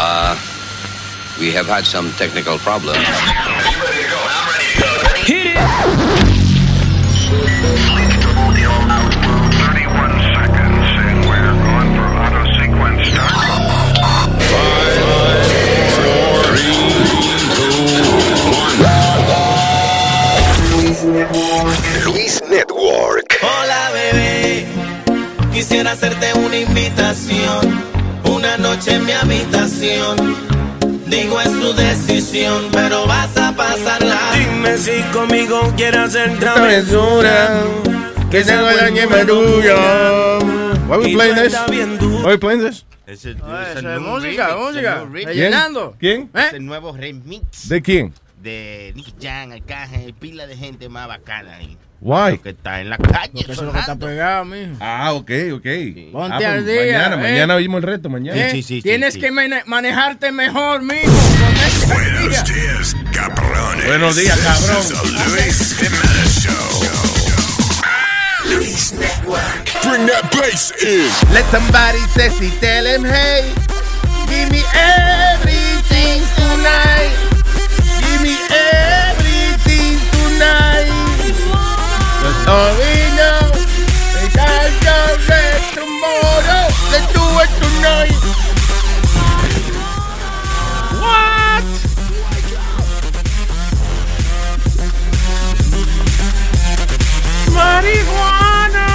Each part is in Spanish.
Uh, we have had some technical problems. Hit it! Luis Network. Hola bebé, quisiera hacerte una invitación, una noche en mi habitación. Digo es tu decisión, pero vas a pasarla. Dime si conmigo quieres hacer travesura, que se haga la ñemerulla. Why we playing this? Why we playing this? Es el, Eso el es nuevo música, remix, música. el. Rellenando. ¿Quién? ¿Eh? Es el nuevo remix ¿De quién? De Nick Jam, Arcángel, pila de gente más bacana ahí. Why? Que está en la calle Porque eso es lo que está pegado, mijo. Ah, ok, ok. Ponte Ah, pues al día, Mañana, ¿eh? mañana vimos el reto, mañana. ¿Eh? sí, sí, Tienes sí. que mane- manejarte mejor, mijo. Día. días, cabrones. Buenos días, cabrón. Luis Jimenez Show. Luis Network. Bring that bass in. Let somebody sexy tell him, hey, give me everything tonight. All we know. Tomorrow. Let's do it tonight. What? Marihuana.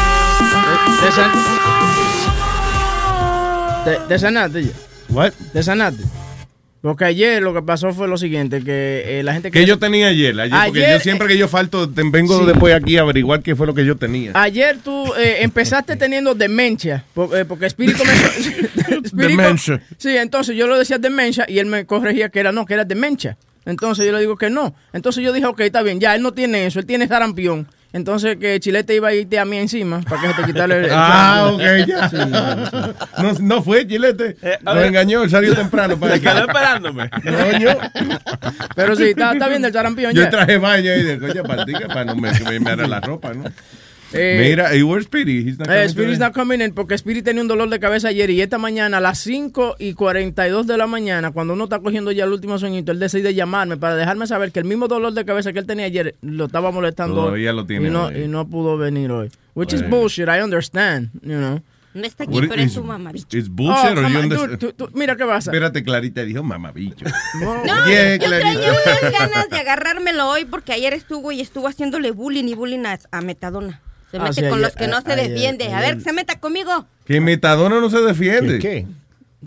What? Porque ayer lo que pasó fue lo siguiente, que eh, la gente Que yo tenía ayer, ayer, porque yo siempre que yo falto, te- vengo sí. después aquí a averiguar qué fue lo que yo tenía. Ayer tú eh, empezaste teniendo demencia, por- eh, porque Espíritu me... Espíritu- Demencia. Sí, entonces yo lo decía demencia y él me corregía que era no, que era demencia. Entonces yo le digo que no. Entonces yo dije, ok, está bien, ya él no tiene eso, él tiene sarampión. Entonces que Chilete iba a irte a mí encima para que se te quitara el... Ah, ok, ya. No, no fue Chilete. a Lo ver. engañó, él salió temprano para Se quedó esperándome. Pero sí, está, está bien del sarampión Yo ya. traje baño y de coño para ti, que para no me, me, me la ropa, ¿no? Eh, Mira, y where's Speedy? He's not Eh, coming today? not coming in porque Spirit tenía un dolor de cabeza ayer y esta mañana a las 5 y 42 de la mañana, cuando uno está cogiendo ya el último sueñito, él decide llamarme para dejarme saber que el mismo dolor de cabeza que él tenía ayer lo estaba molestando Todavía hoy lo tiene y no, hoy. y no pudo venir hoy. Which is bullshit, I understand, you know. No está aquí, What pero is- es su mamabicho. It's bullshit Oh, on, dude, tú- tú- mira qué pasa. Espérate, Clarita dijo mamabicho. No, Bien, yo traía unas ganas de agarrármelo hoy porque ayer estuvo y estuvo haciéndole bullying y bullying a, a Metadona. Se Ah, mete sí, con ayer- los que no se defiende. A ver, se meta conmigo. Que Metadona no se defiende. ¿Qué?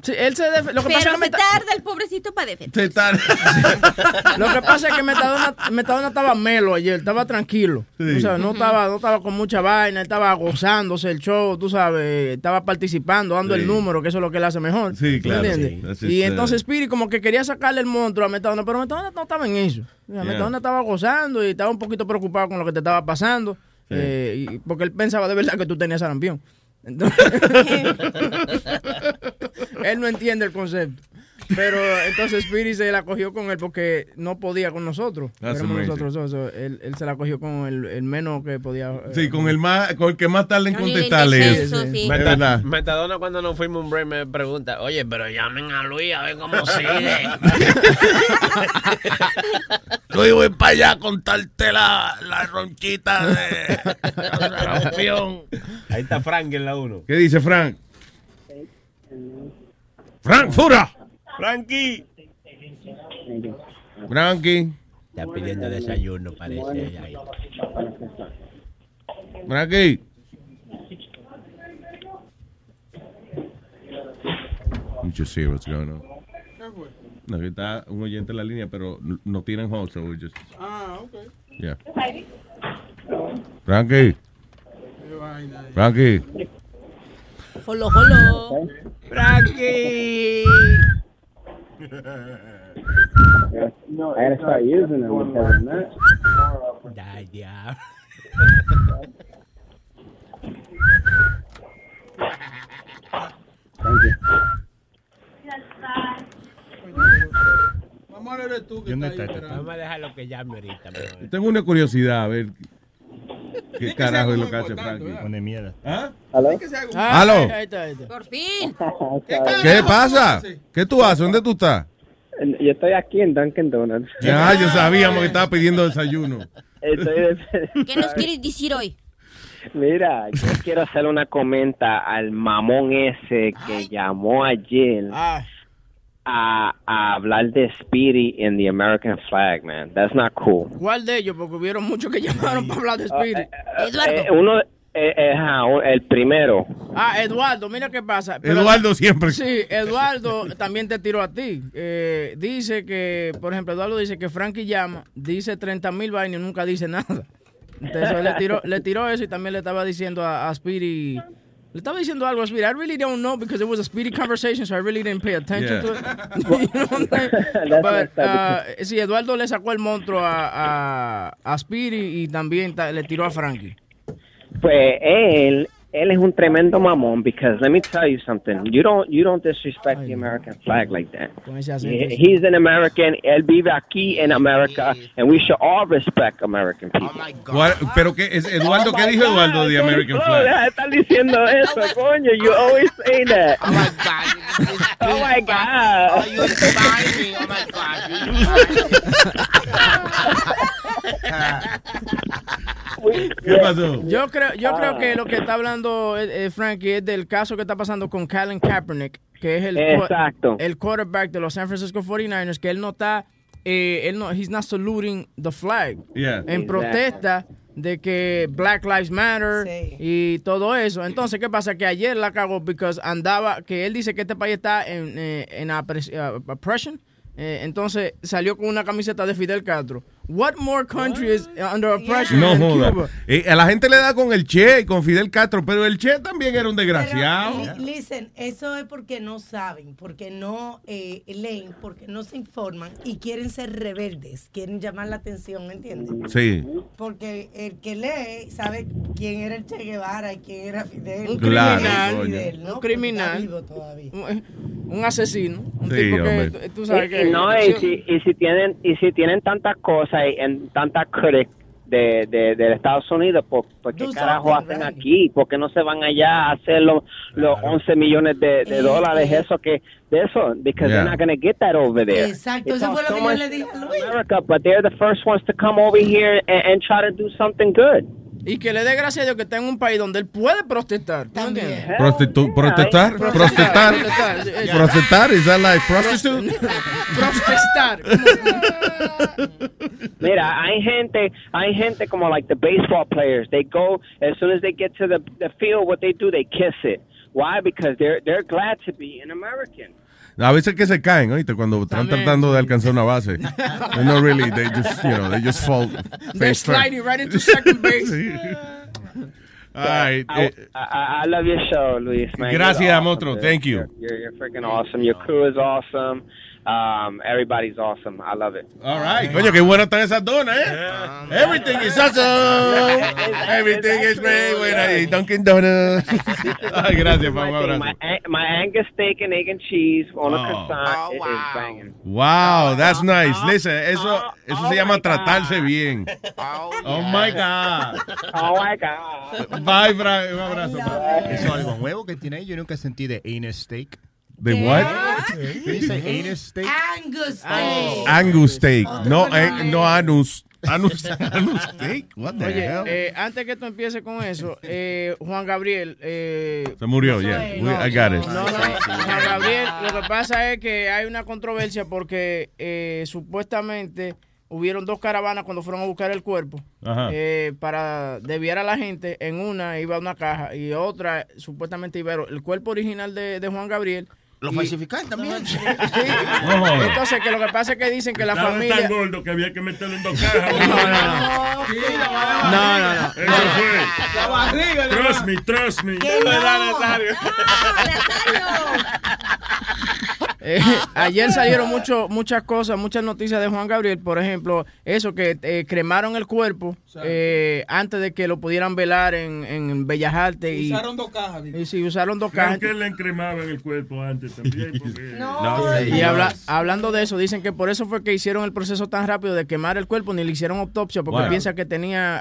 Sí, él se def- lo que pasa Pero es que se Meta- tarda el pobrecito para defender. Se está- lo que pasa es que Metadona, Metadona estaba melo ayer, estaba tranquilo. Sí. Tú sabes, no estaba, no estaba con mucha vaina, estaba gozándose el show, tú sabes, estaba participando, dando Sí. el número, que eso es lo que él hace mejor. Sí, ¿tú claro, entiendes? sí. That's Y entonces Spirit como que quería sacarle el monstruo a Metadona, pero Metadona no estaba en eso. O sea, Yeah. Metadona estaba gozando y estaba un poquito preocupado con lo que te estaba pasando, eh, y- porque él pensaba de verdad que tú tenías sarampión. Entonces, él no entiende el concepto. Pero entonces Spirit se la cogió con él porque no podía con nosotros. Amazing. nosotros dos, so, él, él se la cogió con el, el menos que podía. eh, Sí, con el más, con el que más tarde en contestarle sí. Es Meta- verdad. Metadona cuando nos fuimos un break me pregunta, oye, pero llamen a Luis a ver cómo sigue. Yo voy para allá a contarte la, la ronchita de campeón. Ahí está Frank en la 1. ¿Qué dice Frank? Frank, fura. Frankie. Frankie, Está pidiendo desayuno, parece. ahí. Frankie. You just see what's going on. No, que está un oyente en la línea, pero no tienen hold, so we just... Ah, ok. Yeah. Frankie, Frankie. Jolo, jolo. Frankie. I gotta start using them because ya. Thank you. Mamá, eres tú que ¿Dónde está ahí está? esperando. Vamos a dejarlo que llame ahorita. Tengo una curiosidad, a ver. ¿Qué carajo es lo que hace Frankie? Pone mierda. ¿Ah? ¿Aló? Ah, Aló. Ahí está, ahí está. Por fin. ¿Qué pasa? ¿Qué tú haces? ¿Dónde tú estás? Yo estoy aquí en Dunkin' Donuts. Ya, yo sabíamos que estaba pidiendo desayuno. Estoy de- ¿Qué nos quieres decir hoy? Mira, yo quiero hacer una comenta al mamón ese que llamó ayer Ah, a, a hablar de Speedy en the American flag, man. That's not cool. ¿Cuál de ellos? Porque hubieron muchos que llamaron para hablar de Spirit. Eh, uno, eh, eh, ajá, el primero. Ah, Eduardo, mira qué pasa. Pero- Eduardo siempre. Sí, Eduardo también te tiró a ti. Eh, dice que, por ejemplo, Eduardo dice que Frankie llama, dice 30 mil vainas y nunca dice nada. Entonces le tiró, le tiró eso y también le estaba diciendo a, a Speedy. Le estaba diciendo algo a Speedy. I really don't know because it was a Speedy conversation, so I really didn't pay attention Yeah. to it. You know what I'm saying? That's But, uh, sí, Eduardo le sacó el monstruo a, a, a Speedy y también ta- le tiró a Frankie. Pues él, él es un tremendo ah, mamón because let me tell you something. You don't, you don't disrespect the American flag like that. Con ese acento. He- He's an American. Él vive aquí en America, and we should all respect American oh people. ¿Cuál- ¿Pero qué es Eduardo? ¿Qué dijo Eduardo de American oh Bro, Flag? deja de estar diciendo eso, coño. You always say that. Oh my God. Oh my God. Oh, you inspire me. Oh my God. Yo creo, yo Ah. creo que lo que está hablando eh, eh, Frankie es del caso que está pasando con Colin Kaepernick, que es el, Exacto. el quarterback de los San Francisco 49ers, que él no está, eh, él no, he's not saluting the flag. Yeah. En protesta de que Black Lives Matter y todo eso. Entonces, ¿qué pasa? Que ayer la cagó porque andaba, que él dice que este país está en, eh, en apres- uh, oppression. Eh, entonces salió con una camiseta de Fidel Castro. What more country is under oppression No than joda. Cuba? Eh, a la gente le da con el Che y con Fidel Castro, pero el Che también era un desgraciado. Pero, listen, eso es porque no saben, porque no eh, leen, porque no se informan y quieren ser rebeldes, quieren llamar la atención, ¿entiendes? Sí. Porque el que lee sabe quién era el Che Guevara y quién era Fidel. Un Claro, criminal. Fidel, ¿no? un criminal, vivo todavía. un, un asesino, un Sí, tipo hombre. que tú- sabes Y- que no, y si, y si tienen y si tienen tantas cosas en tantas critic de, de, de Estados Unidos, ¿por, por qué Do carajo hacen right. aquí? ¿Por qué no se van allá a hacer los, los 11 millones de, de Eh, dólares? eh. Eso que de eso, because Yeah. they're not going to get that over there. Exacto, It eso fue lo que so yo much le dije a Luis. America, but they're the first ones to come over here and, and try to do something good. Y que le dé gracias a Dios que está en un país donde él puede protestar. ¿tú También. Prostitu- protestar, protestar, Protestar, is that like prostitute? Protestar. Mira, hay gente, hay gente como like the baseball players. They go as soon as they get to the, the field. What they do, they kiss it. Why? Because they're they're glad to be an American. A veces que se caen, ¿oíste? Cuando están También. tratando de alcanzar una base. They're not really, they just, you know, they just fall They're sliding right into second base. All right. I, eh, I, I love your show, Luis. Man. Gracias, awesome, Motro. Thank you. You're, you're, you're freaking awesome. Your crew is awesome. Um, everybody's awesome. I love it. All right. Coño, qué buenas están esas donas, ¿eh? Everything is awesome. Everything is great. Buena. Y Dunkin' Donuts. Ay, gracias, pa, un abrazo. my, An- my Angus steak and egg and cheese on a Oh. croissant Oh, it is wow. banging. Wow, that's nice. Listen, eso, eso oh se llama my God. tratarse bien. Oh, Oh yeah. my God. Oh my god. Bye, Frank. Un abrazo. pa. Eso algo nuevo que tiene. Yo nunca sentí de anus steak. ¿De what? Angus steak. Angus steak. No, eh, no anus. Anus, anus steak. What the Oye, hell? eh, antes que tú empieces con eso, eh, Juan Gabriel. Eh, Se murió, ya. no, I got it. No, no, Juan Gabriel, lo que pasa es que hay una controversia porque eh, supuestamente hubieron dos caravanas cuando fueron a buscar el cuerpo Ajá. eh, para desviar a la gente. En una iba una caja y otra supuestamente iba el cuerpo original de, de Juan Gabriel. Lo falsificaron también. Sí. No. Entonces, que lo que pasa es que dicen que la familia. tan gordo que había que meterlo en dos cajas. No, no, no. No, no, no. Eso fue. La barriga. Trust me, trust me. Que no. Eh, ayer salieron mucho, muchas cosas, muchas noticias de Juan Gabriel. Por ejemplo, eso que eh, cremaron el cuerpo eh, antes de que lo pudieran velar en, en Bellas Artes. Y, Usaron dos cajas. y sí, usaron dos cajas. que le encremaban el cuerpo antes también. Porque... No, sé. Y habla- hablando de eso, dicen que por eso fue que hicieron el proceso tan rápido de quemar el cuerpo, ni le hicieron autopsia, porque Wow. piensa que tenía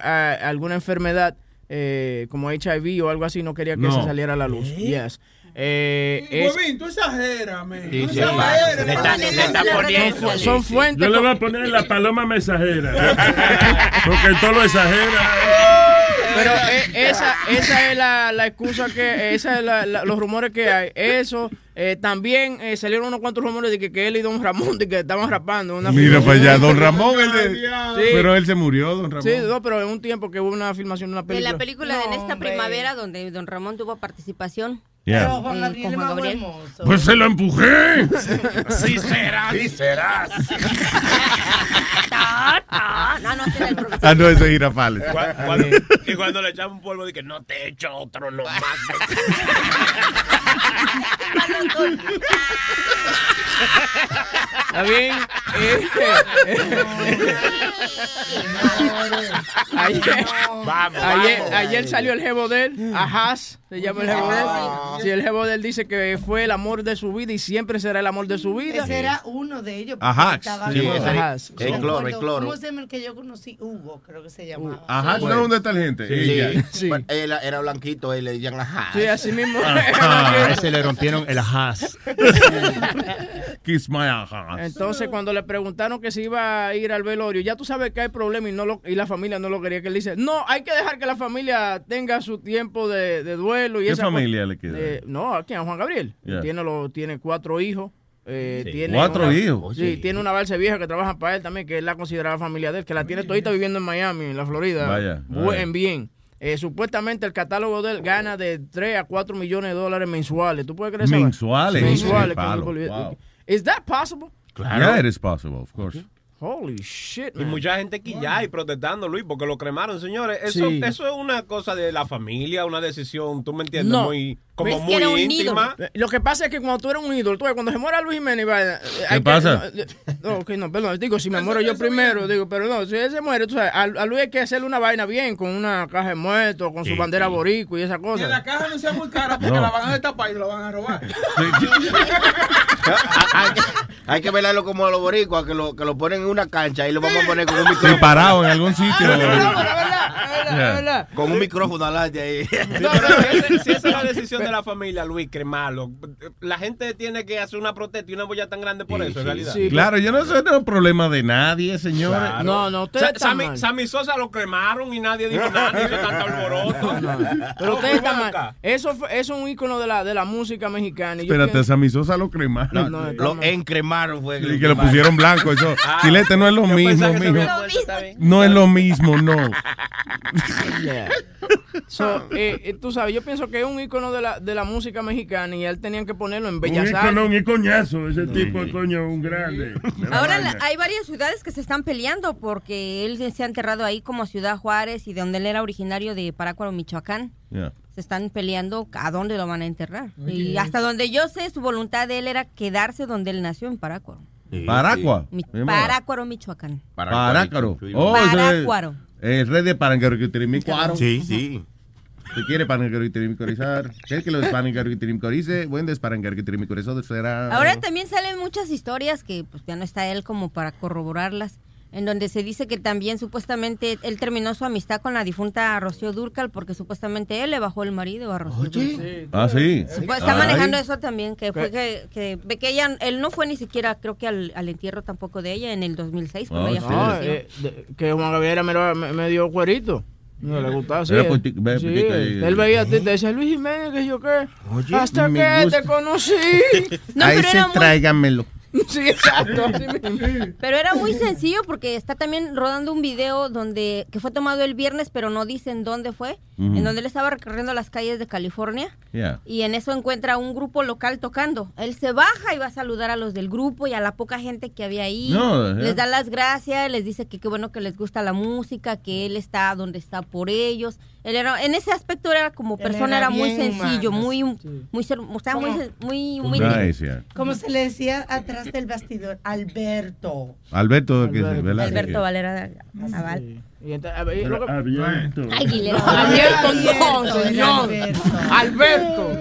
alguna enfermedad eh, como HIV o algo así, no quería que No. se saliera a la luz. Yes. Eh, es- Huevín, tú exageras, man. Sí, Tú sí. exageras, Le está- man. le está poniendo. son, son fuentes. Yo le voy a poner la paloma mensajera. Porque todo lo exagera. Pero eh, esa, esa es la, la excusa que, esa es la- la- los rumores que hay. Eso, eh, también eh, salieron unos cuantos rumores de que, que él y Don Ramón de que estaban rapando. Una Mira para allá, Don Ramón. de- Sí. Pero él se murió, Don Ramón. Sí, no, pero en un tiempo que hubo una filmación de una De película. la película de En esta primavera, donde Don Ramón tuvo participación. Yeah. Pero Juan Eh, Gabriel es más hermoso. Pues se lo empujé. Sí serás. Sí serás. No, no, no, será el profesor. Ah, no, ese es Girafales. Y cuando le echaba un polvo, dije, no te echo otro nomás. Está bien. ayer, Vamos, ayer, vamos. ayer salió el jevo de él, Ajaz, se llama el jevo de él. Sí, el jevo de él dice que fue el amor de su vida y siempre será el amor de su vida. Ese era uno de ellos. porque Ajax. Sí, Ajaz. El No cloro, el cloro. ¿Cómo se llama el que yo conocí? Hugo, creo que se llamaba. Ajá, ¿tú sabes dónde está el gente? Sí. Sí. Bueno, él era blanquito, él le decían ajá. Sí, así mismo. Ah, a ese le rompieron el ajaz. Kiss my ass. Entonces, cuando le preguntaron que se iba a ir al velorio, ya tú sabes que hay problema y, no lo, y la familia no lo quería. Que él dice, no, hay que dejar que la familia tenga su tiempo de, de duelo. Y ¿Qué esa familia le queda? Eh, no, aquí a Juan Gabriel. Yeah. Tiene, lo, tiene cuatro hijos. eh, Sí. tiene ¿Cuatro una- hijos? Sí, tiene una balsa vieja que trabaja para él también, que él la considera familia de él, que la tiene todita viviendo en Miami, en la Florida. Vaya, Buen vaya. bien. Eh, supuestamente el catálogo de él gana de 3 a 4 millones de dólares mensuales. ¿Tú puedes creer eso? Mensuales. Mensuales. No- wow. Is that possible? Yeah, it is possible, of course. Holy shit, Y mucha gente aquí ya y protestando, Luis, porque lo cremaron, señores. Eso, Sí. eso es una cosa de la familia, una decisión, tú me entiendes, No. muy, como Es que muy era un íntima. Eh, Lo que pasa es que cuando tú eres un ídolo, tú cuando se muera Luis Jiménez, vaya, eh, hay que- pasa? no, eh, No, no, perdón, digo, si me muero yo primero, digo, pero no, si él se muere, tú sabes, a, a Luis hay que hacerle una vaina bien, con una caja de muertos, con su bandera sí. boricua y esa Que la cosa. caja no sea muy cara porque No. la van a destapar y la van a robar. hay, que- hay que velarlo como a los boricuas, que lo, que lo ponen en una cancha y lo vamos a poner con un micrófono. parado en algún sitio. Verdad, Yeah. es verdad. Con un micrófono adelante ahí. Si esa es la decisión de la familia, Luis, cremarlo. La gente tiene que hacer una protesta y una boya tan grande por Sí, eso, en realidad. sí. Claro, yo no no es problema de nadie, señores. Claro. No, no, ustedes Sa- están Sammy, mal. Sammy Sosa lo cremaron y nadie dijo nada, ni hizo tanto alboroto. Pero No, ustedes están mal. Eso, fue- eso es un ícono de la, de la música mexicana. yo Espérate, pienso- Sammy Sosa lo cremaron. No, Lo encremaron fue. Y que lo pusieron blanco. Eso. Ah, Chilete no es lo mismo, que mijo. No es lo mismo, no. Yeah. So, eh, eh, tú sabes, yo pienso que es un ícono de la, de la música mexicana y él tenían que ponerlo en Bellas Artes. un icoñazo. Ese tipo de coño, un grande. Ahora la- hay varias ciudades que se están peleando porque él se ha enterrado ahí como Ciudad Juárez y de donde él era originario de Parácuaro, Michoacán. Yeah. Se están peleando a dónde lo van a enterrar. Y hasta donde yo sé, su voluntad de él era quedarse donde él nació, en Parácuaro. Paracua. Parácuaro, Michoacán. Parácaro. Oh, es Parácuaro. El rey de Parangaruquitirimicuaro. Sí, sí. Si quiere Parangaruquitirimicorizar, ¿qué es que lo de Parangaruquitirimicorizar? Buen des Parangaruquitirimicorizar será. Ahora también salen muchas historias que pues ya no está él como para corroborarlas, en donde se dice que también supuestamente él terminó su amistad con la difunta Rocío Durcal porque supuestamente él le bajó el marido a Rocío Dúrcal. Ah, sí. Pues está Ay. manejando eso también, que fue que, que, ve que ella, él no fue ni siquiera, creo que al, al entierro tampoco de ella en el 2006, cuando Oh, ella sí. No, falleció. eh, de- que Juan Gabriel era medio, me- medio cuerito. No le gustaba, sí. Ve- Sí, y- Él veía a ti, te decía, Luis Jiménez, que yo qué. Hasta me que gusta. te conocí. No, Ahí pero se era muy- tráigamelo. sí, exacto. Pero era muy sencillo porque está también rodando un video donde que fue tomado el viernes, pero no dicen dónde fue, en donde él estaba recorriendo las calles de California Yeah. y en eso encuentra un grupo local tocando. Él se baja y va a saludar a los del grupo y a la poca gente que había ahí. No, ya. les da las gracias, les dice que qué bueno que les gusta la música, que él está donde está por ellos. Él era, en ese aspecto era como persona, era era, muy sencillo, muy, sí. muy, o sea, muy, Como- muy, muy, Nice, yeah. Como se le decía atrás del bastidor, Alberto. Alberto, Alberto. ¿verdad? Alberto Valera Naval. Y entonces, lo que- Abierto. Aguilera. Abierto, no, Alberto, señor. Alberto.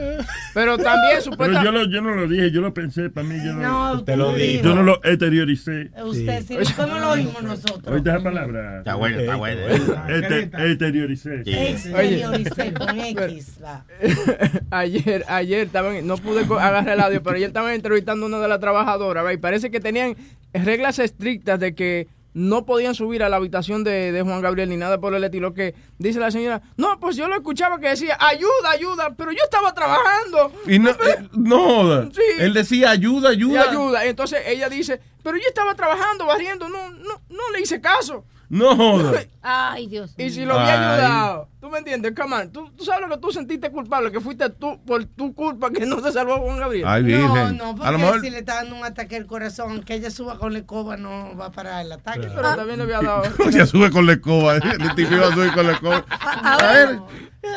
Pero también Pero supuestamente... yo, lo- yo no lo dije, yo lo pensé, para mí yo no, No, Usted lo dijo. yo no lo exterioricé. Usted sí, ¿cómo lo oímos nosotros? Oíste esa palabra. Está bueno, está bueno. Este- exterioricé. Exterioricé con X, va. ayer, ayer estaban, no pude agarrar el audio, pero ayer estaban entrevistando a una de las trabajadoras, ¿ve? y parece que tenían reglas estrictas de que no podían subir a la habitación de, de Juan Gabriel ni nada por el estilo que dice la señora, no, pues yo lo escuchaba que decía, ayuda, ayuda, pero yo estaba trabajando. Y no, eh, no. Sí. Él decía ayuda, Y ayuda. ayuda. Entonces ella dice, pero yo estaba trabajando, barriendo, no, no, no le hice caso. No joda. Ay, Dios Y si lo había Ay. ayudado, tú me entiendes, come on, tú, tú sabes lo que tú sentiste culpable, que fuiste tú por tu culpa que no se salvó Juan Gabriel. Ay, No, no, a lo porque mejor. si le está dando un ataque al corazón, que ella suba con la escoba no va a parar el ataque. Pero también le había dado. Ya sube con la escoba. El tipo iba a subir con la escoba. A ver,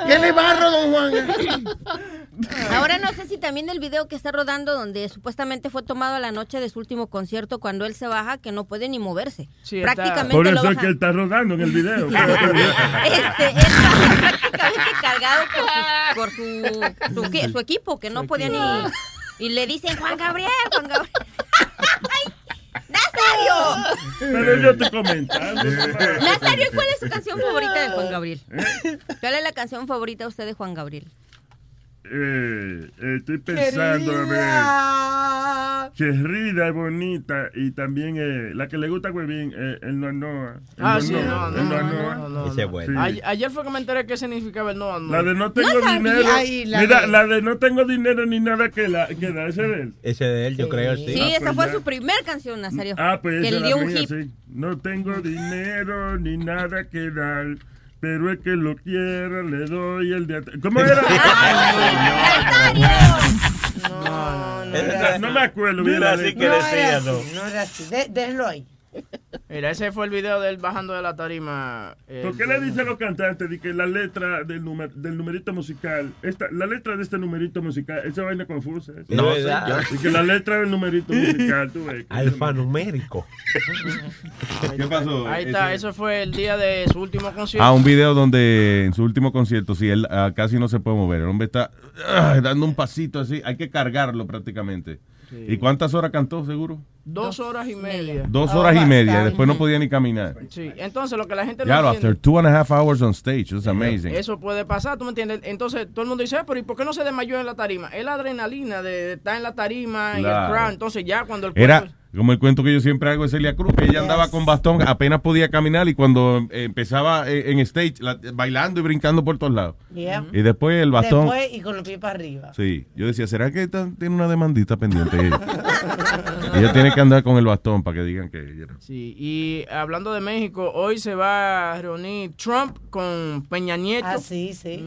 ¿qué le barro, don Juan? Ahora no sé si también el video que está rodando donde supuestamente fue tomado la noche de su último concierto cuando él se baja que no puede ni moverse. Sí, está- prácticamente Por lo eso es que él está rodando en el video. este, él está prácticamente cargado por, sus- por su, su, ¿qué? su equipo que no podía ni y le dicen Juan Gabriel, Juan Gabriel. ¡Ay! ¡Nazario! Pero yo estoy comentando. Nazario, ¿cuál es su canción favorita de Juan Gabriel? ¿Cuál es la canción favorita de usted de Juan Gabriel? Eh, estoy pensando, a ver. Querida es bonita y también eh, la que le gusta Huevín, eh, el Noa Noa. El Ah, Noa sí, Noa, no, el Noa no, Noa. no, no, Ese es no. bueno. Ay- Ayer fue que me enteré qué significaba el no, no. La de no tengo dinero. Ay, la Mira, de- la de no tengo dinero ni nada que, la, que da ese de él. Ese de él, yo creo, sí. Sí, Ah, esa pues fue ya. su primer canción, Nazario. Ah, pues que esa le dio un mía, hit. sí. No tengo dinero ni nada que dar, pero es que lo quiera, le doy el de atrás. ¿Cómo era? No, no, Esa- no me acuerdo. No bien era la así que no decía, era no. así, no era así. De- déjelo ahí. Mira, ese fue el video de él bajando de la tarima. eh, ¿Por qué le dicen los cantantes de que la letra del, numer- del numerito musical, esta, la letra de este numerito musical, esa vaina confusa? No, sí, yo- Y que la letra del numerito musical, tú ves. Alfanumérico. ¿Qué pasó? Ahí está, eso fue el día de su último concierto. Ah, un video donde en su último concierto, sí, él ah, casi no se puede mover. El hombre está ah, dando un pasito así. Hay que cargarlo prácticamente. ¿Y cuántas horas cantó, seguro? Dos horas y media. Dos Oh, horas y media. bastante. Después no podía ni caminar. Sí, entonces lo que la gente no entiende, after two and a half hours on stage. It's amazing. eso puede pasar, ¿tú me entiendes? Entonces todo el mundo dice, "Ah, pero ¿y por qué no se desmayó en la tarima? Es la adrenalina de, estar en la tarima y el Claro. crowd. Entonces ya cuando el cuerpo... Era como el cuento que yo siempre hago de Celia Cruz, que ella andaba con bastón, apenas podía caminar y cuando eh, empezaba eh, en stage, la- bailando y brincando por todos lados. Yeah. Y después el bastón. Después y con los pies para arriba. Sí, yo decía, ¿será que esta- tiene una demandita pendiente? ella tiene que andar con el bastón para que digan que ella era- Sí, y hablando de México, hoy se va a reunir Trump con Peña Nieto. Ah, sí, sí.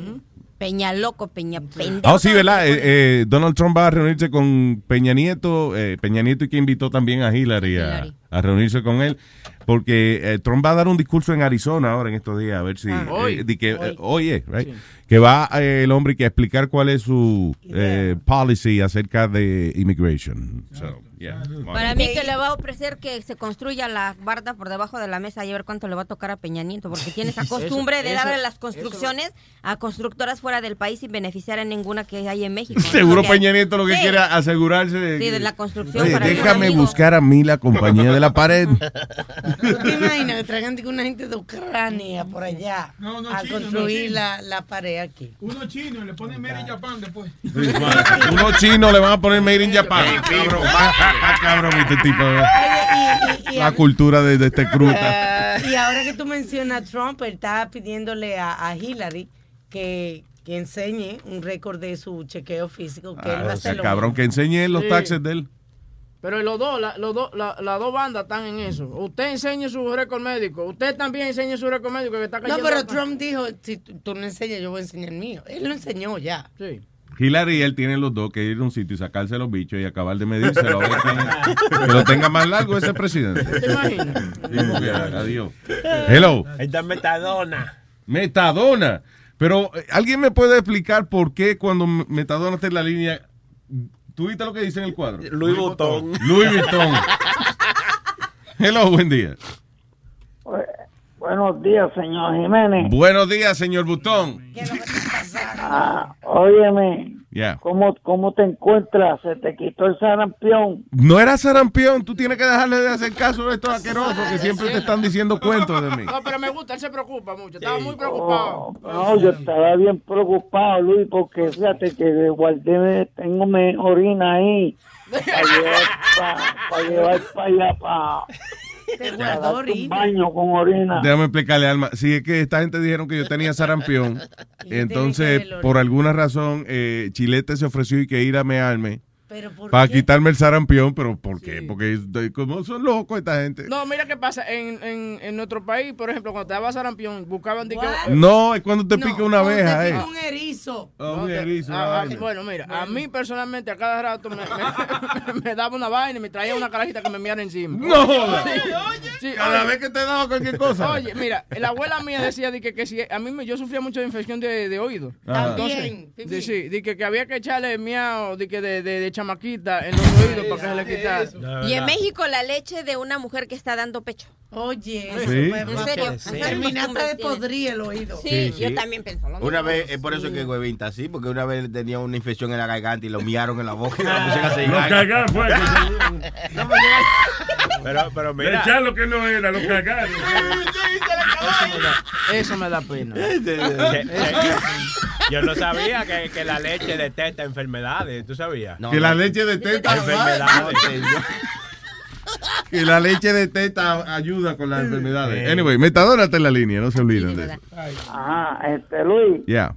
Peña loco, Peña pendejo. Ah, sí, ¿verdad? Eh, eh, Donald Trump va a reunirse con Peña Nieto, eh, Peña Nieto y que invitó también a Hillary a, Hillary. a reunirse con él, porque eh, Trump va a dar un discurso en Arizona ahora en estos días, a ver si... Ah. eh, Hoy. di que, Hoy. hoy es, right? Sí. Que va eh, el hombre que a explicar cuál es su eh, policy acerca de immigration. So, yeah. Para mí que le va a ofrecer que se construya la barda por debajo de la mesa y a ver cuánto le va a tocar a Peña Nieto, porque tiene esa costumbre de eso- darle las construcciones a constructoras fuera del país sin beneficiar a ninguna que hay en México. Seguro Porque- Peña Nieto lo que Sí. quiere es asegurarse de, Sí, que- de la construcción Oye, para déjame buscar a mí la compañía de la pared. ¿Tú te imaginas que una gente de Ucrania por allá No, no, a chino, construir chino. la, la pared aquí? Uno chino le pone Mary Japan después. Unos chinos le van a poner Made in Japan. Cabrón, ah, cabrón, este tipo. Oye, y, y- y La cultura de, de este cruta. y ahora que tú mencionas a Trump, él está pidiéndole a, a Hillary que, que enseñe un récord de su chequeo físico, que él va a Ah, o hacer sea, lo cabrón, mismo. que enseñe los Sí. taxes de él. Pero los dos, la- los dos, la- las dos bandas están en eso. Usted enseñe su récord médico. Usted también enseñe su récord médico que está No, pero. Trump dijo, si tú, tú no enseñas, yo voy a enseñar el mío. Él lo enseñó ya. Sí. Hillary y él tienen los dos que ir a un sitio y sacarse los bichos y acabar de medírselo. a ver quién- que lo tenga más largo ese presidente. ¿Te imaginas? Sí, adiós. Hello. Ahí está Metadona. Metadona. Pero, eh, ¿alguien me puede explicar por qué cuando Metadona está en la línea... ¿Tú viste lo que dice en el cuadro? Louis Vuitton. Louis Vuitton. Hello, buen día. Buenos días, señor Jiménez. Buenos días, señor Butón. Ah, óyeme, Yeah. ¿Cómo, ¿Cómo te encuentras? ¿Se te quitó el sarampión? No era sarampión, tú tienes que dejarle de hacer caso a estos asquerosos que siempre te están diciendo cuentos de mí. No, pero me gusta, él se preocupa mucho. Estaba muy preocupado. No, yo estaba bien preocupado, Luis, porque fíjate que guardé, tengo mi orina ahí. Para llevar para llevar para allá, para, Te guardó orina. baño con orina. Déjame explicarle, Alma. Si es que esta gente dijeron que yo tenía sarampión, entonces, por alguna razón, eh, Chilete se ofreció y que ir a mearme para quitarme el sarampión, pero ¿por qué? Porque estoy- como son locos esta gente. No, mira qué pasa. En, en, en nuestro país, por ejemplo, cuando te daba sarampión, buscaban... de que- No, es cuando te pica una abeja, eh. Un erizo. Oh, un No, te- erizo, ah, ah, bueno, mira, a mí personalmente a cada rato me, me- me daba una vaina y me traía una carajita que me miara encima. No jodas. Sí, Cada oye. vez que te daba cualquier cosa. Oye, mira, la abuela mía decía de que, que si a mí me, yo sufría mucho de infección de, de oído. Entonces, También. de- sí, de que, que había que echarle miau de, que de, de, de chamaquita en los oídos para que se le quitara. Y en México la leche de una mujer que está dando pecho. Oye, Sí. eso fue- ¿En serio? Sí. Terminaste de podrir el oído. Sí, Sí, yo sí. también pienso lo mismo. Una vez, es por eso que Huevín está así, porque una vez tenía una infección en la garganta y lo miaron en la boca y lo pusieron a seguir. Lo cagaron, fue. Pero, pero Le mira. echaron lo que no era, lo cagaron. Eso me da pena. Yo no sabía que, que la leche detecta enfermedades. ¿Tú sabías? que la leche de teta, Enfermedades. que la leche de teta ayuda con las enfermedades. Anyway, Metadona está en la línea, no se olviden de eso. Ajá, este, Luis, Ya.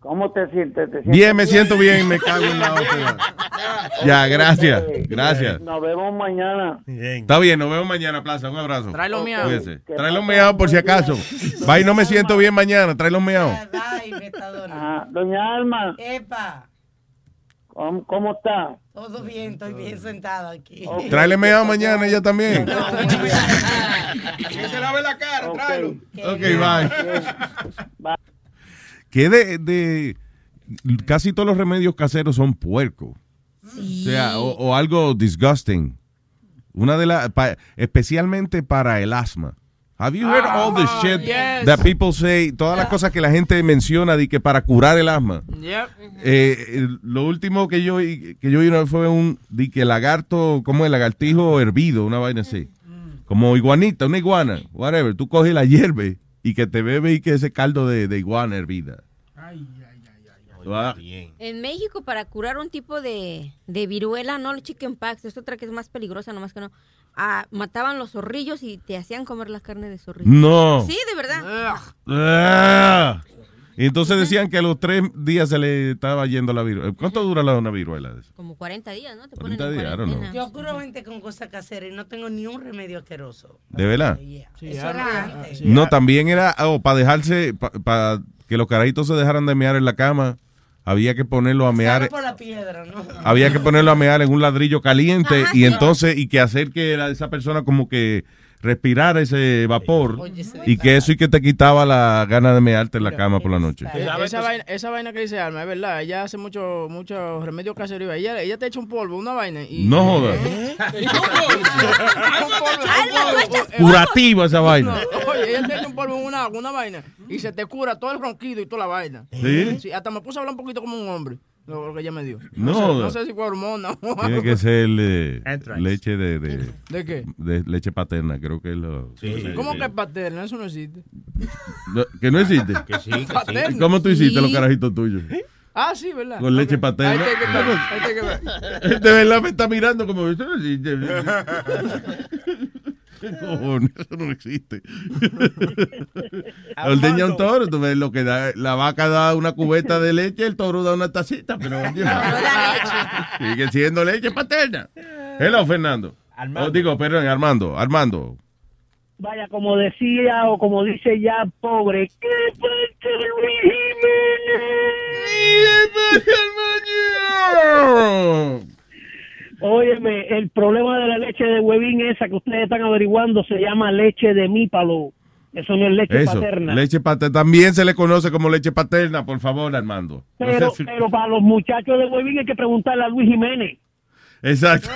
¿Cómo te sientes? ¿Te sientes Bien, me siento bien, me cago en la hostia. Ya, gracias, gracias. Nos vemos mañana. Está bien, nos vemos mañana, Plaza. Un abrazo. Tráelo miau. Cuídese. Tráelo meado por si acaso. Va y no me siento bien mañana, tráelo meado. Ajá, Doña Alma, Epa, ¿cómo, cómo está? todo bien, estoy bien sentada aquí. Tráele meado mañana ella también. Que se lave la cara, tráelo. Ok, bye. Que de, de casi todos los remedios caseros son puercos. O sea, o, o algo disgusting. Una de las, pa- especialmente para el asma. Have you heard all the shit yes. that people say? Todas las cosas que la gente menciona de que para curar el asma. Yep. Eh, eh, lo último que yo que yo vez fue un di que lagarto, como el lagartijo hervido, una vaina así. Como iguanita, una iguana, whatever. Tú coges la hierve y que te bebe y que ese caldo de, de iguana hervida. Tú vas- En México, para curar un tipo de, de viruela, no el chickenpox, es otra que es más peligrosa, nomás que no, ah, mataban los zorrillos y te hacían comer la carne de zorrillo. No. Sí, de verdad. Ah. Y entonces decían que a los tres días se le estaba yendo la viruela. ¿Cuánto dura la una viruela? de eso? Como 40 días, ¿no? Te 40 ponen en días, cuarentena. Yo curo gente con cosas caseras y no tengo ni un remedio asqueroso. ¿De verdad? Eso era antes. No, también era para dejarse, para que los carajitos se dejaran de mear en la cama, había que ponerlo a mear. Por la piedra, ¿no? había que ponerlo a mear en un ladrillo caliente y entonces y que hacer que la- esa persona como que respirara ese vapor Oye, ese y que eso y que te quitaba la gana de mearte en la cama por la noche. Esa, vaina, esa vaina que dice Alma, es verdad. Ella hace mucho, mucho remedio casero. Ella, ella te echa un polvo, una vaina. Y, No jodas. ¿Eh? Polvo, eh, Curativa esa vaina. no, oye, ella te echa un polvo en una una vaina. Y se te cura todo el ronquido y toda la vaina. ¿Sí? hasta me puse a hablar un poquito como un hombre. Lo, que ella me dio. No sé, no sé si fue hormona o Tiene que ser eh, leche de, de, ¿De qué? de leche paterna, creo que es lo... ¿Cómo que es paterna? Eso no existe. No, ¿Que no existe? Que sí, que sí. Paterna. ¿Y ¿Cómo tú hiciste los carajitos tuyos? Ah, sí, ¿verdad? Con leche paterna. Ahí te que ver, ahí te que ver. De verdad me está mirando como eso no. ¿Qué? Eso no existe. Ordeña un toro, tú ves lo que da, la vaca da una cubeta de leche, el toro da una tacita, pero sigue siendo leche paterna. Hello, Fernando. Armando. Oh, digo, perdón, Armando. Armando. Vaya, como decía o como dice ya, pobre, ¿qué pasa, Luis Jiménez? Óyeme, el problema de la leche de huevín esa que ustedes están averiguando se llama leche de mípalo. Eso no es leche Eso, paterna. leche paterna. También se le conoce como leche paterna, por favor, Armando. No pero, sé si- pero para los muchachos de huevín hay que preguntarle a Luis Jiménez. Exacto.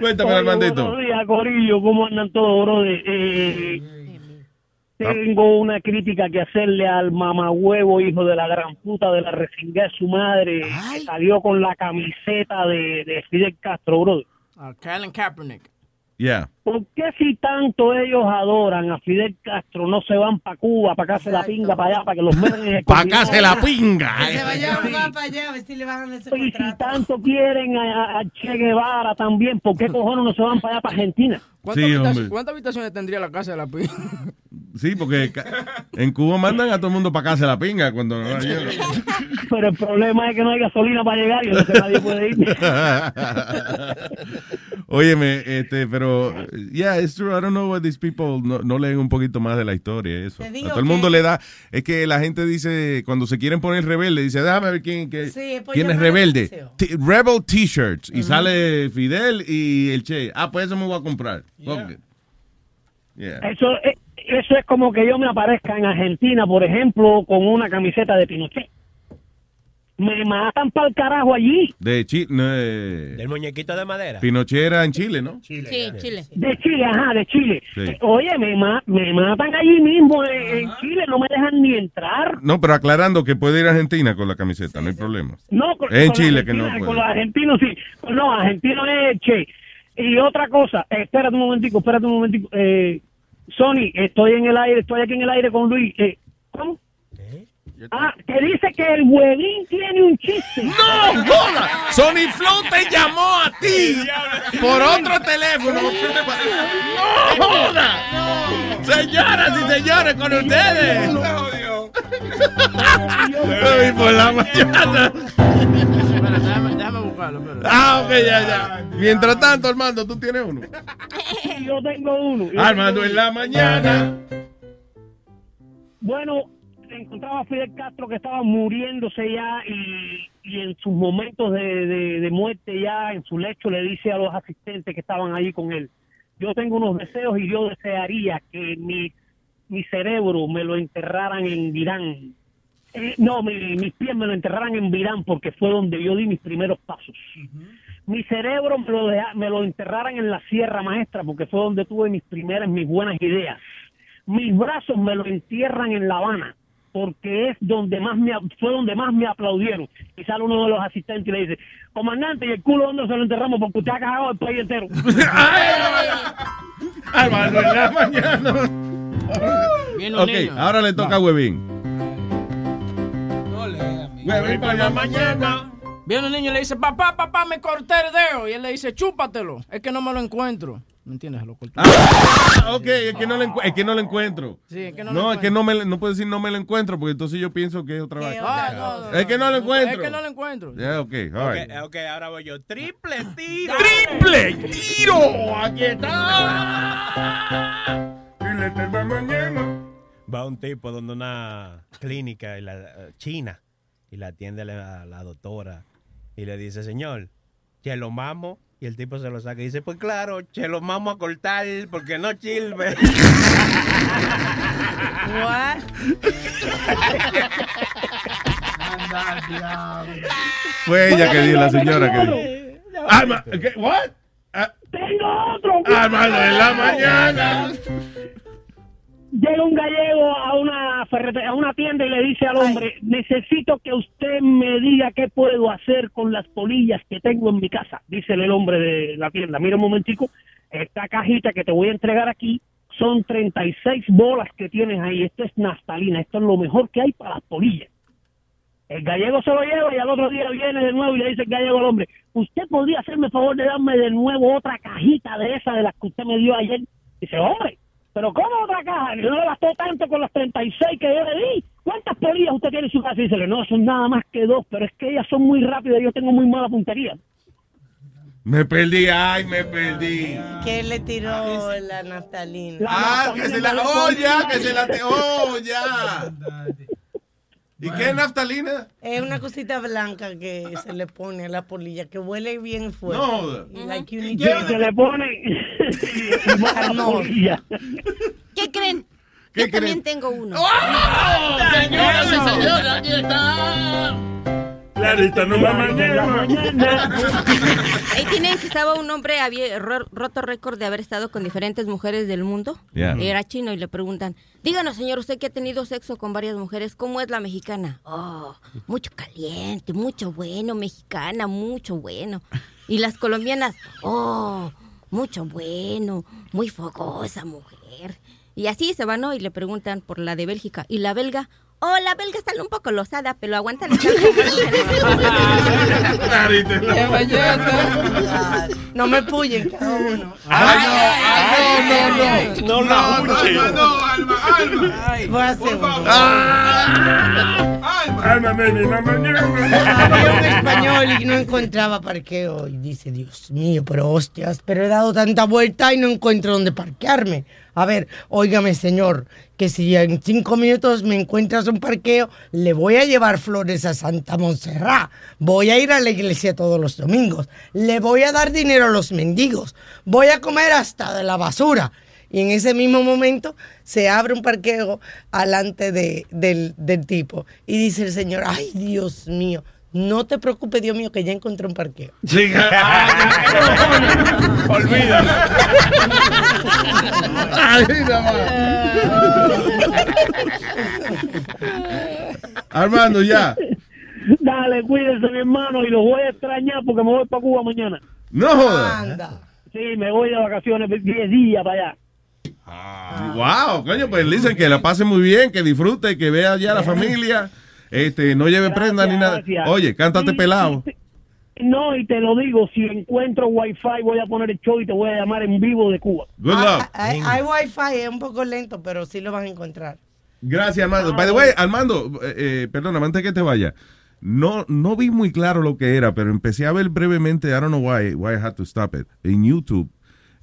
Cuéntame, Oye, Armandito. Buenos días, Corillo. ¿Cómo andan todos, brother? Eh, Tengo una crítica que hacerle al mamahuevo, hijo de la gran puta de la resinga de su madre, que salió con la camiseta de, de Fidel Castro, bro. A Colin Kaepernick. Yeah. ¿Por qué si tanto ellos adoran a Fidel Castro no se van para Cuba, para acá se la pinga para allá, para que los metan en el Pa' acá se la pinga. Que se vaya a jugar para allá a ver si le bajan ese Y si tanto quieren a, a Che Guevara también, ¿por qué cojones no se van para allá, para Argentina? ¿Cuántas, Sí, habitaciones, hombre. cuántas habitaciones tendría la casa de la pi? Sí, porque en Cuba mandan a todo el mundo para acá se la pinga cuando no hay hielo. Pero el problema es que no hay gasolina para llegar y entonces nadie puede ir. Óyeme, este, pero, yeah, it's true. I don't know why these people no, no leen un poquito más de la historia, eso. Te A todo el que- mundo le da, es que la gente dice, cuando se quieren poner rebelde, dice, déjame ver quién, que- Sí, es por quién es rebelde. Rebel T-shirts. Y sale Fidel y el Che. Ah, pues eso me voy a comprar. Yeah. Eso es, eso es como que yo me aparezca en Argentina, por ejemplo, con una camiseta de Pinochet. Me matan para el carajo allí. De Chile, no, eh, Del muñequito de madera. Pinochet era en Chile, ¿no? Sí, Chile. De Chile, ajá, de Chile. Sí. Eh, Oye, me, ma- me matan allí mismo en, en Chile, no me dejan ni entrar. No, pero aclarando que puede ir a Argentina con la camiseta, no hay problema. No, con, En con Chile que no Argentina, puede. Con los argentinos sí. No, argentino es Che. Y otra cosa, eh, espérate un momentico, espérate un momentico. Eh, Sony, estoy en el aire, estoy aquí en el aire con Luis. Eh, ¿Cómo? Ah, que dice que el huevín tiene un chiste. ¡No, joda! Sony Flow te llamó a ti por otro teléfono. ¡No, joda! Señoras y señores, con ustedes. Ay, por la mañana. Ah, ok, ya, ya. Mientras tanto, Armando, tú tienes uno. Yo tengo uno. yo Armando tengo en la mañana. Bueno, encontraba a Fidel Castro que estaba muriéndose ya y, y en sus momentos de, de- de muerte ya en su lecho le dice a los asistentes que estaban allí con él, yo tengo unos deseos y yo desearía que mi, mi cerebro me lo enterraran en Virán. Eh, no, mi- mis pies me lo enterraran en Virán porque fue donde yo di mis primeros pasos. Mi cerebro me lo, deja- me lo enterraran en la Sierra Maestra porque fue donde tuve mis primeras, mis buenas ideas mis brazos me lo entierran en La Habana porque es donde más me fue donde más me aplaudieron y sale uno de los asistentes y le dice comandante y el culo donde se lo enterramos porque usted ha cagado el país entero Armando en la mañana. Un Ok, niño. ahora le toca a Huevín. Huevín para la mañana. Viene un niño y le dice, papá, papá, me corté el dedo. Y él le dice, chúpatelo. Es que no me lo encuentro. ¿Me entiendes? Se lo corté. Ah, ok, es que no lo, es que no lo encuentro. Sí, es que no No, lo es que no me no puedo decir no me lo encuentro porque entonces yo pienso que es otra vaina. Ah, no, no, Es que no lo encuentro. Es que no lo encuentro. Yeah, ok, all right. Ok, ok, ahora voy yo. Triple tiro. ¡Triple tiro! ¡Aquí Va un tipo donde una clínica y la, eh, china y la atiende la, la doctora y le dice, señor, che lo mamo. Y el tipo se lo saca y dice, pues claro, che lo mamo a cortar porque no sirve. What? Fue ella que dijo, la señora que dijo. Alma, ¿qué? What? Ah, tengo otro Armando en la mañana. llega un gallego a una a una tienda y le dice al hombre necesito que usted me diga qué puedo hacer con las polillas que tengo en mi casa dice el hombre de la tienda. Mira un momentico esta cajita que te voy a entregar aquí son 36 bolas que tienes ahí. Esto es naftalina esto es lo mejor que hay para las polillas el gallego se lo lleva y al otro día viene de nuevo y le dice el gallego al hombre, ¿usted podría hacerme el favor de darme de nuevo otra cajita de esa de las que usted me dio ayer? Dice, hombre, pero ¿cómo otra caja? No le bastó tanto con las 36 que yo le di. ¿Cuántas polillas usted tiene en su casa? Y dice, no, son nada más que dos, pero es que ellas son muy rápidas y yo tengo muy mala puntería. Me perdí, ay, me perdí. Que le tiró la naftalina. Ah, que se la. Oh, ya, que se la. Oh, ya. ¿Y qué es naftalina? Es una cosita blanca que se le pone a la polilla, que huele bien fuerte. No. Y like you need Que to- se le pone. ¿Qué creen? ¿Qué Yo también tengo uno. ¡Oh! Señoras y señores, aquí está. Clarita, no mañana. Ahí tienen que estaba un hombre había ro- roto récord de haber estado con diferentes mujeres del mundo. Yeah. Era chino y le preguntan, díganos señor, usted que ha tenido sexo con varias mujeres, ¿cómo es la mexicana? Oh, mucho caliente, mucho bueno, mexicana, mucho bueno. Y las colombianas, oh, mucho bueno, muy fogosa mujer. Y así se van, ¿no? Y le preguntan por la de Bélgica. Y la belga, oh, la belga está un poco losada, pero aguanta la No me puyen cada uno. no, no, no. Alma, Alma, Alma. Voy a hacer. Alma, ven, la mañana. Había un español y no encontraba parqueo. Y dice, Dios mío, pero hostias, pero he dado tanta vuelta y no encuentro dónde parquearme. A ver, óigame, señor, que si en cinco minutos me encuentras un parqueo, le voy a llevar flores a Santa Montserrat. Voy a ir a la iglesia todos los domingos. Le voy a dar dinero a los mendigos. Voy a comer hasta de la basura. Y en ese mismo momento se abre un parqueo alante de, del, del tipo. Y dice el señor, ay Dios mío, no te preocupes, Dios mío, que ya encontré un parqueo. Sí, Olvídalo. Armando, ya. Dale, cuídense, mi hermano, y los voy a extrañar porque me voy para Cuba mañana. No jodas. Anda. Sí, me voy de vacaciones 10 días para allá. Wow, coño, pues dicen que la pase muy bien, que disfrute, que vea ya a la familia. Este, no lleve prenda ni nada. gracias. Oye, cántate Sí, pelado. sí, sí. No, y te lo digo, si encuentro wifi voy a poner el show y te voy a llamar en vivo de Cuba. Good luck. Ah, Hay, hay wifi, es un poco lento, pero sí lo van a encontrar. Gracias, Armando. By the way, Armando, eh, eh, perdona, antes que te vaya. No, no vi muy claro lo que era, pero empecé a ver brevemente, I don't know why, why I had to stop it, en YouTube.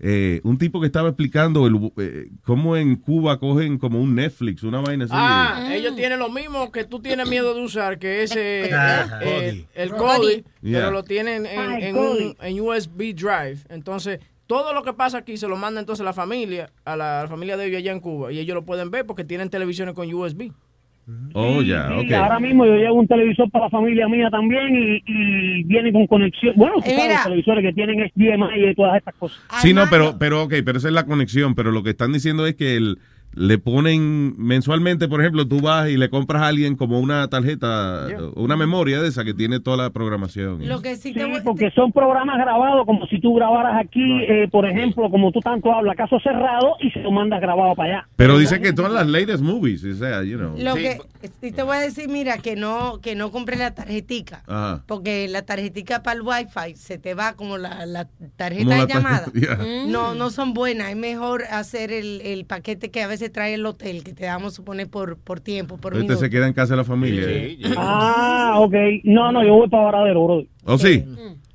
Eh, un tipo que estaba explicando el, eh, cómo en Cuba cogen como un Netflix, una vaina así. Ah, ellos tienen lo mismo que tú tienes miedo de usar, que ese Ah, eh, el Cody. Cody, Yeah. pero lo tienen en, el en un en USB drive. Entonces, todo lo que pasa aquí se lo manda entonces la familia, a la, a la familia de ellos allá en Cuba, y ellos lo pueden ver porque tienen televisiones con USB. Oh, ya, Sí, ok. Ahora mismo yo llevo un televisor para la familia mía también y, y viene con conexión. Bueno, tú Eh, sabes, los televisores que tienen HDMI y todas estas cosas. Sí, no, pero, pero ok, pero esa es la conexión. Pero lo que están diciendo es que el- le ponen mensualmente, por ejemplo, tú vas y le compras a alguien como una tarjeta, una memoria de esa que tiene toda la programación. Lo que sí Sí, porque son programas grabados como si tú grabaras aquí, eh, por ejemplo, como tú tanto hablas, caso cerrado y se lo mandas grabado para allá. Pero dice que todas las latest movies, o sea, you know. Lo que sí te voy a decir, mira, que no que no compres la tarjetica. Ajá. Porque la tarjetica para el wifi se te va como la, la tarjeta Como de la llamada. Yeah. No, no son buenas. Es mejor hacer el, el paquete que a veces trae el hotel, que te damos suponer por, por tiempo, por Este se queda en casa de la familia. Ah, ok. No, no, yo voy para Varadero, bro. ¿O sí?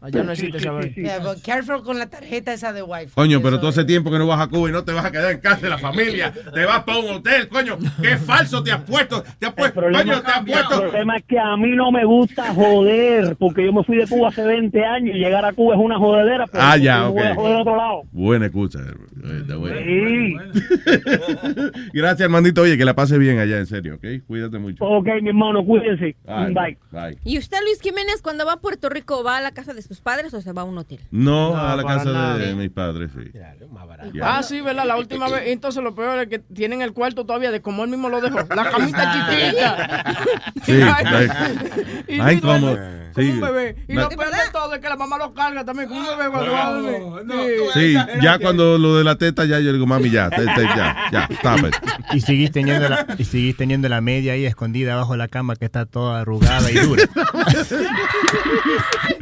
Allá no existe esa vaina. But careful con la tarjeta esa de wifi. Coño, pero tú hace tiempo que no vas a Cuba y no te vas a quedar en casa de la familia. Te vas para un hotel, coño. Qué falso te has puesto. Te has puesto, coño, te has El puesto. problema es que a mí no me gusta joder, porque yo me fui de Cuba hace 20 años y llegar a Cuba es una jodedera, pero Ah, ya, ok. voy a joder a otro lado. Buena está bueno. Sí. Gracias, Armandito. Oye, que la pase bien allá, en serio, ¿ok? Cuídate mucho. Ok, mi hermano, cuídense. Bye. Bye. Bye. ¿Y usted, Luis Jiménez, cuando va a Puerto Rico, va a la casa de sus padres o se va a un hotel? No, No, a la casa nada. de mis padres, sí. Ah, sí, ¿verdad? La última vez. Entonces, lo peor es que tienen el cuarto todavía de como él mismo lo dejó. La camita chiquita. Sí, Ay, como- sí. un bebé. Y Na- lo peor de todo es que la mamá lo carga también como un bebé cuando va a dormir. Sí, ya cuando lo de la teta, ya yo digo, mami, ya, te- te- ya, ya, stop it. Y seguís teniendo la, y seguís teniendo la media ahí escondida bajo la cama que está toda arrugada y dura.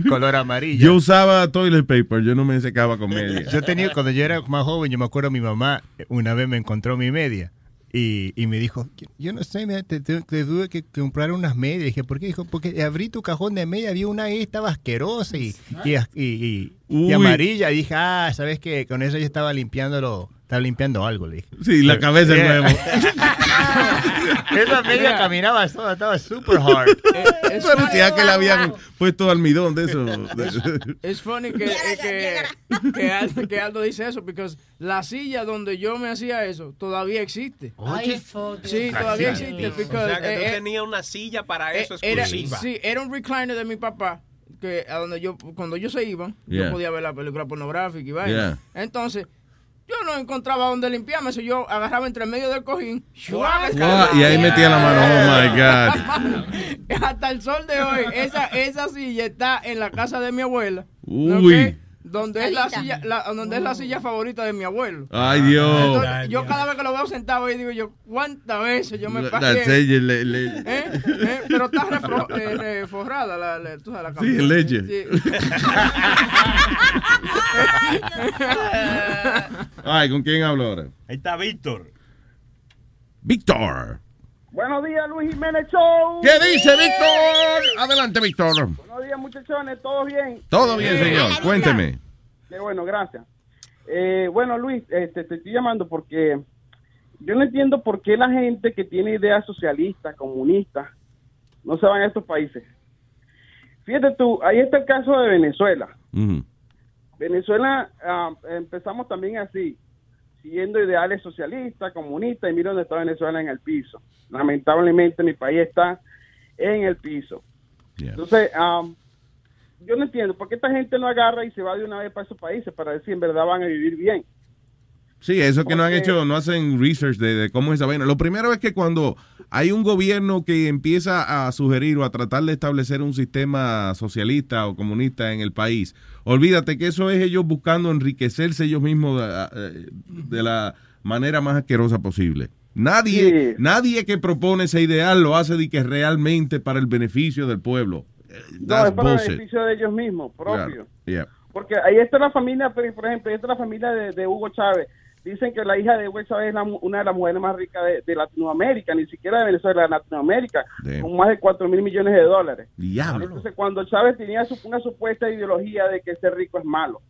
Color amarillo. Yo usaba toilet paper, yo no me secaba con media. Yo tenía, cuando yo era más joven, yo me acuerdo mi mamá una vez me encontró mi media y, y me dijo, yo no sé, mira, te, te- te tuve que comprar unas medias. dije, ¿por qué? Dijo, porque abrí tu cajón de media, había una ahí, estaba asquerosa y, y, y- y- y Uy. amarilla. Y dije, ah, ¿sabes qué? Con eso yo estaba limpiando Estaba limpiando algo, le dije. Sí, la cabeza de Yeah. nuevo. Esa media caminaba sola, estaba super hard. Es Parecía que le habían puesto almidón de eso. Es funny que, eh, que, que, Aldo, que Aldo dice eso, porque la silla donde yo me hacía eso todavía existe. Ay, Sí, todavía existe. O because, sea, que tú eh, eh, tenías una silla para eso eh, era, exclusiva. sí, era un recliner de mi papá que a donde yo cuando ellos se iban Yeah. yo podía ver la película pornográfica y vaina. Yeah. Entonces yo no encontraba donde limpiarme, eso yo agarraba entre medio del cojín ¡shua! Wow, y ahí metía la mano. Oh my God. Hasta el sol de hoy, esa, esa silla está en la casa de mi abuela. Uy. ¿ok? Donde es, la silla, la- donde es la silla favorita de mi abuelo. Ay, Dios. Entonces, yo cada vez que lo veo sentado ahí digo yo, ¿cuántas veces yo me La pasé? sella, le- le- ¿Eh? ¿Eh? Pero está refro- eh, reforrada la, la, tú sabes, la Sí, leche. Sí. Ay, ¿con quién hablo ahora? Ahí está Víctor. Víctor. Buenos días, Luis Jiménez Show. ¿Qué dice Víctor? Adelante, Víctor. Buenos días, muchachones. ¿Todo bien? Todo bien, señor. Cuénteme. Qué bueno, gracias. Eh, bueno, Luis, este, te estoy llamando porque yo no entiendo por qué la gente que tiene ideas socialistas, comunistas, no se van a estos países. Fíjate tú, ahí está el caso de Venezuela. Venezuela ah, empezamos también así, siguiendo ideales socialistas, comunistas, y mira dónde está Venezuela en el piso. Lamentablemente mi país está en el piso. Entonces, ah, yo no entiendo por qué esta gente no agarra y se va de una vez para esos países para si en verdad van a vivir bien. Sí, eso que no han hecho, no hacen research de, de cómo es esa vaina. Lo primero es que cuando hay un gobierno que empieza a sugerir o a tratar de establecer un sistema socialista o comunista en el país, olvídate que eso es ellos buscando enriquecerse ellos mismos de, de la manera más asquerosa posible. Nadie, nadie que propone ese ideal lo hace de que realmente para el beneficio del pueblo. No, That's es para el beneficio de ellos mismos, propio. Yeah. Porque ahí está la familia, por por ejemplo, ahí está la familia de, de Hugo Chávez. Dicen que la hija de Hugo Chávez es la una de las mujeres más ricas de, de Latinoamérica, ni siquiera de Venezuela, de Latinoamérica, Damn. con más de 4 mil millones de dólares. Diablo. Entonces, cuando Chávez tenía su- una supuesta ideología de que ser rico es malo.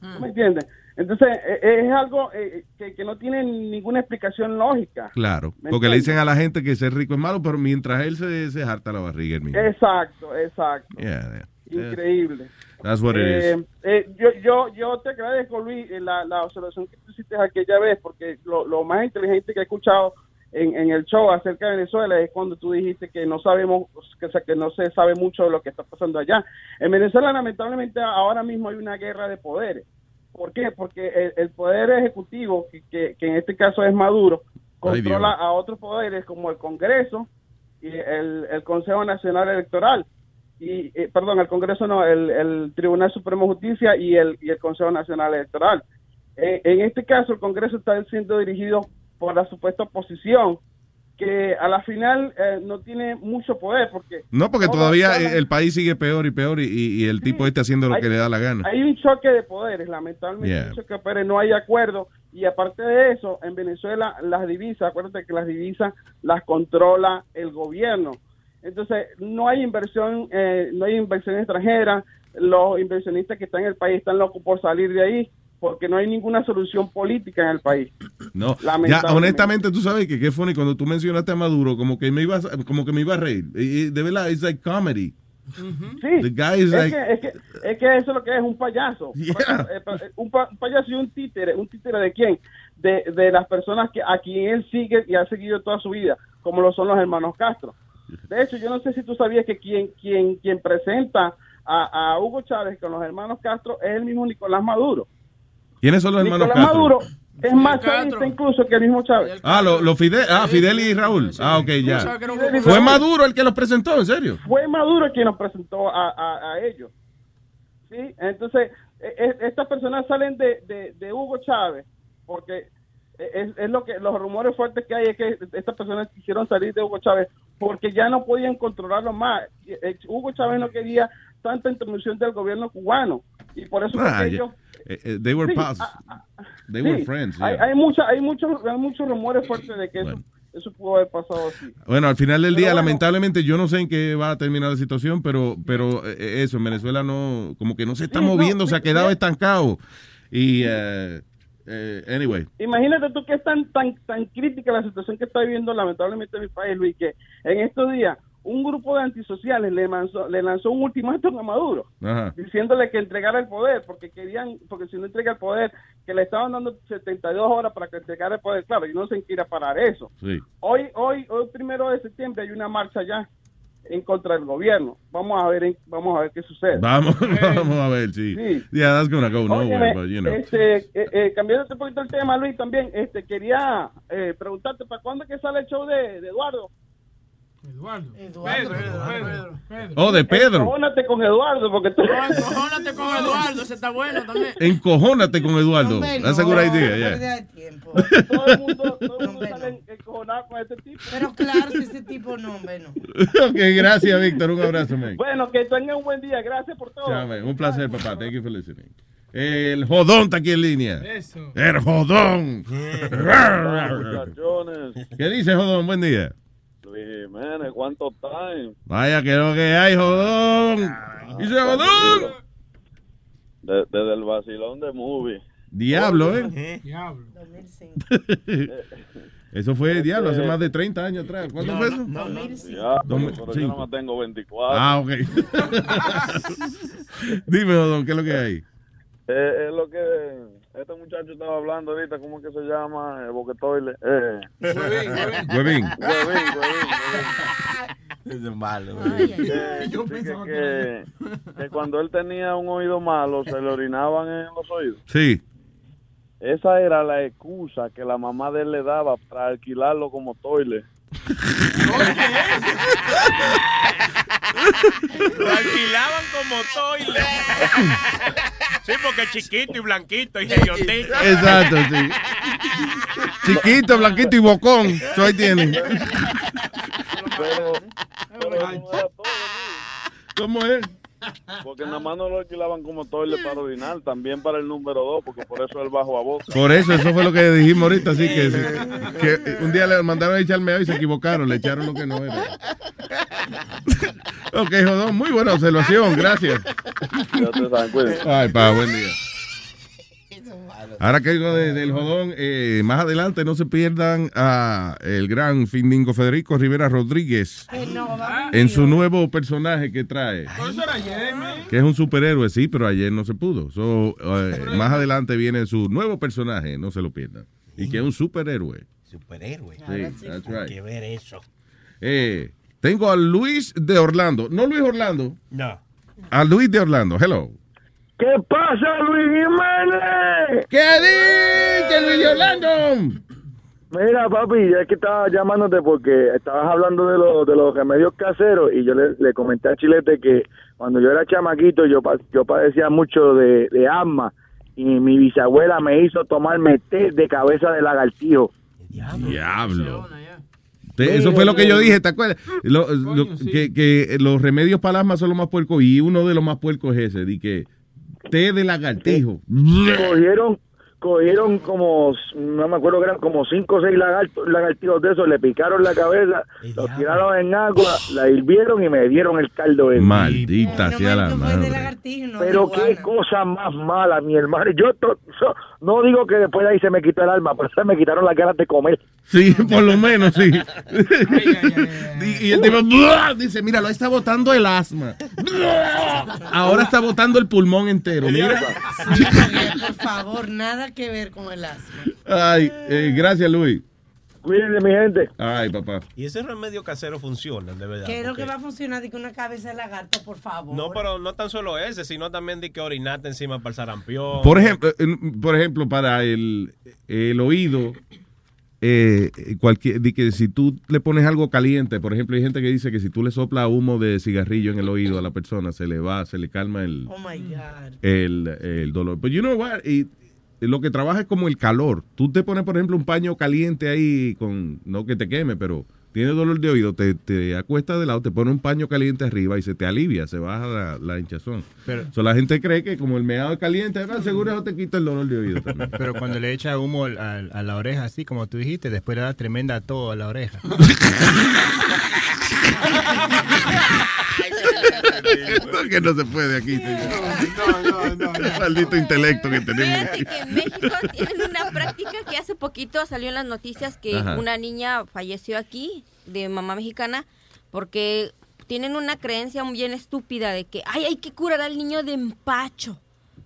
¿Tú me entiendes? Entonces, eh, es algo eh, que, que no tiene ninguna explicación lógica. Claro, ¿Me porque le dicen a la gente que ser rico es malo, pero mientras él se, se harta la barriga él mismo. Exacto, exacto. Yeah, yeah. Increíble. That's what it Eh, is. eh, yo, yo, yo te agradezco, Luis, eh, la, la observación que tú hiciste aquella vez, porque lo, lo más inteligente que he escuchado en, en el show acerca de Venezuela es cuando tú dijiste que no sabemos, que, o sea, que no se sabe mucho de lo que está pasando allá. En Venezuela, lamentablemente, ahora mismo hay una guerra de poderes. ¿Por qué? Porque el, el poder ejecutivo, que, que, que en este caso es Maduro, Ay, controla Dios. a otros poderes como el Congreso y el, el Consejo Nacional Electoral y eh, perdón, el Congreso no, el, el Tribunal Supremo de Justicia y el, y el Consejo Nacional Electoral. Eh, en este caso, el Congreso está siendo dirigido por la supuesta oposición, que a la final eh, no tiene mucho poder, porque... No, porque todavía el país sigue peor y peor y, y- el tipo este haciendo lo hay- que le da la gana. Hay un choque de poderes, lamentablemente, Yeah. un choque de poderes, no hay acuerdo. Y aparte de eso, en Venezuela las divisas, acuérdate que las divisas las controla el gobierno. Entonces, no hay inversión, eh, no hay inversión extranjera. Los inversionistas que están en el país están locos por salir de ahí porque no hay ninguna solución política en el país. No, ya honestamente tú sabes que qué funny cuando tú mencionaste a Maduro como que me iba a- como que me iba a reír. De verdad es like comedy. Sí, The guy is es, like que, es, que, es que eso es lo que es un payaso. Eh, eh, Un, pa- un payaso y un títere. ¿Un títere de quién? De, de las personas que a quien él sigue y ha seguido toda su vida, como lo son los hermanos Castro. De hecho, yo no sé si tú sabías que quien, quien, quien presenta a, a Hugo Chávez con los hermanos Castro es el mismo Nicolás Maduro. ¿Quiénes son los hermanos Nicolás Castro? Maduro es más chavista incluso que el mismo Chávez. Ah, los lo Fidel, ah, Fidel y Raúl. Ah, ok, ya. Fue. Maduro el que los presentó, en serio. fue Maduro quien nos presentó a, a- a ellos. ¿Sí? Entonces, e- e- estas personas salen de, de, de Hugo Chávez porque es, es lo que los rumores fuertes que hay es que estas personas quisieron salir de Hugo Chávez porque ya no podían controlarlo más. Eh, Hugo Chávez no quería tanta intervención del gobierno cubano y por eso Ah, ellos Eh, eh, they were Sí, pals. ah, They Sí, were friends. hay, yeah. hay, mucha, hay, muchos, hay muchos rumores fuertes de que eso, eso pudo haber pasado así. Bueno, al final del Pero día, bueno. lamentablemente, yo no sé en qué va a terminar la situación, pero, pero eh, eso, en Venezuela no, como que no se está Sí, no, moviendo, se ha quedado estancado. Y eh, eh, anyway. Imagínate tú que es tan, tan, tan crítica la situación que está viviendo lamentablemente en mi país, Luis, que en estos días un grupo de antisociales le lanzó, le lanzó un ultimátum a Maduro Ajá. diciéndole que entregara el poder, porque querían, porque si no entrega el poder, que le estaban dando 72 horas para que entregara el poder. Claro, y no se quiera parar eso. Sí. Hoy, hoy, hoy primero de septiembre hay una marcha ya en contra del gobierno. Vamos a ver, en- vamos a ver qué sucede. Vamos, vamos a ver, sí. Sí. Yeah, that's gonna go nowhere, Óyeme, but you know. este, eh, eh, cambiando un poquito el tema, Luis, también este, quería eh, preguntarte, ¿para cuándo es que sale el show de, de Eduardo? Eduardo. Pedro, Pedro, Pedro. Oh, de Pedro. Encójate con Eduardo, porque tú... Encojónate con Eduardo, ese está bueno también. Encojónate con Eduardo. Hombre, That's a no, good idea, no todo el mundo, todo el mundo sale encojonado con este tipo. Pero claro, si ese tipo no, hombre, no. ok, gracias, Víctor. Un abrazo, man. Bueno, que tengan un buen día. Gracias por todo. Un placer, papá. Thank you for listening. El jodón está aquí en línea. Eso. El jodón. ¿Qué dice jodón? Buen día. Luis Jiménez, ¿cuánto time? Vaya, que lo que hay, jodón. Dice jodón. De- desde el vacilón de movie. Diablo, ¿eh? Diablo. Eso fue diablo, hace más de 30 años atrás. ¿Cuándo fue eso? Ya, Dos mil- pero yo cinco. no más tengo 24. Ah, ok. Dime, jodón, ¿qué es lo que hay? Eh, es lo que este muchacho estaba hablando ahorita, ¿cómo es que se llama? Eh, Boquetoile. Eh. Huevín. Huevín, huevín, Es malo, Eh, Yo sí, que, pensaba que, que cuando él tenía un oído malo, se le orinaban en los oídos. Sí. Esa era la excusa que la mamá de él le daba para alquilarlo como toile. Lo alquilaban como toile. Sí, porque es chiquito y blanquito y geriotito. Exacto, sí. Chiquito, blanquito y bocón. Eso ahí tienen. Pero, ¿Cómo es? Porque nada más no lo alquilaban como toile para orinar, también para el número dos, porque por eso el bajo a boca. Por eso, eso fue lo que dijimos ahorita, así que, que un día le mandaron a echar meo y se equivocaron, le echaron lo que no era. ok, jodón, muy buena observación, gracias. Ya ustedes saben. Ay, pa, buen día. Ahora que digo de- del jodón, eh, más adelante no se pierdan a el gran Findingo Federico Rivera Rodríguez en su nuevo personaje que trae. Que es un superhéroe, sí, pero ayer no se pudo. So, eh, más adelante viene su nuevo personaje, no se lo pierdan. Y que es un superhéroe. Superhéroe. Sí, that's right. Hay que ver eso. Eh, tengo a Luis de Orlando. No Luis Orlando. No. A Luis de Orlando. Hello. ¿Qué pasa, Luis Jiménez? ¿Qué dice Luis Orlando? Mira, papi, ya es que estaba llamándote porque estabas hablando de, los de los remedios caseros y yo le, le comenté a Chilete que cuando yo era chamaquito yo, yo padecía mucho de, de asma y mi bisabuela me hizo tomarme té de cabeza de lagartijo. Diablo. Te- eso fue lo que yo dije, ¿te acuerdas? Lo- lo- que, que los remedios para el asma son los más puercos y uno de los más puercos es ese, de que té de lagartijo. Cogieron, cogieron como, no me acuerdo que eran como cinco o seis lagartos, lagartijos de esos, le picaron la cabeza, los tiraron en agua, la hirvieron y me dieron el caldo ese. Maldita sea la madre. Pero qué cosa más mala, mi hermano. Yo to- so- no digo que después de ahí se me quitó el alma, pero se me quitaron las ganas de comer. Sí, por lo menos, sí. y, y el tipo ¡buah! dice, mira, lo está botando el asma. ¡Buah! Ahora está botando el pulmón entero, mira. Sí, por favor, nada que ver con el asma. Ay, eh, gracias, Luis. Cuídense, mi gente. Ay, papá. Y ese remedio casero funciona, de verdad. ¿Qué es lo que va a funcionar de que una cabeza de lagarto, por favor? No, pero no tan solo ese, sino también de que orinate encima para el sarampión. Por ejemplo, por ejemplo, para el, el oído, eh, cualquier, de que si tú le pones algo caliente, por ejemplo, hay gente que dice que si tú le soplas humo de cigarrillo en el oído a la persona, se le va, se le calma el, Oh my God. el, el dolor. Pero you know what? Y lo que trabaja es como el calor. Tú te pones, por ejemplo, un paño caliente ahí con, no que te queme, pero tienes dolor de oído, te, te acuestas de lado, te pones un paño caliente arriba y se te alivia, se baja la, la hinchazón. Pero- So, la gente cree que como el meado es caliente, ah, seguro eso te quita el dolor de oído también. Pero cuando le echa humo a, la oreja, así como tú dijiste, después le da tremenda todo a la oreja. Que no se puede aquí, señor. Maldito intelecto que tenemos aquí. que en México tienen una práctica que hace poquito salió en las noticias que Ajá. una niña falleció aquí de mamá mexicana porque tienen una creencia muy bien estúpida de que ay hay que curar al niño de empacho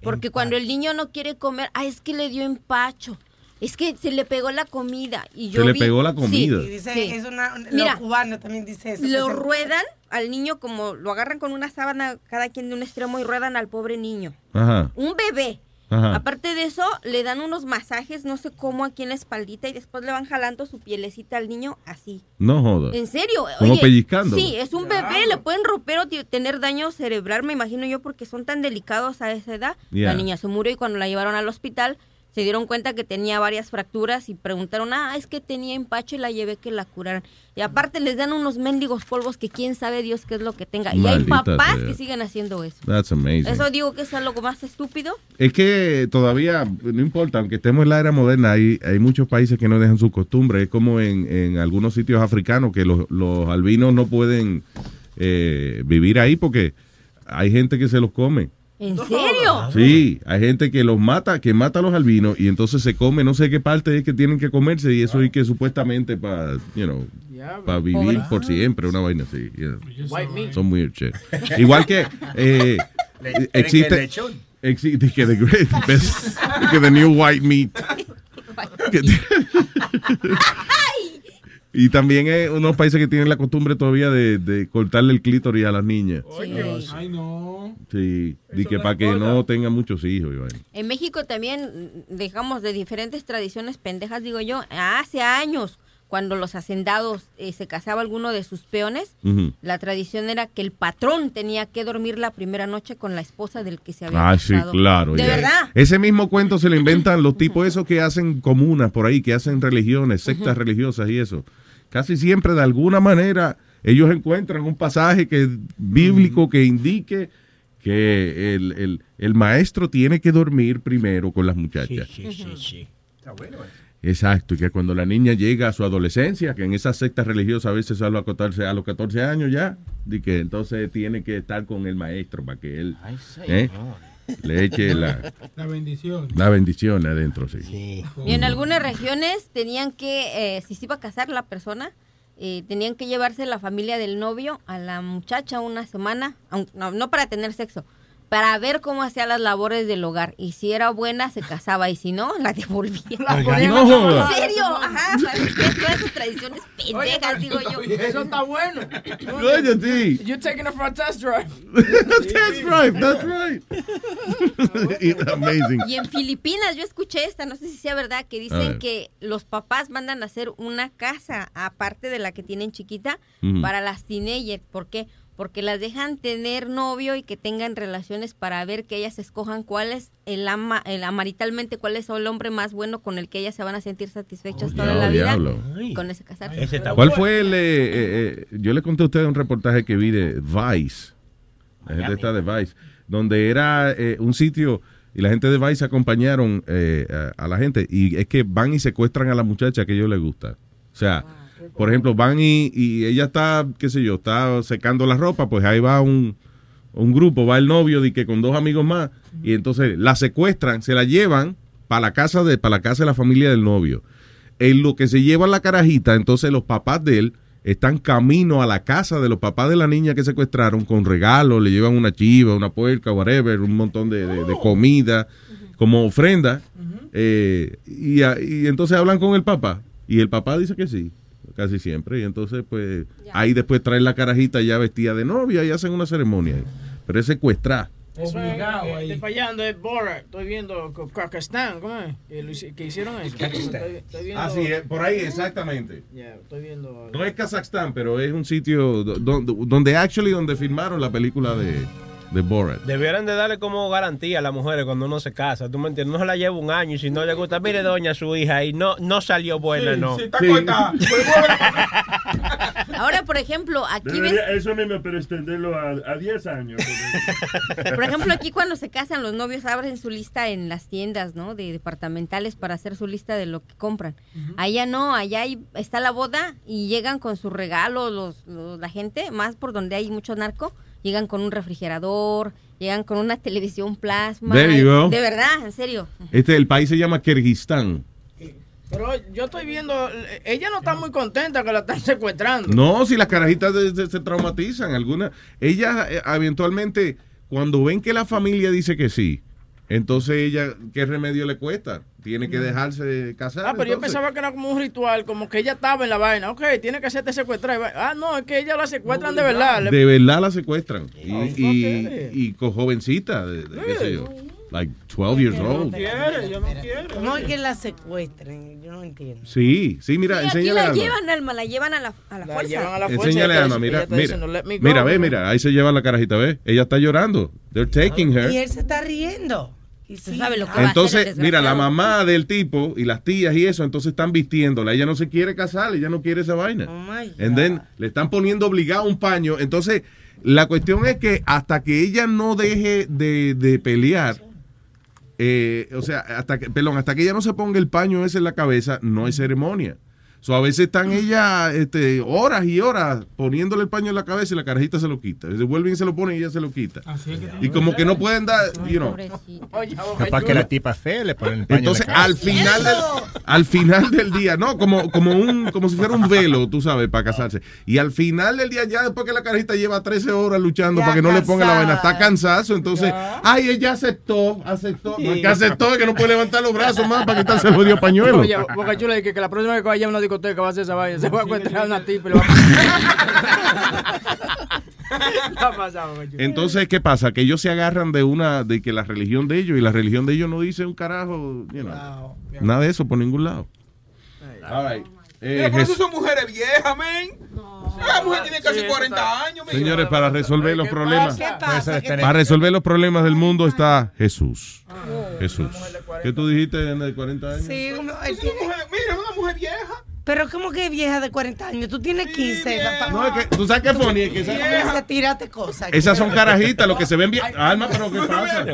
porque cuando el niño no quiere comer ay es que le dio empacho es que se le pegó la comida y yo Se le vi- pegó la Sí, comida. Y dice, Sí. es una, Mira, lo cubano también dice eso. lo se- ruedan al niño como lo agarran con una sábana cada quien de un extremo y ruedan al pobre niño Ajá. un bebé Ajá. Aparte de eso, le dan unos masajes, no sé cómo, aquí en la espaldita y después le van jalando su pielecita al niño así. No jodas. ¿En serio? Como Oye, pellizcando. Sí, es un bebé, le pueden romper o tener daño cerebral, me imagino yo, porque son tan delicados a esa edad. Yeah. La niña se murió y cuando la llevaron al hospital se dieron cuenta que tenía varias fracturas y preguntaron, ah, es que tenía empacho y la llevé que la curaran. Y aparte les dan unos mendigos polvos que quién sabe Dios qué es lo que tenga. Y hay papás sea. que siguen haciendo eso. That's amazing. Eso digo que es algo más estúpido. Es que todavía, no importa, aunque estemos en la era moderna, hay, hay muchos países que no dejan sus costumbres. Es como en, en algunos sitios africanos que los, los albinos no pueden eh, vivir ahí porque hay gente que se los come. ¿En serio? Sí, hay gente que los mata, que mata a los albinos y entonces se come, no sé qué parte es que tienen que comerse y eso es que supuestamente para, you know, para vivir Pobre. por siempre, una vaina así. you know. White meat. Son weird shit. Igual que eh, Le- existe, que existe que the great best- que the new white meat. Que- y también hay unos países que tienen la costumbre todavía de, de cortarle el clítoris a las niñas. Ay, no. Sí, y que para que no tengan muchos hijos. En México también, digamos, de diferentes tradiciones pendejas, digo yo, hace años, cuando los hacendados eh, se casaba alguno de sus peones, la tradición era que el patrón tenía que dormir la primera noche con la esposa del que se había Ah, sí, casado. claro. De ya. verdad. Ese mismo cuento se lo inventan los tipos esos que hacen comunas por ahí, que hacen religiones, sectas religiosas y eso. Casi siempre, de alguna manera, ellos encuentran un pasaje que bíblico que indique que el, el- el maestro tiene que dormir primero con las muchachas. Está bueno. eh. Exacto, y que cuando la niña llega a su adolescencia, que en esas sectas religiosas a veces a acotarse a los 14 años ya, y que entonces tiene que estar con el maestro para que él ¿eh? le eche la, La bendición. la bendición adentro, sí. Y en algunas regiones tenían que, eh, si se iba a casar la persona, eh, tenían que llevarse la familia del novio a la muchacha una semana, aun- no, no para tener sexo, para ver cómo hacía las labores del hogar. Y si era buena, se casaba, y si no, la devolvía. Oiga, no. ¿En serio? Ajá, todas esas tradiciones pendejas, digo yo. Eso está bueno. Coño, sí. You're taking it for a test drive. That's right, that's right. Amazing. Y en Filipinas, yo escuché esta, no sé si sea verdad, que dicen que los papás mandan a hacer una casa aparte de la que tienen chiquita para las teenagers. ¿Por qué? Porque las dejan tener novio y que tengan relaciones para ver que ellas escojan cuál es el ama, el amaritalmente, cuál es el hombre más bueno con el que ellas se van a sentir satisfechas toda Oh, la vida. con ese casarse. ¿Cuál fue el... eh, eh, eh, yo le conté a usted un reportaje que vi de Vice. La gente está de Vice. Donde era eh, un sitio y la gente de Vice acompañaron eh, a, a la gente y es que van y secuestran a la muchacha que ellos les gusta. O sea, por ejemplo, van y, y ella está, qué sé yo, está secando la ropa, pues ahí va un, un grupo, va el novio de que con dos amigos más y entonces la secuestran, se la llevan para la casa de para la casa de la familia del novio. En lo que se lleva la carajita, entonces los papás de él están camino a la casa de los papás de la niña que secuestraron con regalos, le llevan una chiva, una puerca, whatever, un montón de, de- de comida como ofrenda. eh, y, y entonces hablan con el papá y el papá dice que sí, casi siempre. Y entonces pues ahí después traen la carajita ya vestida de novia y hacen una ceremonia. Pero es secuestrar. Eso es, eh, ahí. allá donde es Borat. Estoy viendo Ka- Kakistán, ¿cómo es? Que, hicieron eso. Estoy, estoy viendo, Ah, sí, eh, por ahí, exactamente. Ya, estoy viendo. No es Kazajstán, pero es un sitio do- donde, donde actually donde filmaron la película de, de Borat. Debieran de darle como garantía a las mujeres cuando uno se casa, ¿tú me entiendes? No se la lleva un año y si no le gusta, mire doña su hija y no, no salió buena, Sí, no. sí, está cortada. Ahora, por ejemplo, aquí ves, Debería, eso mismo, pero extenderlo a, a 10 años. porque- por ejemplo, aquí cuando se casan los novios abren su lista en las tiendas, ¿no? De departamentales para hacer su lista de lo que compran. Allá no, allá hay- está la boda y llegan con sus regalos los, los- la gente, más por donde hay mucho narco, llegan con un refrigerador, llegan con una televisión plasma. There you go. De verdad, en serio. Este, el país se llama Kirguistán. Pero yo estoy viendo, ella no está muy contenta que la están secuestrando. No, si las carajitas de- de- se traumatizan, algunas, ellas eh, eventualmente, cuando ven que la familia dice que sí, entonces ella, ¿qué remedio le cuesta? Tiene que dejarse casar. Ah, pero yo pensaba que era como un ritual, como que ella estaba en la vaina. Ok, tiene que hacerte secuestrar. Ah, no, es que ella la secuestran de verdad. De verdad la secuestran. Y, y, y con jovencita, de, de- qué sé yo, like 12 years old. ¿Cómo es que la secuestren? Yo no entiendo. Sí, sí, mira, aquí enséñale la a Alma. llevan, Alma, la llevan a la, a la fuerza. Enséñale a Alma, mira, mira, mira, ve, mira, ahí se lleva la carajita, ve, ella está llorando. They're taking her. Y él se está riendo. Y sí, sabe lo que Entonces, mira, la mamá del tipo y las tías y eso, entonces están vistiéndola. Ella no se quiere casar, ella no quiere esa vaina. And then, le están poniendo obligado un paño. Entonces, la cuestión es que hasta que ella no deje de, de pelear, eh, o sea, hasta que, perdón, hasta que ella no se ponga el paño ese en la cabeza, no hay ceremonia. So, a veces están ella este, horas y horas poniéndole el paño en la cabeza y la carajita se lo quita. Se vuelven y se lo ponen y ella se lo quita. Y como que no pueden dar, you know. Capaz que la tipa fea le ponen el paño en la Entonces, al final del, al final del día, no, como, como un, como si fuera un velo, tú sabes, para casarse. Y al final del día, ya después que la carajita lleva 13 horas luchando Ya para que no le ponga la vaina, está cansazo, entonces, ay, ella aceptó, aceptó, no, es que aceptó, es que no puede levantar los brazos más para quitarse el jodido pañuelo. Oye, Boca Chula dice que, que la próxima vez que vaya una discoteca va a hacer esa vaina. Se va a encontrar una tipa y le va a... Entonces, ¿qué pasa? Que ellos se agarran de una, de que la religión de ellos, y la religión de ellos no dice un carajo, you know, nada de eso por ningún lado. All right. Eh, Mira, por eso son mujeres viejas, men. La mujer tiene casi 40 años. Señores, para resolver los problemas, ¿Qué pasa? ¿Qué para resolver los problemas del mundo está Jesús. Ah. Jesús. ¿Qué tú dijiste el 40 años? Sí, una mujer- Mira, una mujer vieja. Pero ¿cómo que vieja de 40 años? Tú tienes 15. papá. No, es que, ¿tú sabes qué funny? Es que esa- Vieja, tírate cosas. esas son carajitas, lo que se ven bien. Alma, pero ¿qué pasa?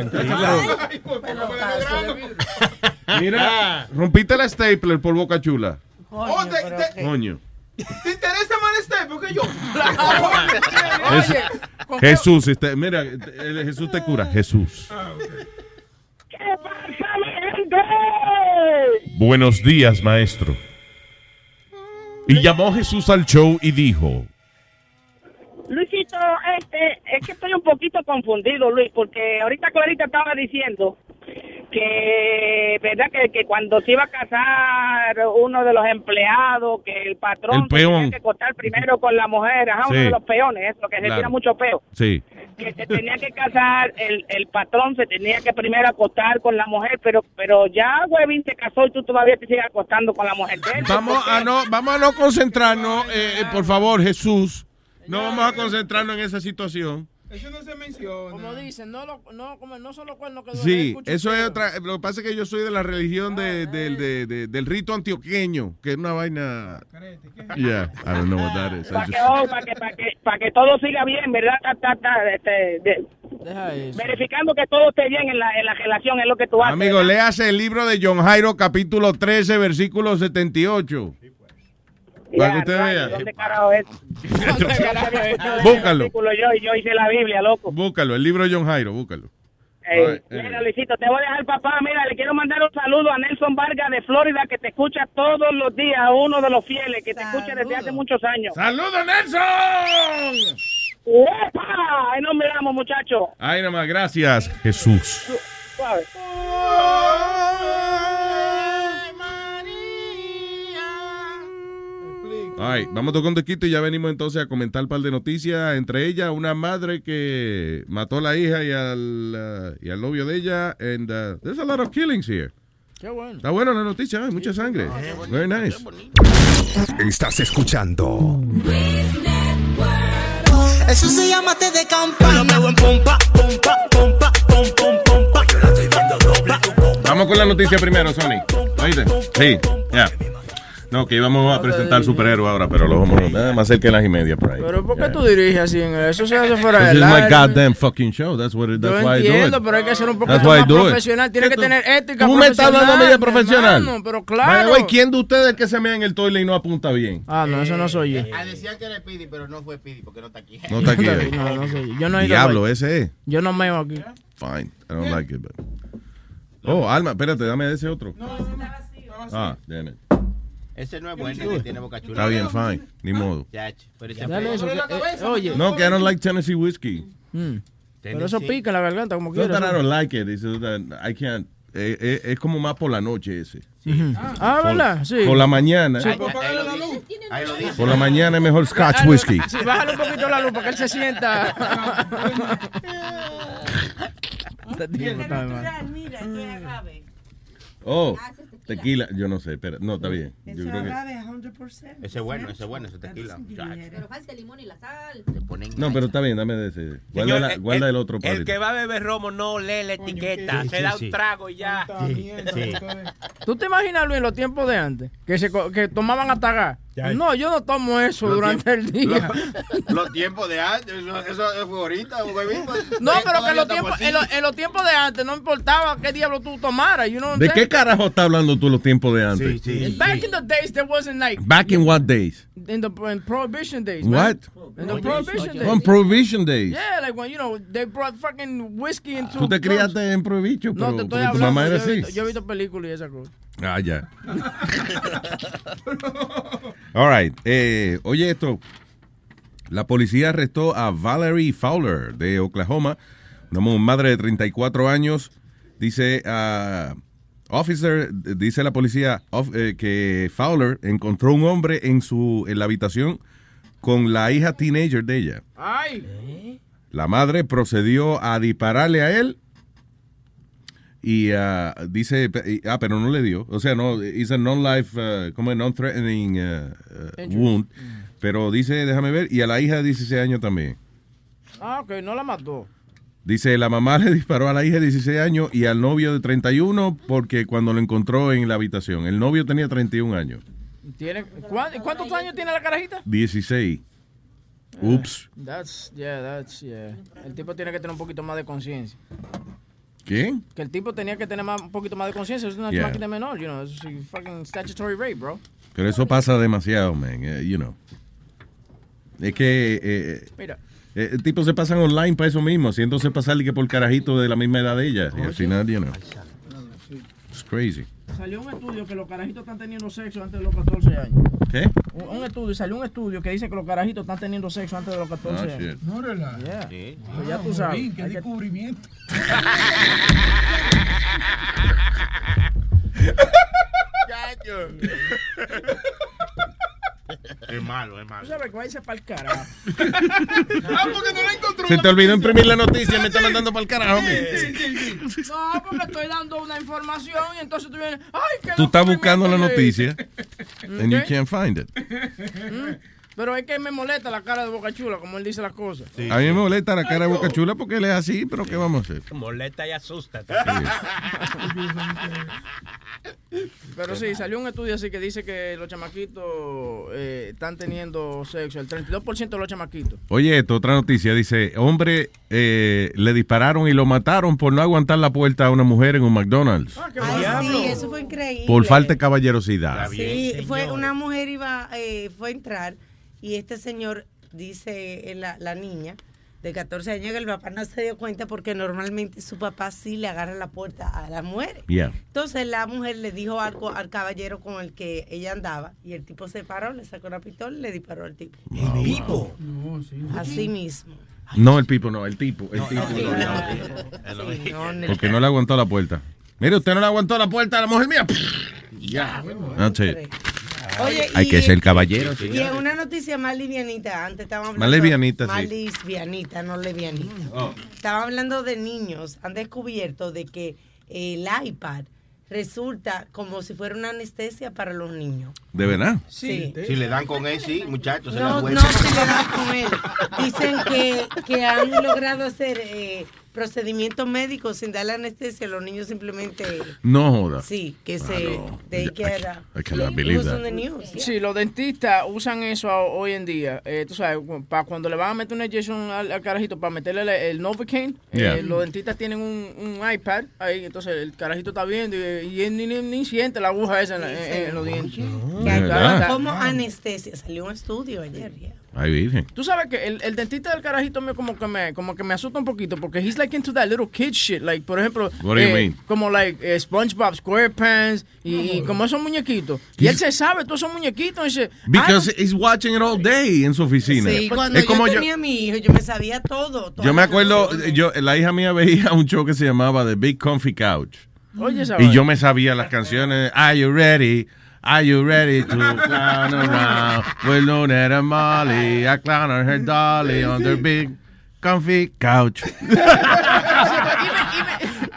Mira, rompiste la stapler por boca chula. Oh, te, te- Coño. ¿te interesa más este? Porque yo. Jesús, Jesús, este, mira, el Jesús te cura. Jesús. Buenos días, maestro. Y llamó Jesús al show y dijo, Luisito, este, es que estoy un poquito confundido, Luis, porque ahorita Clarita estaba diciendo que, ¿verdad? Que, que cuando se iba a casar uno de los empleados, que el patrón El peón. tenía que cortar primero con la mujer, ajá, uno de los peones, eso, que se Claro. tira mucho peo, sí. que se tenía que casar, el, el patrón se tenía que primero acostar con la mujer, pero pero ya Webin se casó y tú todavía te sigues acostando con la mujer. Vamos ¿por a no, vamos a no concentrarnos, eh, eh, por favor, Jesús. No vamos a concentrarnos en esa situación. Eso no se menciona. Como dicen, no, lo, no, como no son los cuernos que duelen, Sí, eso es otra. Lo que pasa es que yo soy de la religión de, del- de- de- del rito antioqueño, que es una vaina. Yeah, I don't know what that is. Para que, just- oh, para que, para que, para que todo siga bien, ¿verdad? Ta, ta, ta, este, de- Deja eso. verificando que todo esté bien en la, en la relación es lo que tú haces. Amigo, léase el libro de John Jairo, capítulo 13, versículo 78. Para que usted vea. ¿Dónde carajo es? Búscalo. Yo, yo hice la Biblia, loco. Búscalo, el libro de John Jairo, búscalo. Eh, mira. Luisito, te voy a dejar, papá. Mira, le quiero mandar un saludo a Nelson Vargas de Florida, que te escucha todos los días, uno de los fieles, que te escucha desde hace muchos años. ¡Saludos, Nelson! ¡Epa! Ahí nos miramos, muchachos. Ay, nada más, gracias, Jesús. Suave. Ay, vamos a tocar un tequito y ya venimos entonces a comentar un par de noticias. Entre ellas, una madre que mató a la hija y al, uh, y al novio de ella. And uh, there's a lot of killings here. Qué bueno. Está buena la noticia, hay mucha sangre. Very nice. Estás escuchando Eso se llama té de campaña. en pompa, pompa, pompa, pom, pom, pompa. Vamos con la noticia primero, Sony. ¿Oíste? Sí, ya. No, que íbamos a presentar superhéroes ahora, pero lo vamos a más cerca de las y media por ahí. Pero ¿por qué tú diriges así en eso se hace fuera This del is my goddamn fucking show. That's what it, that's Yo why I do entiendo, it. pero hay que ser un I más profesional. Tiene que tener ética Tú me estás hablando a mí de mi profesional. hermano, pero claro. way, ¿quién de ustedes que se mea en el toilet y no apunta bien? Ah, no, eso no soy yo. Ah, decían que era Speedy, pero no fue Speedy porque no está aquí. No está aquí. No, no soy yo. Yo no he ido Diablo, ese es. Yo no meo aquí. Fine. I don't like it, but... Oh, Alma, espérate, dame ese otro. Ah, damn it. Ese no es bueno, que tiene boca chula. Está bien, fine. Ni modo. Pero ese Dale eso. que- eh, oye. No, que I don't like Tennessee whiskey. Mm. Pero eso pica la garganta como No quieras. that I don't like it. It's that I can't. Eh, eh, es como más por la noche ese. Ujú. Ah, ¿verdad? Sí. Por la mañana. Sí. Por la mañana es mejor Scotch whiskey. Sí, bájale un poquito la luz para que él se sienta. Oh, tequila. Yo no sé, pero no, está bien. Yo Eso es creo que... agave 100%. Ese es bueno, ese es bueno, ese tequila. Pero falta el limón y la sal. Te ponen No, pero está bien, dame de ese. Guarda, Señor, la- el- guarda el otro El que va a beber romo no lee la etiqueta. sí, se sí, da sí. un trago y ya. ¿Tú te imaginas, Luis, los tiempos de antes? Que se que tomaban hasta gas. Ya. No, yo no tomo eso Los durante el día. Los tiempos de antes, eso, eso fue ahorita, güey. No, pero que los, tiempos, así. en, los, en los tiempos de antes no importaba qué diablo tú tomaras. You know ¿De qué carajo está hablando tú los tiempos de antes? Back in the days, there wasn't like Back in what days? in the in prohibition days. man. What? In the prohibition days. On Prohibition Days. Yeah, like when you know they brought fucking whiskey into. Tú te criaste en Prohibition, No, pero te estoy porque tu hablando. mamá era así. yo he visto películas y esa cosa. Ah, ya. All right. Eh, oye, esto. La policía arrestó a Valerie Fowler de Oklahoma, una madre de 34 años. Dice, ah, officer, dice la policía of- eh, que Fowler encontró un hombre en su en la habitación con la hija teenager de ella. Ay. La madre procedió a dispararle a él y ah, dice, ah, pero no le dio. O sea, no, es a non-life, uh, como non-threatening uh, uh, wound. Pero dice, déjame ver, y a la hija de 16 años también. Ah, ok, no la mató. Dice, la mamá le disparó a la hija de 16 años y al novio de 31 porque cuando lo encontró en la habitación. El novio tenía 31 años. ¿Tiene, ¿cuán- ¿Cuántos años tiene la carajita? 16. Ups. That's, yeah, that's, yeah. El tipo tiene que tener un poquito más de conciencia. ¿Qué? Que el tipo tenía que tener más, un poquito más de conciencia. Es una Yeah. máquina menor, you know. Es fucking statutory rape, bro. Pero eso pasa demasiado, man. eh, you know. Es que... eh, Mira. Eh, El tipo se pasan online para eso mismo, haciéndose pasar que por carajito de la misma edad de ella. Y al final, you know, crazy. Salió un estudio que los carajitos están teniendo sexo antes de los 14 años. ¿Qué? Un, un estudio, salió un estudio que dice que los carajitos están teniendo sexo antes de los 14 Ah, años. shit. No relaja. Yeah. Pues ya tú sabes. Qué Hay que- descubrimiento. Es malo, es Tú malo. sabes que va a irse para el carajo. Ah, porque no la encontró. Se te olvidó imprimir la noticia, me está mandando para el carajo. man. No, porque estoy dando una información y entonces tú vienes. ¡Ay, qué Tú estás buscando la noticia and you can't find it. Pero es que me molesta la cara de Boca Chula, como él dice las cosas. A mí me molesta la cara de Boca Chula porque él es así, pero ¿qué vamos a hacer? Molesta y asusta. Pero sí, salió un estudio así que dice que los chamaquitos eh, están teniendo sexo, el 32% de los chamaquitos. Oye, esto, otra noticia, dice, hombre eh, le dispararon y lo mataron por no aguantar la puerta a una mujer en un McDonald's. Ay, sí, eso fue increíble. Por falta de caballerosidad. Sí, fue una mujer iba, eh, fue a entrar y este señor dice eh, la, la niña de 14 años que el papá no se dio cuenta porque normalmente su papá sí le agarra la puerta a las mujeres. Yeah. Entonces la mujer le dijo algo al caballero con el que ella andaba y el tipo se paró, le sacó una pistola y le disparó al tipo. El tipo. Así mismo. No, el tipo, no, el tipo. El tipo. Sí, no, no, no. sí, no, no. Porque no le aguantó la puerta. Mire, usted no le aguantó la puerta a la mujer mía. Ya. That's it. Oye, Hay y- que ser caballero, Y en una noticia más livianita, antes estábamos hablando... Más livianita, Más sí. livianita, no livianita. Oh. Estaba hablando de niños, han descubierto de que el iPad resulta como si fuera una anestesia para los niños. ¿De verdad? Sí. Si le dan con él, sí, muchachos. se No, la no se le da con él. Dicen que, que han logrado hacer eh, procedimientos médicos sin darle anestesia, los niños simplemente... No joda. Sí, que se... They get, yeah. Sí, los dentistas usan eso hoy en día. Eh, tú sabes, para cuando le van a meter una inyección al, al carajito para meterle el, el Novocaine, eh, Yeah. los dentistas tienen un, un iPad ahí, entonces el carajito está viendo y, y él ni, ni, ni siente la aguja esa en, la- en- en los dientes. Que ¿De verdad? actúan como anestesia. Salió un estudio ayer, ya. Ay, virgen. Tú sabes que el, el dentista del carajito mío como que me como que me asusta un poquito porque he's like into that little kid shit, like por ejemplo, What do you eh, mean? como like eh, SpongeBob SquarePants y, y como esos muñequitos. Y él se sabe todos esos muñequitos y Because he's watching it all day en su oficina. Sí, cuando es como yo yo, tenía a mi hijo, yo me sabía todo. yo me acuerdo, yo, la hija mía veía un show que se llamaba The Big Comfy Couch. Oye, Y yo me sabía las canciones. Are you ready? Are you ready to clown around? Well, no, that a Molly, a clown on her dolly on their big comfy couch.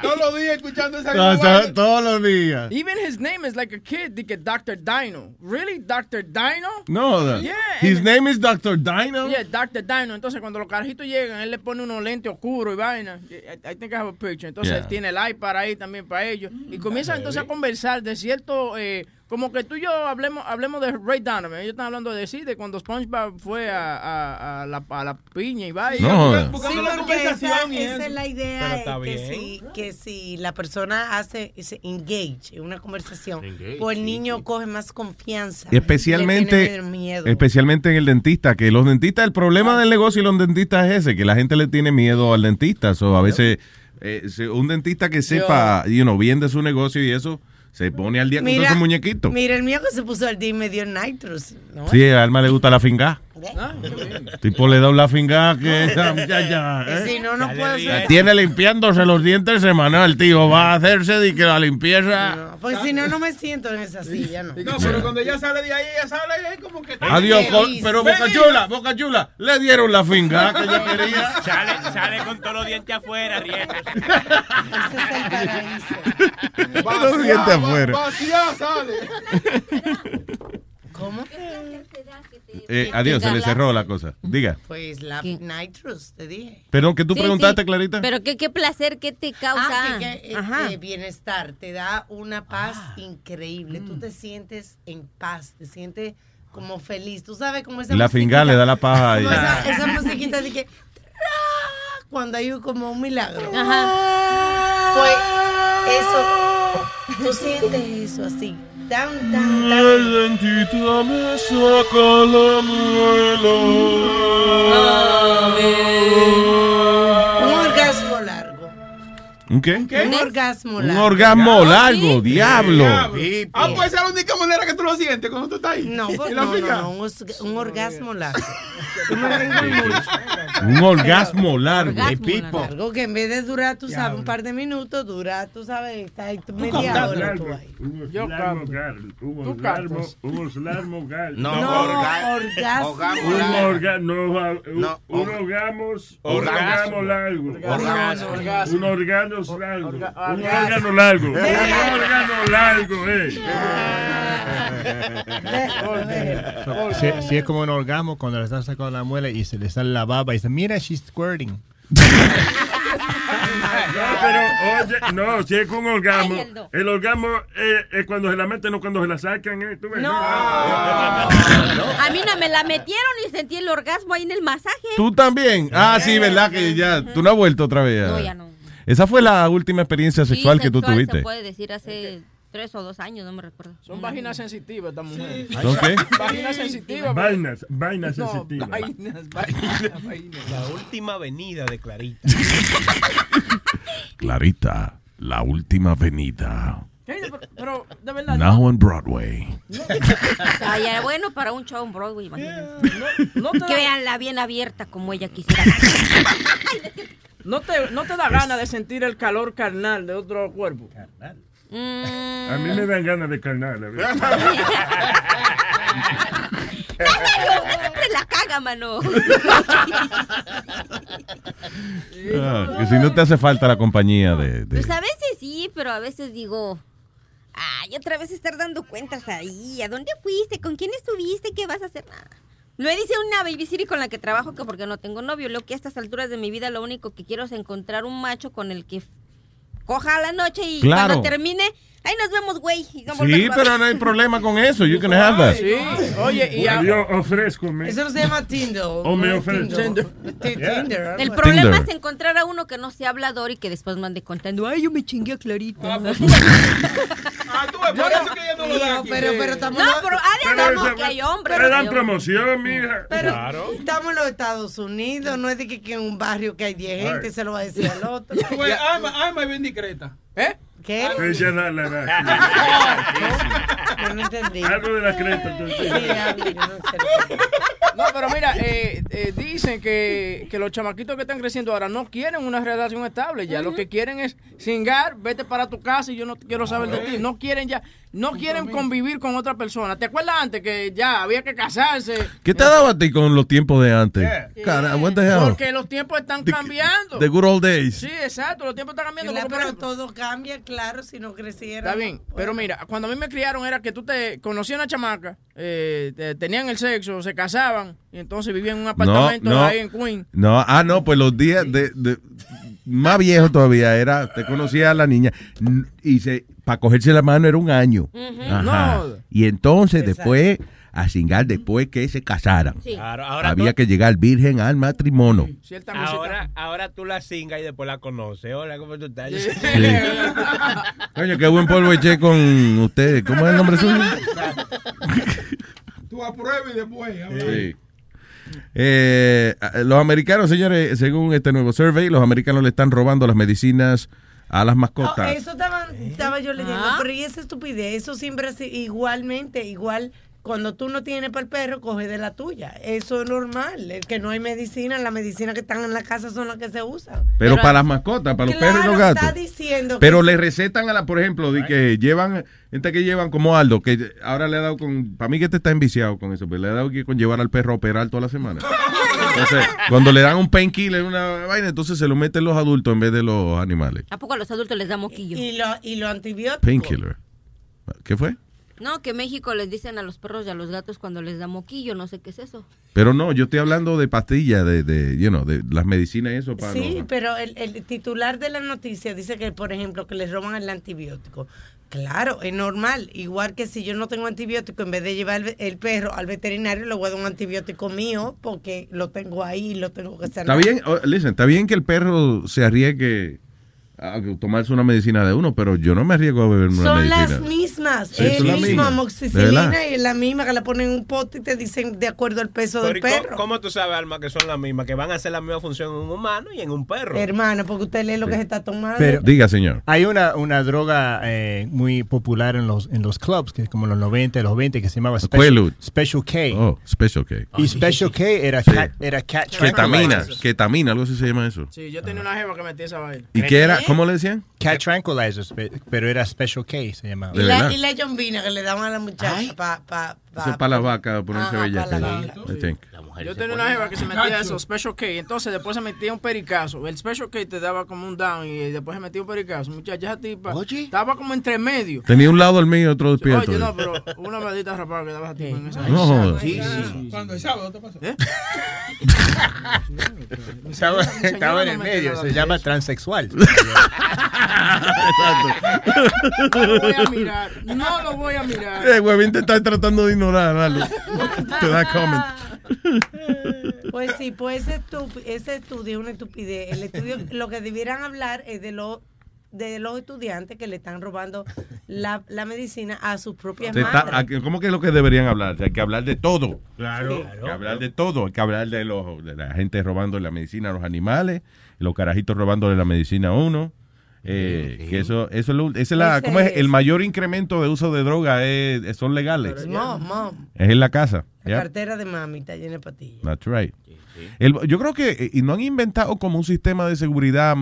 Todos los días escuchando esa No, to- todos los días. Even his name is like a kid, like Dr. Dino. Really, Dr. Dino? No, the- Yeah. his and- name is Dr. Dino. Yeah, Dr. Dino. Entonces, cuando los carajitos llegan, él le pone unos lentes oscuros y vaina. I, I think I have a picture. Entonces, Yeah. él tiene el iPad ahí también para ellos. Y comienzan entonces a conversar de cierto... Eh, como que tú y yo hablemos, hablemos de Ray Donovan. Ellos están hablando de sí, de cuando SpongeBob fue a, a, a la, a la piña y vaina. No joda. Sí, Buscando la esa, conversación y esa es la idea, que, bien. si, que si la persona hace ese engage en una conversación, Engage, pues el sí, niño coge más confianza. Y especialmente, miedo. especialmente en el dentista, que los dentistas, el problema del negocio y los dentistas es ese, que la gente le tiene miedo al dentista. O a veces eh, se- un dentista que sepa, you know, bien de su negocio y eso, se pone al día con todos esos muñequitos. Mira, el mío que se puso al día y me dio nitrous. ¿no? Sí, a Alma le gusta la finga. Ah. Tipo le da una finga que esa muchacha, ¿eh? si no, no puedo La ser. tiene limpiándose los dientes semanal, tío. Va a hacerse de que la limpieza. Pues si no, no me siento en esa silla, no. No, pero cuando ella sale de ahí, ella sale ahí como que... Adiós, con- pero Boca. Chula, Boca Chula, le dieron la finga que ella quería. Sale, sale con todos los dientes afuera, riendo. Ese es el paraíso. Los dientes afuera. Vacía sale. ¿Cómo? Eh, adiós, se le cerró la cosa. Diga. Pues la ¿Qué? nitrous, te dije. Perdón, que tú Sí, preguntaste, sí. Clarita. Pero qué, qué placer, qué te causa. Ah, que, que, Ajá. eh, bienestar, te da una paz Ah. increíble. Tú Mm. te sientes en paz, te sientes como feliz. Tú sabes cómo esa La finga le da la paja ahí. esa, esa musiquita de que cuando hay como un milagro. Ajá. Pues eso, tú sientes eso así, tan, tan, tan. dentista me saca la Un orgasmo largo. ¿Un qué? Un orgasmo Un largo. orgasmo largo, diablo. Ah, pues esa es la única manera que tú lo sientes cuando tú estás ahí. No, pues, ¿Y la no, no, no, un, un orgasmo largo. Un orgasmo largo. Orgasmo Largo que en vez de durar, tú sabes, un par de minutos, dura, tú sabes, está ahí media Un hora tú orgasmo, ahí. un Yo orgasmo un Tú orgasmo, un orgasmo gal. No, No, orga- orgasmo. orgasmo Un largo. orga- no, va- un- un un orgasmo. orgasmo largo. Orgasmo. Orgasmo. Un órgano largo. Orga- Un orgasmo. órgano largo. Un órgano largo, eh. Si, si es como un orgasmo cuando le están sacando la muela y se le sale la baba y dice, mira, she's squirting. No, pero oye, no, si es con un orgasmo, Ay, el orgasmo eh, es cuando se la meten, no cuando se la sacan, eh. ¿Tú ves? No. A mí no me la metieron y sentí el orgasmo ahí en el masaje. ¿Tú también? Ah, sí, ¿verdad? Que ya, tú no has vuelto otra vez. No, ya no. Esa fue la última experiencia Sí, sexual que tú tuviste. Se puede decir hace tres o dos años, no me recuerdo. Son vaginas sensitivas estas mujeres. ¿Son qué? Vaginas sensitivas. Vainas, vainas No, sensitivas. vainas, vainas, vainas. La última venida de Clarita. Clarita, la última avenida. ¿Qué? Pero, pero, de verdad, Now on Broadway. Ay, era bueno para un show en Broadway, imagínense. no, no te Que da, veanla bien abierta como ella quisiera. no te, no te da ganas de sentir el calor carnal de otro cuerpo. Mm, A mí me dan ganas de carnal. siempre la caga, mano. Ah, que si no te hace falta la compañía de... de- Pues a veces sí, pero a veces digo, ay, otra vez estar dando cuentas ahí. ¿A dónde fuiste? ¿Con quién estuviste? ¿Qué vas a hacer? Nada. Me dice una babysitter con la que trabajo que porque no tengo novio, lo que a estas alturas de mi vida lo único que quiero es encontrar un macho con el que coja a la noche y Claro. cuando termine, ahí nos vemos, güey. no Sí, a pero ver". no hay problema con eso. You can have that. Sí, oye, y a- Yo ofrezco, me. Eso no se llama Tinder. O me ofrece. Tinder. El problema Tinder. es encontrar a uno que no sea hablador y que después mande contando, ay, yo me chingué a Clarita. Ah, tú ves, por eso que ella no lo da No, aquí. pero, pero estamos No, pero Pero que hay hombres. Le dan promoción, mija. Pero estamos en los Estados Unidos, no es de que, que en un barrio que hay 10 gente se lo va a decir al otro. Pues, alma, alma es bien discreta. ¿Eh? ¿Qué? Ella la, la, la- Yo no entendí. Algo de la creta. Sí. No, pero mira, eh, eh, dicen que, que los chamaquitos que están creciendo ahora no quieren una relación estable ya. Lo que quieren es cingar, vete para tu casa y yo no quiero saber de ti. No quieren ya, no quieren convivir con otra persona. ¿Te acuerdas antes que ya había que casarse? ¿Qué te ha dado a ti con los tiempos de antes? Cara? Porque los tiempos están cambiando. The good old days. Sí, exacto, los tiempos están cambiando. Pero ejemplo, todo cambia, claro, si no creciera. Está bien, pero mira, cuando a mí me criaron era que tú te conocías una chamaca, eh, te- tenían el sexo, se casaban y entonces vivían en un apartamento no. ahí en Queen. No, ah, no, pues los días de, de- más viejo todavía era, te conocía a la niña y se para cogerse la mano era un año. Ajá. No. Y entonces después a cingar después que se casaran. Claro, ahora Había tú- que llegar virgen al matrimonio. Ahora, ahora tú la cingas y después la conoces. Hola, ¿cómo tú estás? Coño, qué buen polvo eché con ustedes. ¿Cómo es el nombre suyo? Tú apruebas y después. Sí. Eh, los americanos, señores, según este nuevo survey, los americanos le están robando las medicinas a las Oh, mascotas. eso estaba, estaba yo leyendo, Ah. pero y esa estupidez, eso siempre así, igualmente, igual, cuando tú no tienes para el perro, coge de la tuya. Eso es normal, el que no hay medicina, las medicinas que están en la casa son las que se usan. Pero para las mascotas, para los Claro, perros y los gatos. está diciendo Pero le recetan a la, por ejemplo, de que llevan, gente que llevan como Aldo, que ahora le ha dado con, para mí que te está enviciado con eso, pero le ha dado que con llevar al perro a operar toda la semana. Entonces, cuando le dan un painkiller, una vaina, entonces se lo meten los adultos en vez de los animales. ¿A poco a los adultos les da moquillo? Y lo, y lo antibiótico. Painkiller. ¿Qué fue? No, que México les dicen a los perros y a los gatos cuando les da moquillo, no sé qué es eso. Pero no, yo estoy hablando de pastillas, de, de, you know, de las medicinas y eso para Sí, los- pero el, el titular de la noticia dice que, por ejemplo, que les roban el antibiótico. Claro, es normal. Igual que si yo no tengo antibiótico, en vez de llevar el, el perro al veterinario, le voy a dar un antibiótico mío porque lo tengo ahí y lo tengo que Está sanar. bien, oh, listen, está bien que el perro se arriesgue a tomarse una medicina de uno, pero yo no me arriesgo a beber una Son medicina. las mismas. Sí, es son la misma amoxicilina y es la misma que la ponen en un pote y te dicen de acuerdo al peso Pero del ¿y cómo- perro. ¿Cómo tú sabes, Alma, que son las mismas? Que van a hacer la misma función en un humano y en un perro. Hermano, porque usted lee lo que se está tomando. Pero- Diga, señor. Hay una, una droga eh, muy popular en los, en los clubs, que es como en los 90, los 20, que se llamaba Special. Special K. Oh, Special K. Y Special K era Sí. cat, era cat Ketamina, ketamina, algo así se llama eso. Sí, yo tenía una jeva que metía esa vaina. ¿Y qué era? ¿Cómo le decían? Cat tranquilizers, pe- pero era Special K, se llamaba. Y, la, y la yombina que le daban a la muchacha pa, pa, Eso es para ponerse Ajá, bella. la vaca. I think. Yo tenía una jeva que se metía eso, Special K, entonces después se metía un pericazo. El Special K te daba como un down y después se metía un pericazo. Muchacha, esa tipa estaba como entre medio. Tenía un lado el mío y otro despierto. Oye, no, pero una maldita rapada que daba esa tipa en esa No jodas. Sí, sí. Cuando el sábado te pasó. Estaba, señora estaba en el me medio, se llama transexual. No lo voy a mirar, no lo voy a mirar. Eh, huevín te está tratando de ignorar, algo. Te da comment. Pues sí, pues ese, estu- ese estudio es una estupidez. El estudio, lo que debieran hablar es de los de los estudiantes que le están robando la, la medicina a sus propias está- madres. a- ¿Cómo que es lo que deberían hablar? Hay que hablar de todo. Claro. Hay que hablar de todo. Hay que hablar de, los, de la gente robando la medicina a los animales, los carajitos robándole la medicina a uno. Eh, que eso, eso es, lo- esa es la, Ese ¿cómo es? es. El mayor incremento de uso de droga es, son legales. Mom, mom. Es en la casa. La cartera de mami está llena de patillas. That's right. El- yo creo que eh, y no han inventado como un sistema de seguridad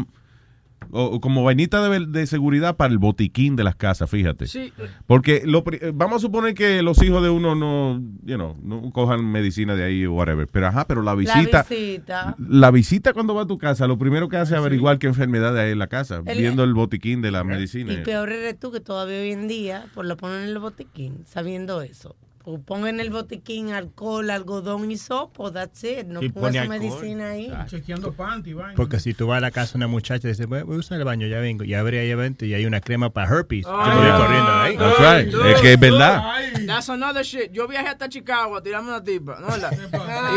o, como vainita de, de seguridad para el botiquín de las casas, fíjate. Sí. Porque lo, eh, vamos a suponer que los hijos de uno no, you know, no cojan medicina de ahí o whatever. Pero ajá, pero la visita, La visita. la visita cuando va a tu casa, lo primero que hace es averiguar qué enfermedad hay en la casa, El- viendo el botiquín de la medicina. Y peor eres tú que todavía hoy en día, por lo ponen en el botiquín, sabiendo eso. Pues pongan en el botiquín alcohol, algodón y sopo, that's it. No Sí, alcohol. medicina ahí. Chequeando panty, vaina. Porque si tú vas a la casa de una muchacha y dices, voy voy a usar el baño, ya vengo, y abre ahí adentro y hay una crema para herpes, yo Ay, voy ay, corriendo ahí. That's right. Es que es verdad. That's another shit. Yo viajé hasta Chicago a tirarme una tipa, ¿no verdad?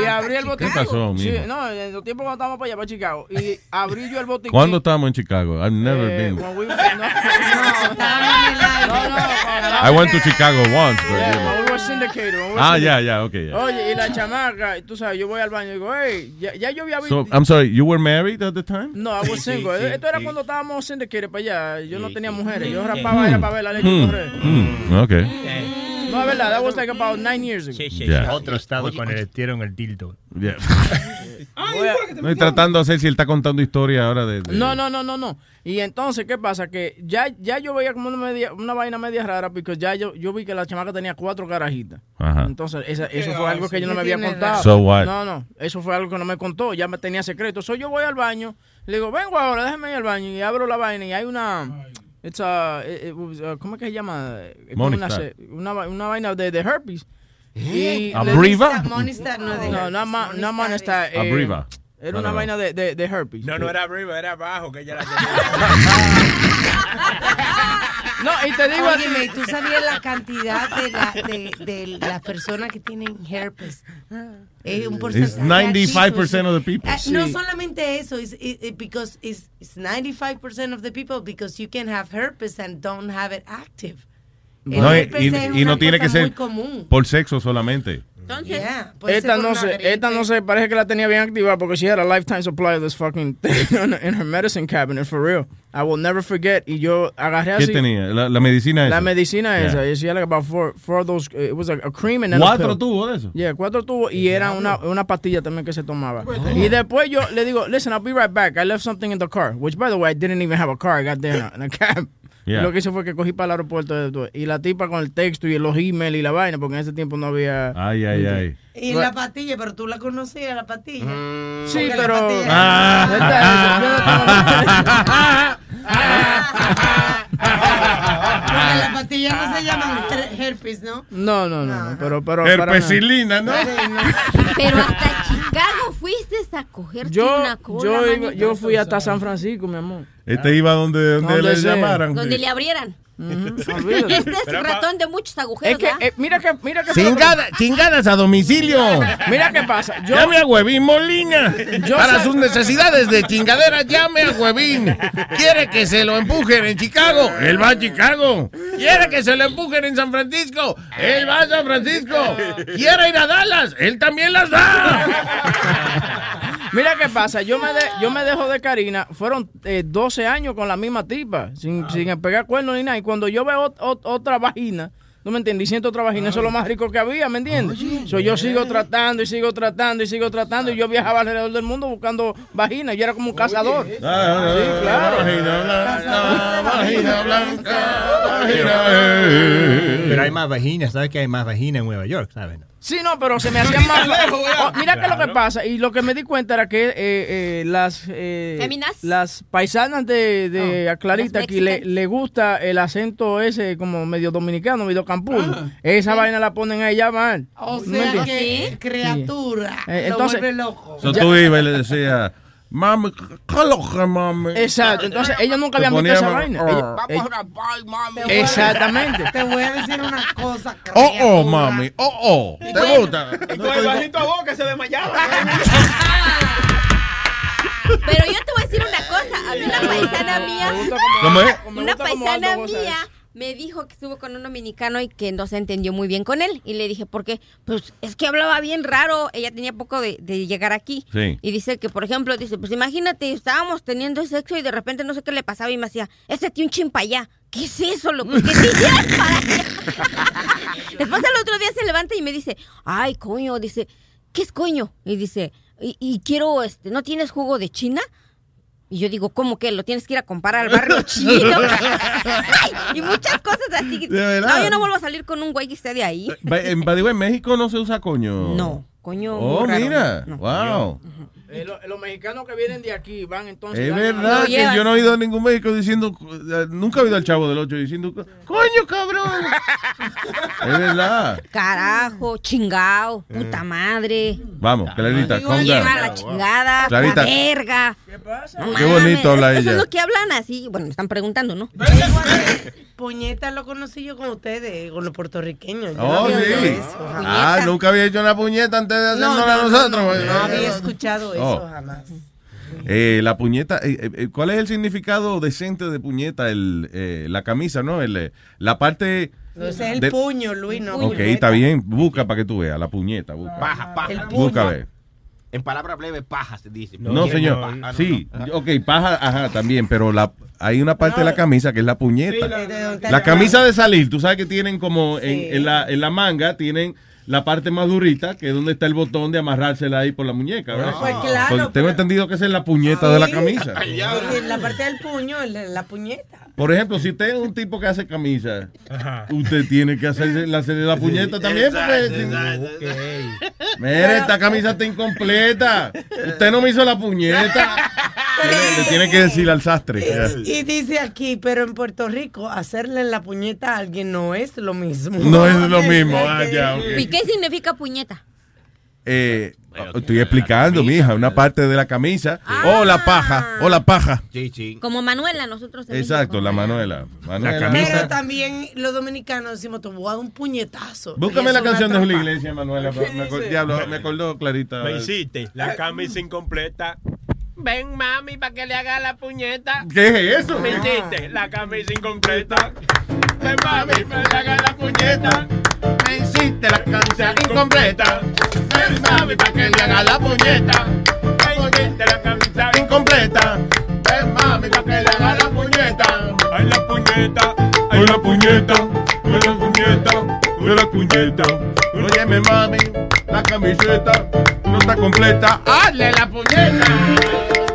Y abrí el botiquín. pasó, Sí, no, en los tiempos cuando estábamos para allá, para Chicago. Y abrí yo el botiquín. ¿Cuándo estábamos en Chicago? I've never Eh, been. we- no, no, no, no, I went to Chicago once, but Yeah, Ah, ya, ya, okay, ya. Oye, y la chamaca, tú sabes, yo voy al baño y digo, hey, ya, ya yo había visto. So, I'm sorry, you were married at the time? No, I was Sí, single. sí, Esto era sí. cuando estábamos syndicated para allá. Yo no tenía mujeres. Yo rapaba era para ver la leche Hmm, correr. hmm, okay. No, es verdad. That was like about nine years ago. Ya. Otro estado cuando le metieron el dildo. Yeah. No, y tratando de hacer si él está contando historia ahora de... de- No, no, no, no, no. Y entonces, ¿qué pasa? Que ya, ya yo veía como una, media, una vaina media rara, porque ya yo, yo vi que la chamaca tenía cuatro carajitas. Ajá. Entonces, esa- eso fue algo que yo no me había contado. So what? No, no, eso fue algo que no me contó, ya me tenía secreto. So yo voy al baño, le digo, vengo ahora, déjeme ir al baño, y abro la vaina, y hay una... It's a, it- it was, uh, ¿Cómo es que se llama? Una, Monistat. una, va- una vaina de, de herpes. Y ¿A le- Briva? Monistat no de No, no, ma- no Monistat, eh, Briva. Era No, una no, no. vaina de, de, de herpes. No, no era arriba, era abajo que ella la No, y te digo, Óyeme, ¿tú sabías la cantidad de, la, de, de las personas que tienen herpes? Es un It's porcentaje 95% of the people. Ah, No Sí. solamente eso, es it, it- because it's, it's 95% of the people because you can have herpes and don't have it active. No, y, y- no tiene que ser común. por sexo solamente. Entonces, puede Esta no gripe. esta no sé, parece que la tenía bien activada porque she had a lifetime supply of this fucking thing in her- in her medicine cabinet, for real. I will never forget. Y yo agarré ¿Qué así. tenía? La, la medicina esa. La medicina Yeah. esa. Y she had like about four, four of those, uh, it was a, a cream and then ¿Cuatro tubos de eso? Yeah, cuatro tubos y era una, una pastilla también que se tomaba. Y después yo le digo, listen, I'll be right back. I left something in the car. Which, by the way, I didn't even have a car. I got there in a, in a cab. Yeah. Y Lo que hice fue que cogí para el aeropuerto de- y la tipa con el texto y los emails y la vaina, porque en ese tiempo no había... Ay, ay, ay. Y la pastilla, pero tú la conocías, la pastilla. Sí, Porque la pastilla-. Porque las pastillas no se llaman her- herpes, ¿no? No, no, no, no, pero... pero. Herpesilina, ¿no? Pero hasta Chicago fuiste a cogerte Yo, una cola. yo, yo fui hasta San Francisco, mi amor. Este iba donde, donde Donde le sea. llamaran. Donde le abrieran. Este es ratón de muchos agujeros, Es que, eh, mira que, mira que... Chingada- chingadas a domicilio. Mira qué pasa. Yo, Llame a Huevín Molina. Yo Para sus necesidades de chingadera, llame a Huevín. ¿Quiere que se lo empujen en Chicago? Él va a Chicago. ¿Quiere que se lo empujen en San Francisco? Él va a San Francisco. ¿Quiere ir a Dallas? Él también las da. Mira qué pasa, yo me, de- yo me dejo de Karina, fueron eh, 12 años con la misma tipa, sin, sin pegar cuernos ni nada, y cuando yo veo ot- ot- otra vagina, no me entiendes, siento otra vagina, eso es lo más rico que había, ¿me entiendes? So, yo sigo tratando y sigo tratando y sigo tratando, y yo viajaba alrededor del mundo buscando vagina, yo era como un cazador. Sí, claro. Vagina blanca, vagina blanca, vagina, Pero hay más vaginas, ¿sabes que hay más vaginas en Nueva York? ¿sabes? Sí, no, pero se me hacían más. Oh, mira que lo que pasa, y lo que me di cuenta era que eh, eh, las eh, ¿Féminas? las paisanas de, de Oh, a Clarita aquí le, le gusta el acento ese como medio dominicano, medio campulo. Esa vaina la ponen a ella mal. O ¿No me sea entiendes? que criatura Eh, lo entonces- vuelve loco. So tú ibas y le decías, mami, ¿qué lo que mami? Exacto, entonces ella nunca había visto esa vaina. Oh. Ella- ella- Exactamente. Te voy a decir una cosa. Oh, oh, mami, oh, oh. ¿Te gusta? Y con el bajito a boca se desmayaba. Pero yo te voy a decir una cosa. A mí una paisana mía. ¿Cómo es? Una paisana mía me dijo que estuvo con un dominicano y que no se entendió muy bien con él. Y le dije, ¿por qué? Pues es que hablaba bien raro. Ella tenía poco de, de llegar aquí. Sí. Y dice que, por ejemplo, dice, pues imagínate, estábamos teniendo sexo y de repente no sé qué le pasaba y me hacía, este tío un chimpayá. ¿Qué es eso, loco? ¿Qué te para allá? Después el otro día se levanta y me dice, ay, coño, dice, ¿qué es coño? Y dice, y, y quiero, este, ¿no tienes jugo de China? Y yo digo, ¿cómo que? ¿Lo tienes que ir a comprar al barrio chino? Ay, y muchas cosas así. ¿De verdad? No, yo no vuelvo a salir con un güey que esté de ahí. Ba- En, by the way, en México no se usa coño. No, coño. Oh, raro. mira. No. Wow. Eh, lo- los mexicanos que vienen de aquí van entonces. Es verdad que yo no he oído a ningún médico diciendo, eh, nunca he oído al chavo del 8 diciendo, coño, cabrón. es verdad. Carajo, chingao, puta madre. Vamos, Clarita, calm lleva down. la chingada, Clarita. la verga. ¿Qué pasa? Qué bonito habla Eso ella. es lo que hablan así. Bueno, me están preguntando, ¿no? Puñeta lo conocí yo con ustedes, con los puertorriqueños. Yo Oh, no sí. eso. Ah, nunca había hecho una puñeta antes de No, hacernos a no, no, nosotros. no, había escuchado eso Oh. jamás. Eh, la puñeta, eh, eh, ¿cuál es el significado decente de puñeta? El, eh, la camisa, ¿no? El, eh, la parte... No, ese es el de- puño, Luis, no Ok, puñeta. está bien. Busca para que tú veas, la puñeta. Busca. Paja, paja. El Busca, a ver. En palabras breves, paja se dice. No, señor. Ah, no, sí, no. ok, paja, ajá, también, pero la, hay una parte de la camisa que es la puñeta. Sí, la- camisa de salir, tú sabes que tienen como en, en la, en la manga, tienen la parte más durita, que es donde está el botón de amarrársela ahí por la muñeca, ¿verdad? Pues claro, Porque tengo pero- entendido que esa es la puñeta de la camisa. Porque la parte del puño la, la puñeta. Por ejemplo, si usted es un tipo que hace camisa, usted tiene que hacerse la, hacerle la puñeta también, porque si- Mire, esta camisa está incompleta. Usted no me hizo la puñeta. Le, le tiene que decir al sastre. Y dice aquí, pero en Puerto Rico, hacerle la puñeta a alguien no es lo mismo. No es lo mismo. Ah, ya, ok. ¿Y qué significa puñeta? Eh, estoy explicando, mija, una parte de la camisa. O la paja, o la paja. Sí, sí. Como Manuela, nosotros Exacto, la Manuela. Manuela. Pero también los dominicanos decimos, te voy a dar un puñetazo. Búscame la canción de Julio. Iglesias, Manuela. Me acordó, diablo, me acordó clarita. Me hiciste la camisa incompleta. Ven, mami, para que le haga la puñeta. ¿Qué es eso? Me hiciste la camisa incompleta. Ven, mami, para que le haga la puñeta. Me hiciste la camisa incompleta. Ven, mami, para que le haga la puñeta. Me hiciste la camisa incompleta. Ven, mami, para que le haga la puñeta. Ay, la puñeta. Ay, la puñeta. Ay, la puñeta. Ay, la puñeta. Óyeme, mami, la camiseta no está completa. ¡Hazle la puñeta!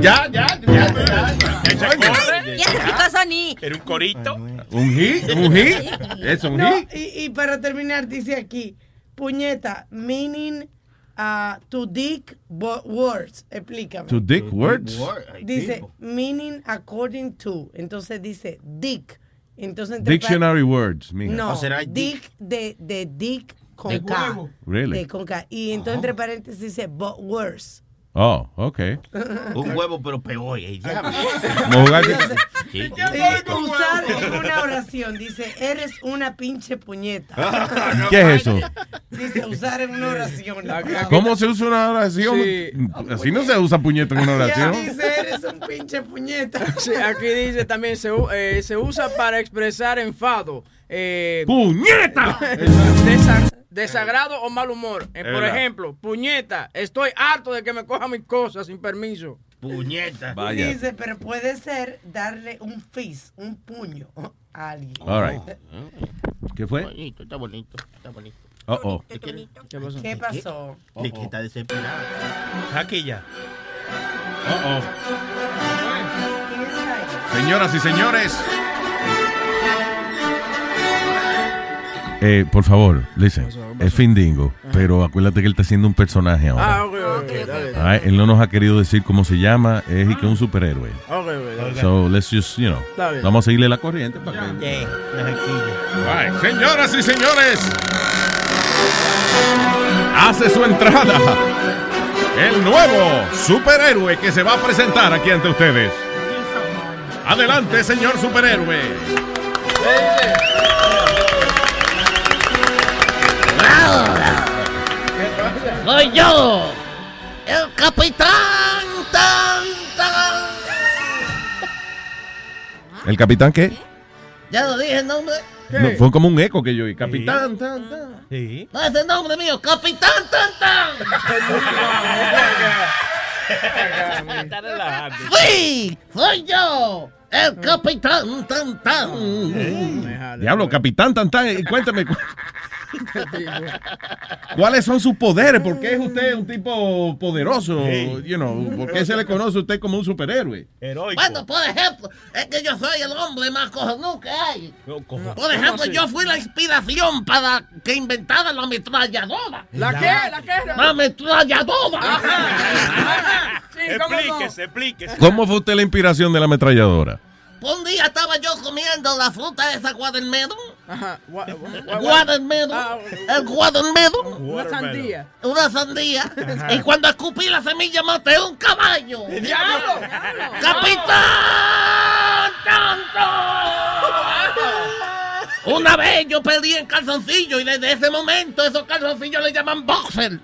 Ya, ya, ya, ya. ¿Ese corre? ¿Y ese pico Sony? Era un corito. ¿Un hit? ¿Un hit? ¿Es un No, hit? y, y para terminar, dice aquí, puñeta, meaning uh, to dick words. Explícame. To dick words? Dice, meaning according to. Entonces dice dick. Entonces, Dictionary words, mija. No, dick de, de dick con De K. huevo. Really? De con K. Y entonces entre paréntesis dice but worse. Oh, ok. Un huevo, pero peor. eh, Sí. Y usar en una oración. Dice, eres una pinche puñeta. ¿Qué es eso? Dice, usar en una oración. ¿Cómo se usa una oración? Así no se usa puñeta en una oración. Dice, eres un pinche puñeta. Sí, aquí dice también se, eh, se usa para expresar enfado. Eh, ¡Puñeta! desa- desagrado o mal humor. Eh, por verdad. ejemplo, puñeta, estoy harto de que me coja mis cosas sin permiso. Puñeta. Vaya. Dice, pero puede ser darle un fist, un puño a alguien. All right. ¿Qué fue? Bonito, está bonito, está bonito. Oh, oh. ¿Qué pasó? ¿Qué pasó? Está desesperado. Aquí ya. Oh, oh. Señoras y señores. Eh, por favor, listen. Es Findingo, pero acuérdate que él está haciendo un personaje ahora. Ah, ok, ok, dale. Ah, él no nos ha querido decir cómo se llama, es y que es un superhéroe. Ok. So, let's just, you know, vamos a seguirle la corriente para que... Right, Señoras y señores, hace su entrada el nuevo superhéroe que se va a presentar aquí ante ustedes. Adelante, señor superhéroe. Soy yo, el capitán tan tan. ¿El capitán qué? Ya lo dije el nombre. No, fue como un eco que yo oí. Capitán, tan, tan. Sí. No es el nombre mío, capitán tan tan. Sí, soy yo, el capitán tan tan. Diablo, capitán, tan, tan. Y Cuéntame. cu- ¿Cuáles son sus poderes? ¿Por qué es usted un tipo poderoso? You know, ¿Por qué se le conoce a usted como un superhéroe? Heroico. Bueno, por ejemplo, es que yo soy el hombre más cojonudo que hay. Por ejemplo, yo fui la inspiración para que inventaran la ametralladora. ¿La qué? ¿La qué? La ametralladora. Sí, ¿cómo no? Explíquese, explíquese. ¿Cómo fue usted la inspiración de la ametralladora? Un día estaba yo comiendo la fruta esa watermelon. Ajá. gua- gua-. Ah, El watermelon. Una sandía. Una sandía. Y cuando escupí la semilla maté un caballo. ¡Diablo! ¡Capitán! ¡Tanto! Una vez yo perdí en calzoncillo y desde ese momento esos calzoncillos le llaman boxer.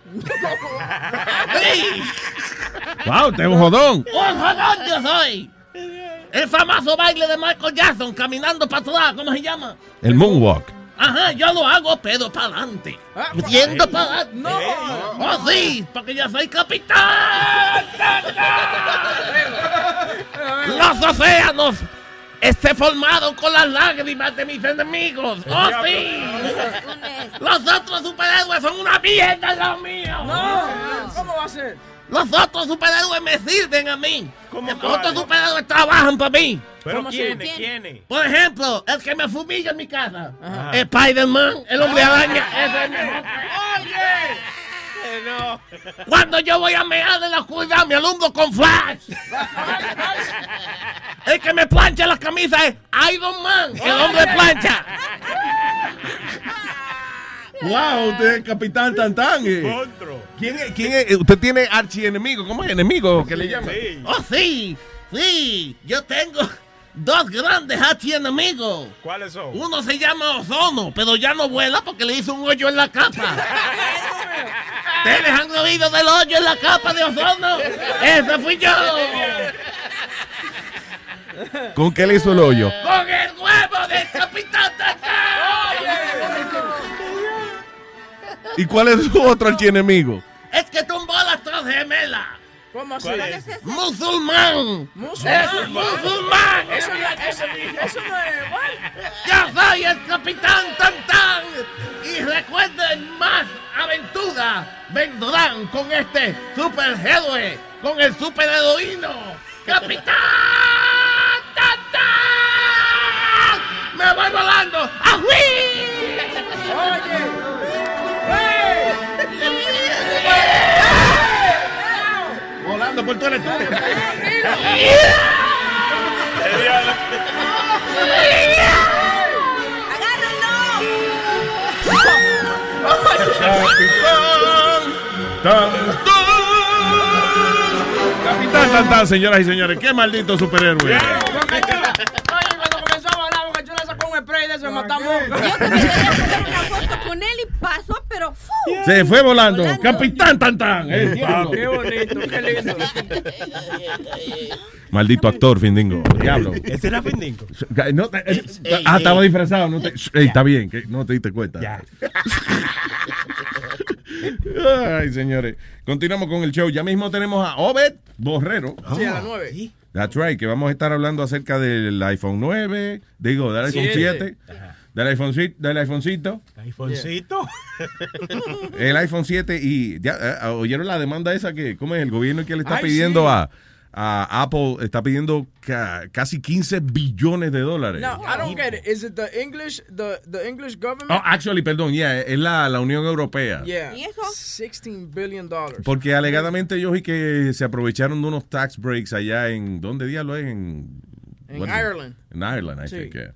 Sí. Wow, te un jodón. ¡Un jodón yo soy! El famoso baile de Michael Jackson caminando para atrás, ¿cómo se llama? El moonwalk. Ajá, yo lo hago, pero para adelante. Yendo para adelante. No. Oh, sí, porque yo soy capitán. Los océanos esté formados con las lágrimas de mis enemigos. ¡Oh, sí! Los otros superhéroes son una mierda al lado mío. No. ¿Cómo va a ser? Los otros superhéroes me sirven a mí. Los otros superhéroes trabajan para mí. ¿Pero quiénes? ¿Quiénes? Por ejemplo, el que me fumilla en mi casa. Spider-Man, el hombre araña. Ese es el mejor. no. Cuando yo voy a mear en la oscuridad, me alumbro con flash. El que me plancha la camisa es Iron Man, el hombre plancha. Wow, usted es Capitán Tantán. eh. ¿Quién es? ¿Quién es? Usted tiene archienemigo. ¿Cómo es enemigo? ¿Qué le llaman? Oh, sí, sí, yo tengo dos grandes enemigos. ¿Cuáles son? Uno se llama Ozono, pero ya no vuela porque le hizo un hoyo en la capa. ¿Ustedes han oído del hoyo en la capa de Ozono? Ese fui yo. ¿Con qué le hizo el hoyo? Con el huevo del Capitán ¿Y cuál es su otro archienemigo? Es que tumbó las dos gemelas. ¿Cómo así? ¿Cuál es? Musulmán. Musulmán. Es musulmán. Eso no eso, eso no es igual. Yo soy el Capitán Tantán. Y recuerden, más aventuras vendrán con este superhéroe, con el superheroíno. ¡Capitán Tantán! ¡Me voy volando! ¡Ají! Volando por todo el Capitán Tantán, señoras y señores. Qué maldito superhéroe. Oye, cuando comenzó a hablar, Boca Chula sacó Se fue volando. Capitán Tantán. el diablo. Qué bonito, qué lindo. Maldito actor, Findingo. Diablo. ¿Ese era Findingo? No, eh, eh, ah, estaba disfrazado. No te, Ey, está bien, que no te diste cuenta. Ay, señores. Continuamos con el show. Ya mismo tenemos a Obed Borrero. Sí, a las nueve. That's right, que vamos a estar hablando acerca del iPhone 9, digo, del iPhone Siete. 7, del iPhone, del iPhonecito, iPhonecito. el iPhone 7 y ya, eh, oyeron la demanda esa que, ¿cómo es? El gobierno que le está Ay, pidiendo sí. a, a Apple, está pidiendo ca- casi 15 billones de dólares. No, I don't get it. Is it the English, the, the English government? Oh, actually, perdón, yeah, es la, la Unión Europea. Yeah. 16 billion dollars. Porque alegadamente ellos y que se aprovecharon de unos tax breaks allá en, ¿dónde diablo es? En, En Ireland. En Ireland, I Sí. think, yeah.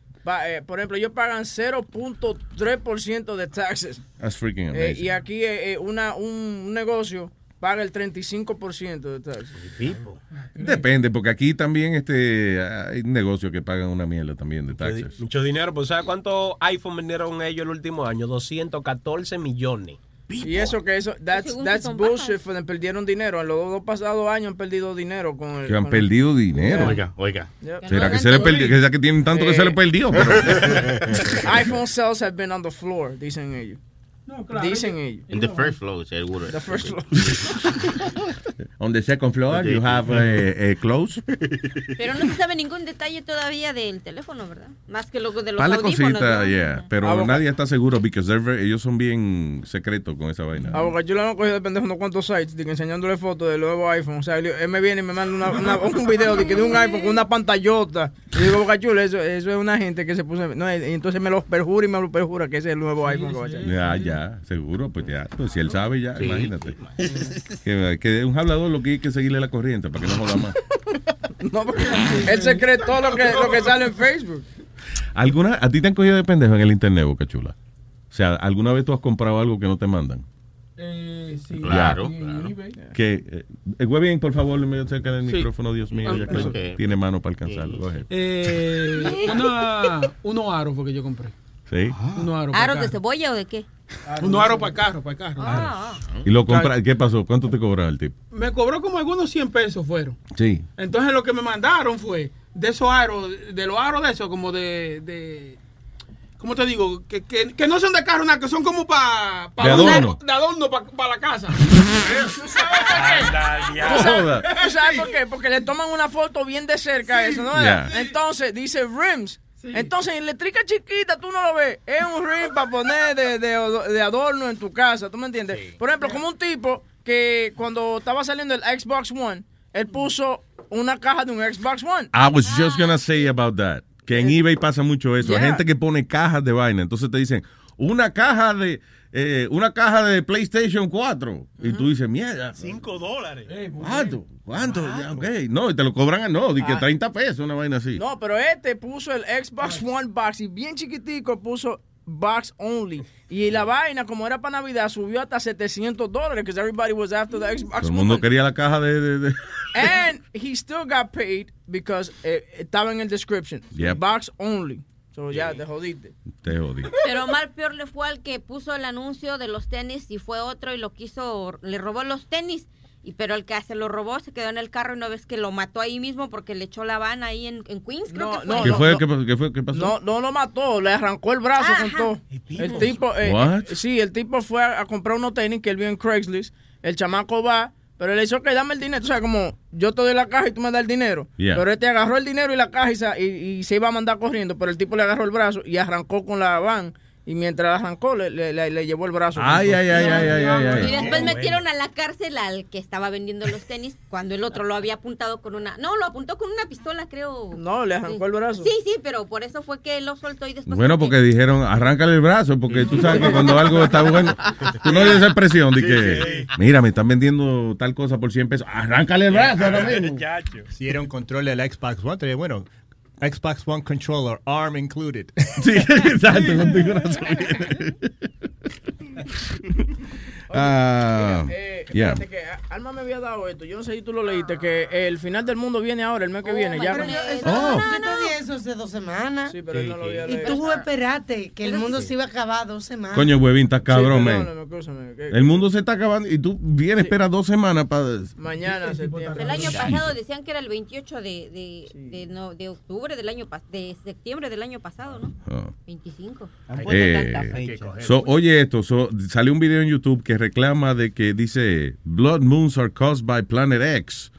Eh, por ejemplo, ellos pagan 0.3% de taxes. That's freaking Eh, amazing. y aquí eh, eh, una, un, un negocio paga el 35% de taxes. Depende, porque aquí también este hay negocios que pagan una mierda también de taxes. Mucho dinero, pues ¿sabes cuánto iPhone vendieron ellos el último año? 214 millones. Y eso que eso, that's, that's bullshit, for them, perdieron dinero. En los dos pasados años han perdido dinero con el... Que han con- perdido dinero. Oiga, oiga. Yep. ¿Será que se le perdió? Que, que tienen tanto que se le perdió. pero- iPhone sales have been on the floor, dicen ellos. Dicen ellos. In the first floor, seguro. The first floor. On the second floor, you have a, close. Pero no se sabe ningún detalle todavía del teléfono, ¿verdad? Más que luego de los Vale audífonos. cosita, ¿no? yeah. Pero Ah, nadie está seguro porque ellos son bien secretos con esa vaina. A Boca Chula no cogido de pendejo unos cuantos sites de que enseñándole fotos del nuevo iPhone. O sea, él, me viene y me manda una- una- un video de, que de un iPhone con una pantallota. Y digo, Boca Chula, eso, eso es una gente que se puso. No, y entonces me lo perjura y me lo perjura que ese es el nuevo iPhone que va a salir. Ya, ya, seguro, pues ya. Pues si él sabe, ya, imagínate. Que, que un hablador lo que hay que seguirle la corriente para que no joda más. No, porque él se cree todo lo que, lo que sale en Facebook. ¿Alguna, ¿A ti te han cogido de pendejo en el internet, Boca Chula? O sea, ¿alguna vez tú has comprado algo que no te mandan? Eh, sí. Claro. Que, eh, eh, Webin, por favor, me cerca del Sí. micrófono, Dios mío, ya que Ok. tiene mano para alcanzarlo. Eh, una, unos aros porque yo compré. Sí. Unos aros para ¿Aros de cebolla o de qué? Unos aros para carro, para carro. Y lo compra, ¿qué pasó? ¿Cuánto te cobraba el tipo? Me cobró como algunos 100 pesos fueron. Sí. Entonces lo que me mandaron fue de esos aros, de los aros de esos, como de, de ¿cómo te digo? Que, que, que no son de carro, nada, que son como para De adorno. de adorno para la casa. ¿Tú sabes, tú sabes por qué? Porque le toman una foto bien de cerca a eso, ¿no? Entonces dice rims. Entonces, en letrica chiquita tú no lo ves. Es un rim para poner de, de- de adorno en tu casa. ¿Tú me entiendes? Por ejemplo, como un tipo que cuando estaba saliendo el Xbox One, él puso una caja de un Xbox One. I was just gonna say about that. Que en eBay pasa mucho eso. Hay Yeah. gente que pone cajas de vaina. Entonces te dicen, una caja de eh, una caja de PlayStation 4. Y tú dices, mierda. 5 dólares. ¿Cuánto? ¿Cuánto? No, y te lo cobran, no, de que Ah. 30 pesos, una vaina así. No, pero este puso el Xbox One Box y bien chiquitico puso Box Only. Y la vaina, como era para Navidad, subió hasta 700 dólares because everybody was after the Xbox Todo el mundo quería la caja de... de- de- And he still got paid because eh, estaba en el description. Yep. Box Only. So ya, te jodiste. Te jodí. Pero mal peor le fue al que puso el anuncio de los tenis y fue otro y lo quiso, le robó los tenis. Y pero el que se lo robó se quedó en el carro y no ves que lo mató ahí mismo porque le echó la van ahí en, en Queens, creo que fue. ¿Qué fue? ¿Qué, fue? ¿Qué pasó? No, no lo mató, le arrancó el brazo con todo. El tipo, eh, eh, sí, el tipo fue a, a comprar unos tenis que él vio en Craigslist. El chamaco va, pero le hizo que dame el dinero. O sea, como yo te doy la caja y tú me das el dinero. Yeah. Pero este agarró el dinero y la caja y, sa- y- y se iba a mandar corriendo. Pero el tipo le agarró el brazo y arrancó con la van. Y mientras arrancó, le, le- le- le llevó el brazo. Ay, ay, ay, ay, ay, ay, ay. Y después metieron a la cárcel al que estaba vendiendo los tenis cuando el otro lo había apuntado con una... No, lo apuntó con una pistola, creo. No, le arrancó el brazo. Sí, sí, pero por eso fue que lo soltó y después... Bueno, porque dijeron, arráncale el brazo, porque tú sabes que cuando algo está bueno, tú no das presión de que, mira, me están vendiendo tal cosa por 100 pesos, arráncale el brazo ahora mismo. Si era un control del Xbox One, bueno, Xbox One controller, ARM included. Sí, exacto, contigo razón. Ah, Eh, yeah. que a- Alma me había dado esto. Yo no sé si tú lo leíste, que el final del mundo viene ahora, el mes que viene. Ya. Pero yo, eso- Oh. yo te di eso hace dos semanas. Sí, pero él no lo había Y tú esperaste que el mundo se iba a acabar dos semanas. Coño, huevín, estás cabrón, Sí, man. El mundo se está acabando y tú vienes, esperas dos semanas para... Mañana, septiembre. El año pasado decían que era el 28 de, de, de, no, de octubre del año pas- de septiembre del año pasado, ¿no? Ah. 25. Eh, so, oye esto, so, salió un video en YouTube que reclama de que dice Blood moons are caused by Planet X.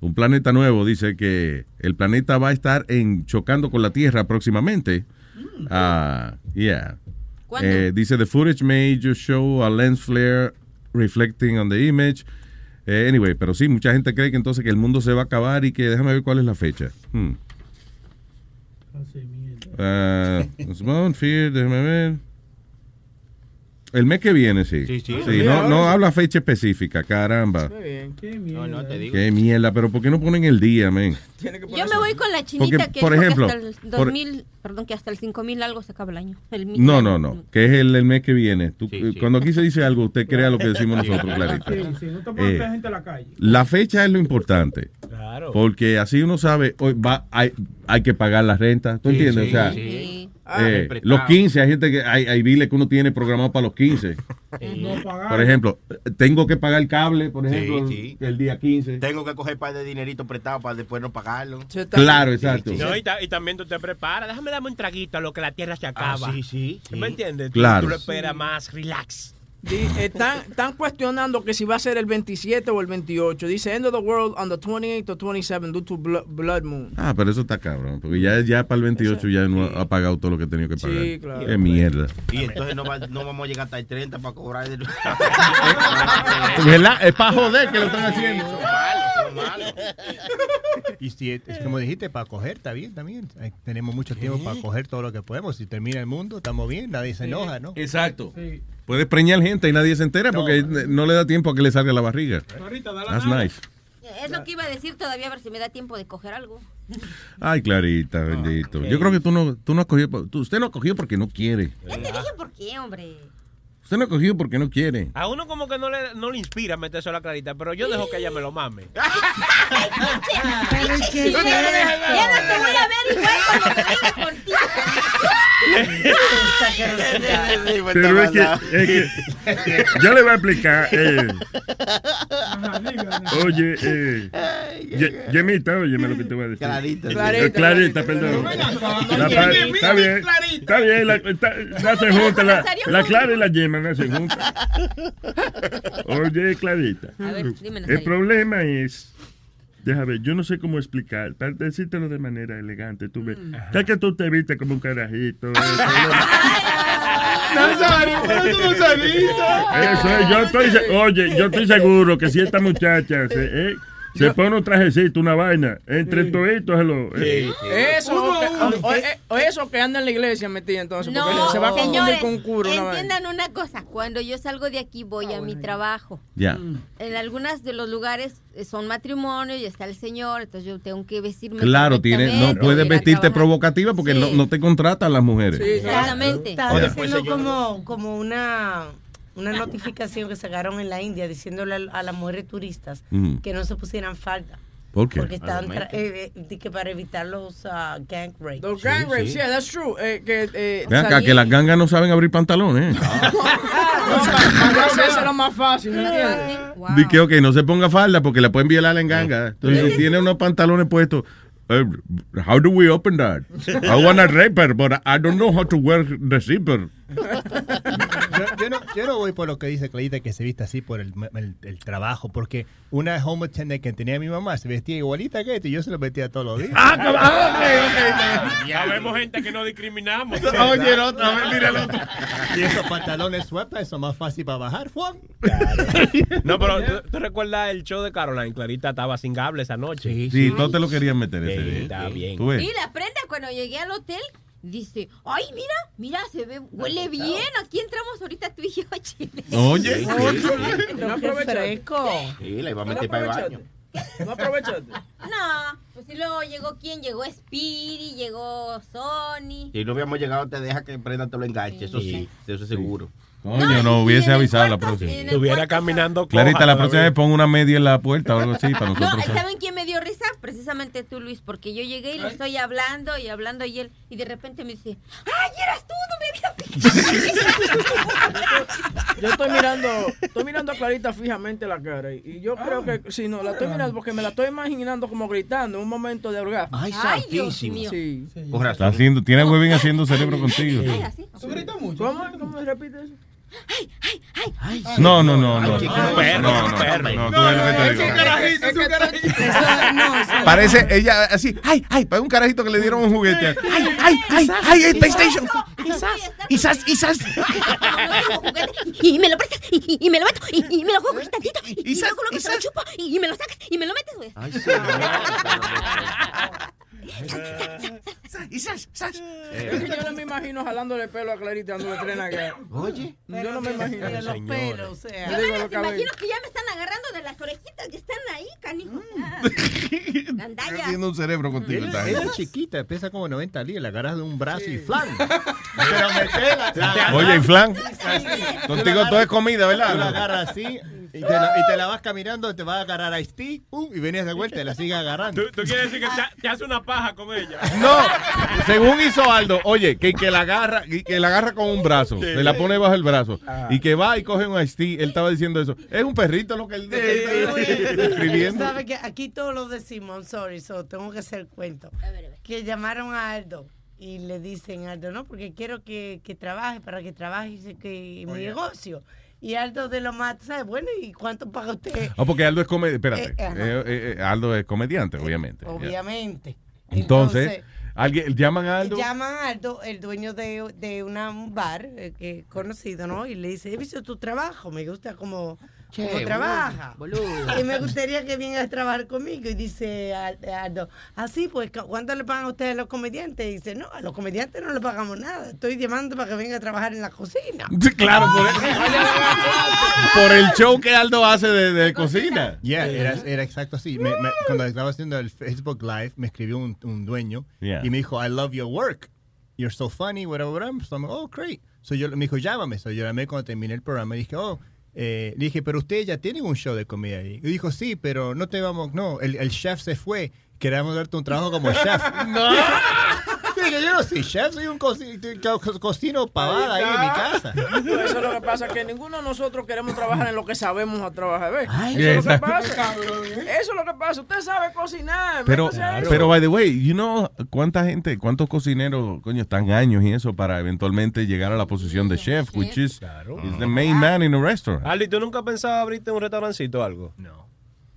Un planeta nuevo dice que el planeta va a estar en chocando con la Tierra próximamente. Ah, yeah. ¿Cuándo? Eh, dice the footage may just show a lens flare reflecting on the image. Eh, anyway, pero sí, mucha gente cree que entonces que el mundo se va a acabar y que déjame ver cuál es la fecha. Hmm. Ah, Small Fear, déjame ver. El mes que viene, sí. Sí, sí. no, no habla fecha específica, caramba. No, no, te digo. Qué mierda, pero ¿por qué no ponen el día, men? Yo me voy con la chinita Porque, que por ejemplo, que hasta el por- 2000, perdón, que hasta el 5000 algo se acaba el año. El No, no, no, que es el, el mes que viene. Tú- Cuando aquí se dice algo, usted crea lo que decimos nosotros, clarito. Sí, sí, no te pones Eh, la gente a la calle. La fecha es lo importante. Claro. Porque así uno sabe, hoy va, hay, hay que pagar la renta. ¿Tú Sí, entiendes? sí, o sea, sí. Ah, eh, los 15, hay gente que hay, hay biles que uno tiene programado para los 15. Por ejemplo, tengo que pagar el cable, por ejemplo, sí. el día 15. Tengo que coger par de dinerito prestado para después no pagarlo. Claro, exacto. No, y, ta- y también tú te preparas. Déjame darme un traguito a lo que la tierra se acaba. Ah, sí, sí, sí. ¿Me entiendes? Tú- Claro. Tú, lo esperas más relax. Están, están cuestionando que si va a ser el 27 o el 28. Dice, end of the world on the 28 or 27 due to blo- blood moon. Ah, pero eso está cabrón. Porque ya, ya para el 28 ya no ha pagado todo lo que tenía que pagar. Sí, claro. Qué mierda. Y entonces no, va- no vamos a llegar hasta el 30 para cobrar. Es para joder que lo están haciendo. Son malos, son malos. Y si, es como dijiste, para coger, está bien también. Tenemos mucho tiempo para coger todo lo que podemos. Si termina el mundo, estamos bien, nadie se enoja, ¿no? Exacto. Puedes preñar gente y nadie se entera porque no le da tiempo a que le salga la barriga. Ahorita, da la That's nada. nice. Es lo que iba a decir todavía, a ver si me da tiempo de coger algo. Ay, Clarita, bendito. Yo creo que tú no, tú no has cogido, tú- usted no ha cogido porque no quiere. Ya te dije por qué, hombre. Usted no ha cogido porque no quiere. A uno como que no le, no le inspira meterse a la clarita, pero yo dejo que ella me lo mame. Pero es que Ya no- ya no te voy a ver igual cuando me venga contigo. Pero es que, es que yo le voy a explicar. eh, oye, eh, Ye- Yemita, óyeme lo que te voy a decir. Clarita. Eh, Clarita. Clarita, perdón. La está bien, está bien, la, está, nacen juntas, la, la Clara y la Yema nacen juntas. Oye, Clarita, A ver, dime, el problema es, déjame ver, yo no sé cómo explicar, para decírtelo de manera elegante, tú ves, es que tú te viste como un carajito. eh, Nazario, pero tú no sabías. Eso es, yo estoy, oye, yo estoy seguro que si esta muchacha se, eh, se pone un trajecito, una vaina, entre toditos se lo... eh, Eso, o, que- o- o- eh, o eso que anda en la iglesia metida entonces, porque se va a confundir con un curo. entiendan una cosa. Cuando yo salgo de aquí voy a mi trabajo. Ya. En algunos de los lugares eh, son matrimonios y está el señor, entonces yo tengo que vestirme Claro, tiene, no puedes vestirte provocativa porque no, no te contratan las mujeres. Exactamente. Estaba diciendo como, como una, una notificación que sacaron en la India diciéndole a, las mujeres turistas que no se pusieran falda. ¿Por qué? Porque están tra- eh, eh, que para evitar los ah, gang rapes. Los gang rapes, yeah, that's true. Eh, que, eh, Ven acá, salí- que las gangas no saben abrir pantalones. ¿eh? Para eso era más fácil, ¿me entiendes? Di que, ok, no se ponga falda porque la pueden violar en ganga. Entonces, si tiene unos pantalones puestos, eh, how do we open that? I want a raper, but I don't know how to wear the zipper. yo, no, yo no voy por lo que dice Clarita que se viste así por el, el- el trabajo, porque una home attendant que tenía mi mamá se vestía igualita que esto y yo se lo vestía todos los días. Ya vemos gente que no discriminamos. Oye, el otro, a ver, mira el otro. Y esos pantalones sueltos son más fácil para bajar, Juan. No, pero ¿tú, tú recuerdas el show de Caroline? Clarita estaba sin cable esa noche. Sí, todos te lo querían meter ese Sí, día. está bien. Y la prenda cuando llegué al hotel dice, ay, mira, mira, se ve, huele bien. Aquí entramos ahorita tú y yo, Chile. Oye. Qué fresco. Sí, la iba a meter para el baño. No aprovechaste. No, pues y luego llegó quién, llegó Speedy, llegó Sony. Si no hubiéramos llegado, te deja que prenda te lo enganche, eso sí, eso es seguro. Coño, no hubiese avisado la próxima. Estuviera caminando Clarita, la próxima vez pon una media en la puerta o algo así para No, nosotros. ¿saben quién me dio risa? Precisamente tú, Luis, porque yo llegué y le estoy hablando y hablando y él, y de repente me dice, ¡ay, eras tú! No me había Yo estoy mirando, estoy mirando a Clarita fijamente la cara y, yo creo que si no, la estoy mirando porque me la estoy imaginando como gritando en un momento de orgasmo. Ay, Ay, Dios santísimo. mío. Sí. Está razón. haciendo, tiene Webin haciendo cerebro contigo. ¿Tú gritas mucho? ¿Cómo, ¿Cómo repite eso? No, no, no, no. Ay, chico, No, no, no, no, no, no. Parece ella así, ay, ay, para un carajito que le dieron un juguete. Ay, ay, ay, ay, el PlayStation. Quizás, quizás. Y me lo prestas, y, y me lo meto, y, y me lo juego tantito, y, luego lo que se lo chupo, y, y me lo sacas, y me lo metes, güey. Y sas, sas. Es que yo no me imagino jalándole el pelo a Clarita dándole tren acá. Oye. Yo no me imagino. Los pelos, o sea. Yo Me imagino que ya me están agarrando de las orejitas que están ahí, canijo. Está Gandalla. haciendo un cerebro contigo. Ella es chiquita, pesa como 90 libras, la agarras de un brazo y flan. Pero la- Oye, y flan, contigo todo es comida, Tú la ¿verdad? agarras así y te, la, y te la vas caminando, te vas a agarrar a Steve pum, y vienes de vuelta y la sigues agarrando. ¿Tú, tú quieres decir que te, te hace una paja con ella? No, según hizo Aldo, oye, que, que la agarra, que, que la agarra con un brazo, se la pone bajo el brazo y que va y coge un Ice Él estaba diciendo eso. Es un perrito lo que él, que él está describiendo. ¿Sabe que Aquí todos lo decimos, sorry, so tengo que hacer el cuento. Que llamaron a Aldo y le dicen, Aldo, no, porque quiero que, que trabaje, para que trabaje en mi negocio. Y Aldo de lo más, ¿sabe? Bueno, ¿y cuánto paga usted? Ah, porque Aldo es comediante. Espérate. Eh. Eh, eh, eh, Aldo es comediante, obviamente. Obviamente. Entonces, alguien llaman a Aldo. Llaman a Aldo, el dueño de, de una- un bar eh, que conocido, ¿no? Y le dice, he visto tu trabajo, me gusta como, ¿Cómo boludo, trabaja? boludo. Y me gustaría que venga a trabajar conmigo. Y dice Al- Aldo, así pues, ¿cu- ¿cuánto le pagan a ustedes a los comediantes? Y dice, no, a los comediantes no le pagamos nada. Estoy llamando para que venga a trabajar en la cocina. Sí, claro, por, por el show que Aldo hace de, de cocina. Yeah, era, era exacto así. Me- me- cuando estaba haciendo el Facebook Live, me escribió un, un dueño Yeah. y me dijo, I love your work. You're so funny, whatever, whatever. So I'm, oh, great. So yo, me dijo, llámame. So yo llamé cuando terminé el programa y dije, oh, eh, le dije, pero usted ya tiene un show de comida ahí. Y dijo, sí, pero no te vamos, no, el, el chef se fue. Queremos darte un trabajo como chef. no. Dije, yo no soy chef, soy un coci- co- cocino pavada ahí en mi casa. Eso es lo que pasa, que ninguno de nosotros queremos trabajar en lo que sabemos a trabajar. ¿ves? Ay, Eso es lo que pasa. Eso es lo que pasa. Usted sabe cocinar. Pero, eso. pero, by the way, you know, ¿cuánta gente, cuántos cocineros, coño, están años y eso para eventualmente llegar a la posición de chef, which is, is the main man in a restaurant? Ali, ¿tú nunca has pensado abrirte un restaurancito o algo? No.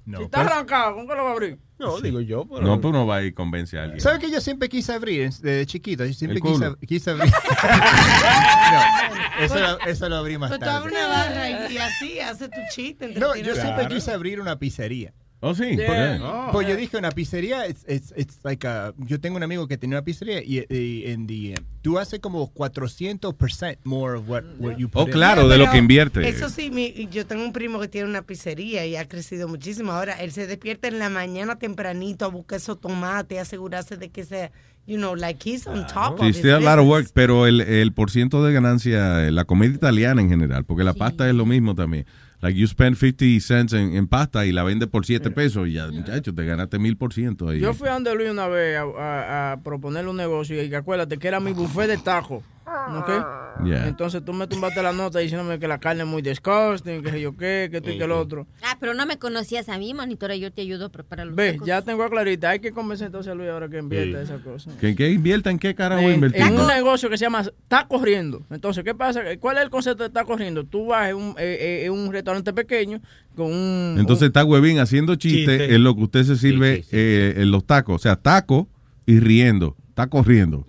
No, si está arrancado, ¿con qué lo va a abrir? No, digo yo. Pero... No, pues uno va y convence a alguien. ¿Sabes que yo siempre quise abrir desde chiquito? Yo siempre quise, quise abrir. no, eso, lo, eso lo abrí más Pero tú abres tarde. una barra y, así hace tu chiste. No, yo a siempre quise abrir una pizzería. Oh, sí, Yeah. ¿por qué? Oh. Pues yo dije una pizzería, it's, it's, it's like a- yo tengo un amigo que tenía una pizzería y, y en the, tú haces como 400% more of what, what you put Oh, in. claro, de lo que invierte. Eso sí, mi- yo tengo un primo que tiene una pizzería y ha crecido muchísimo. Ahora, él se despierta en la mañana tempranito a buscar esos tomates, asegurarse de que sea, you know, like he's on top Sí, of still a lot of work, pero el, el por ciento de ganancia, eh, la comida italiana en general, porque la pasta es lo mismo también. Like you spend 50 cents en, en pasta y la vendes por 7 pesos y ya, muchacho, te ganaste mil por ciento ahí. Yo fui a donde Luis una vez a, a- a proponerle un negocio y acuérdate que era mi buffet de tajo. ¿Ok? Yeah. Entonces tú me tumbaste la nota diciéndome que la carne es muy disgusting, que sé yo qué, que esto y que lo otro. Ah, pero no me conocías a mí, monitora. Yo te ayudo a preparar los Ve, tacos. ya tengo a Clarita. Hay que convencer entonces a Luis ahora que invierta esa cosa. ¿Que, que invierta en qué carajo En, invertir? en un negocio que se llama Está Corriendo. Entonces, ¿qué pasa? ¿Cuál es el concepto de Está Corriendo? Tú vas en un, eh, eh, en un restaurante pequeño con un... Entonces está Huevín haciendo chiste, Chiste. en lo que usted se sirve eh, en los tacos. O sea, taco y riendo. Está corriendo.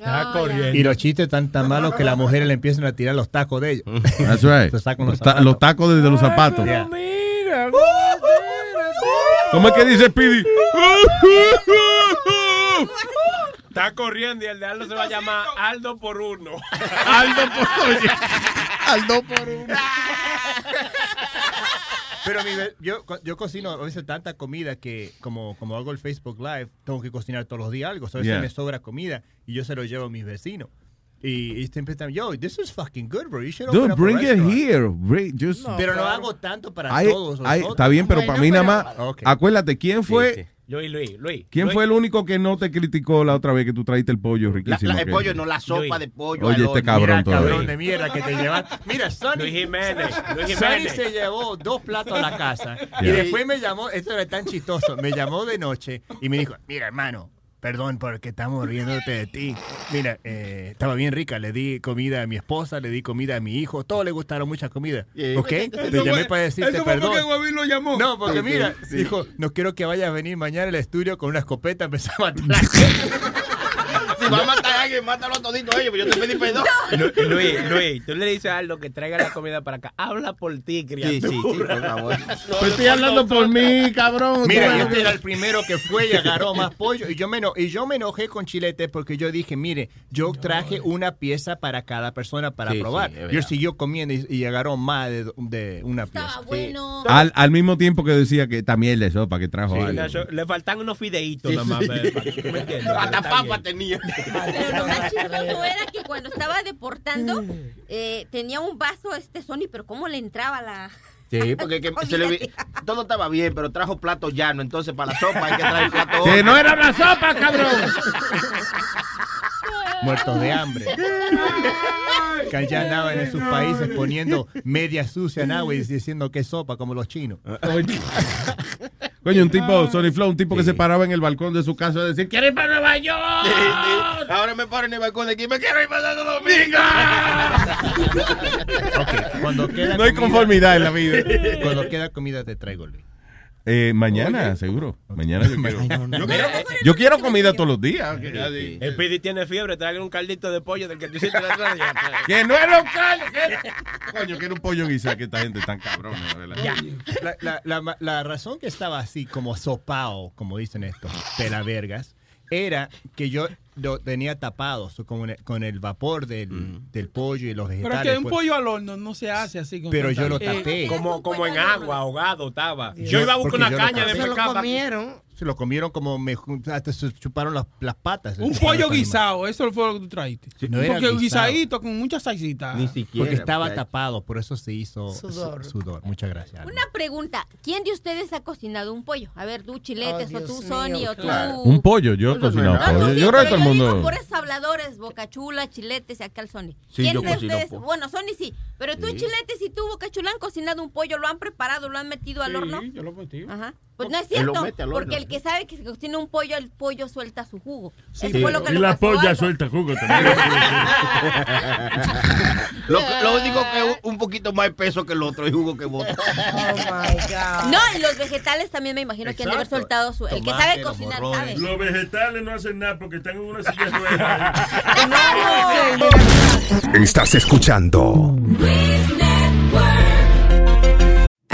Y los chistes tan tan malos que las mujeres le empiezan a tirar los tacos de ellos. That's right. Se sacan los Los ta- zapatos. los tacos desde los zapatos. Pero mira, ¿Cómo es que dice Speedy? Está corriendo y el de Aldo se va a llamar Aldo por uno. Aldo por Aldo por uno. Pero mi yo, yo cocino a veces tanta comida que como, como hago el Facebook Live, tengo que cocinar todos los días algo. So, a veces Yeah. me sobra comida y yo se lo llevo a mis vecinos. Y, y siempre están, yo, this is fucking good, bro. You should Dude, open bring it restaurant." here. Bring- just- Pero no hago tanto para Hay- todos. nosotros. está bien, pero para mí nada más. Ok. Acuérdate, ¿quién fue, Luis, Luis, Luis. ¿quién Luis. fue el único que no te criticó la otra vez que tú traíste el pollo La- riquísimo? la- el que- pollo no, la sopa de pollo. Oye, este cabrón Mira, todavía. cabrón de mierda que te llevaste. Mira, Sonny. Luis Jiménez, Luis Sonny se llevó dos platos a la casa. Y después me llamó, esto era tan chistoso, me llamó de noche y me dijo, mira hermano, perdón porque estamos riéndote de ti. Mira, eh, estaba bien rica, le di comida a mi esposa, le di comida a mi hijo, todos le gustaron mucha comida. Yeah. ¿Ok? Eso Te fue- llamé para decirte eso fue perdón. porque lo llamó. No, porque mira, sí. dijo, no quiero que vayas a venir mañana al estudio con una escopeta a empezar a matar a la gente". Si va a matar a alguien, mátalo todito a ellos, pero yo te pedí perdón. Lu- Luis, Luis, tú le dices a Aldo que traiga la comida para acá. Habla por ti, criatura. Sí, sí, sí, por favor. Pues estoy hablando por mí, cabrón. Mira, Tú- y este era el primero que fue y agarró más pollo. Y yo me, eno- y yo me enojé con Chilete porque yo dije, mire, yo traje una pieza para cada persona para Sí, probar. sí, es yo verdad. siguió comiendo y, y agarró más de, de una pieza. bueno. Al, al mismo tiempo que decía que también de sopa que trajo algo. Le, le faltan unos fideitos Sí, nada más. sí. Hasta Está papa bien. tenía. Pero lo más chistoso era que cuando estaba deportando, eh, tenía un vaso este Sony, pero ¿cómo le entraba la...? Sí, porque que se le vi- todo estaba bien, pero trajo plato llano, entonces para la sopa hay que traer plato Que no era una sopa, cabrón. Muertos de hambre. Que allá andaban en sus países poniendo media sucia en agua y diciendo que es sopa, como los chinos. Coño, un tipo, Sony Flow, un tipo que se paraba en el balcón de su casa a decir, ¿Quieres ir para Nueva York? Ahora me paro en el balcón de aquí, me quiero ir para Santo Domingo. Ok, cuando queda No hay comida- conformidad en la vida. Cuando queda comida te traigo, Luis. Eh, mañana, seguro. Mañana yo quiero. Yo quiero, yo quiero comida todos los días. di- El Pidi tiene fiebre, trae un caldito de pollo del que tú hiciste la vez. Que no un caldo. que- Coño, que era un pollo guisado. Que esta gente es tan. ¿verdad? La, la- la- la razón que estaba así como sopao, como dicen estos, pelavergas, era que yo lo tenía tapado so, con, el, con el vapor del, del pollo y los Pero es vegetales. que un pues. pollo al horno no se hace así. con Pero yo lo Eh, tapé. Como, como en agua, ahogado estaba. Yo- Yo iba a buscar una lo caña de tapé. pescado. Se lo comieron como me hasta se chuparon las, las patas. Un pollo guisado, eso fue lo que tú trajiste. no era Porque guisado. guisadito con muchas salsitas. Porque estaba tapado, por eso se hizo Sudor. su- sudor. Muchas gracias. Una pregunta, ¿quién de ustedes ha cocinado un pollo? A ver, tú chiletes o tú Sony o tú... Un pollo, yo he cocinado No, no, pollo. sí, Yo creo que pero todo el yo digo mundo. por esos habladores, Boca Chula, Chiletes y acá el Sony. Sí, ¿Quién yo de ustedes? Bueno, Sony sí, pero tú Sí. Chiletes y tú Boca Chula han cocinado un pollo, lo han preparado, lo han metido al Sí, horno. yo lo metí. Ajá. Pues no es cierto, porque el que sabe que se cocina un pollo, el pollo suelta su jugo. Sí, Eso fue lo que y le la polla suelta jugo también. Lo, lo único que es un poquito más peso que el otro y jugo que bota. No, y los vegetales también me imagino que han de haber soltado su... El que sabe los cocinar sabe. Los vegetales no hacen nada porque están en una silla ruedas. Estás escuchando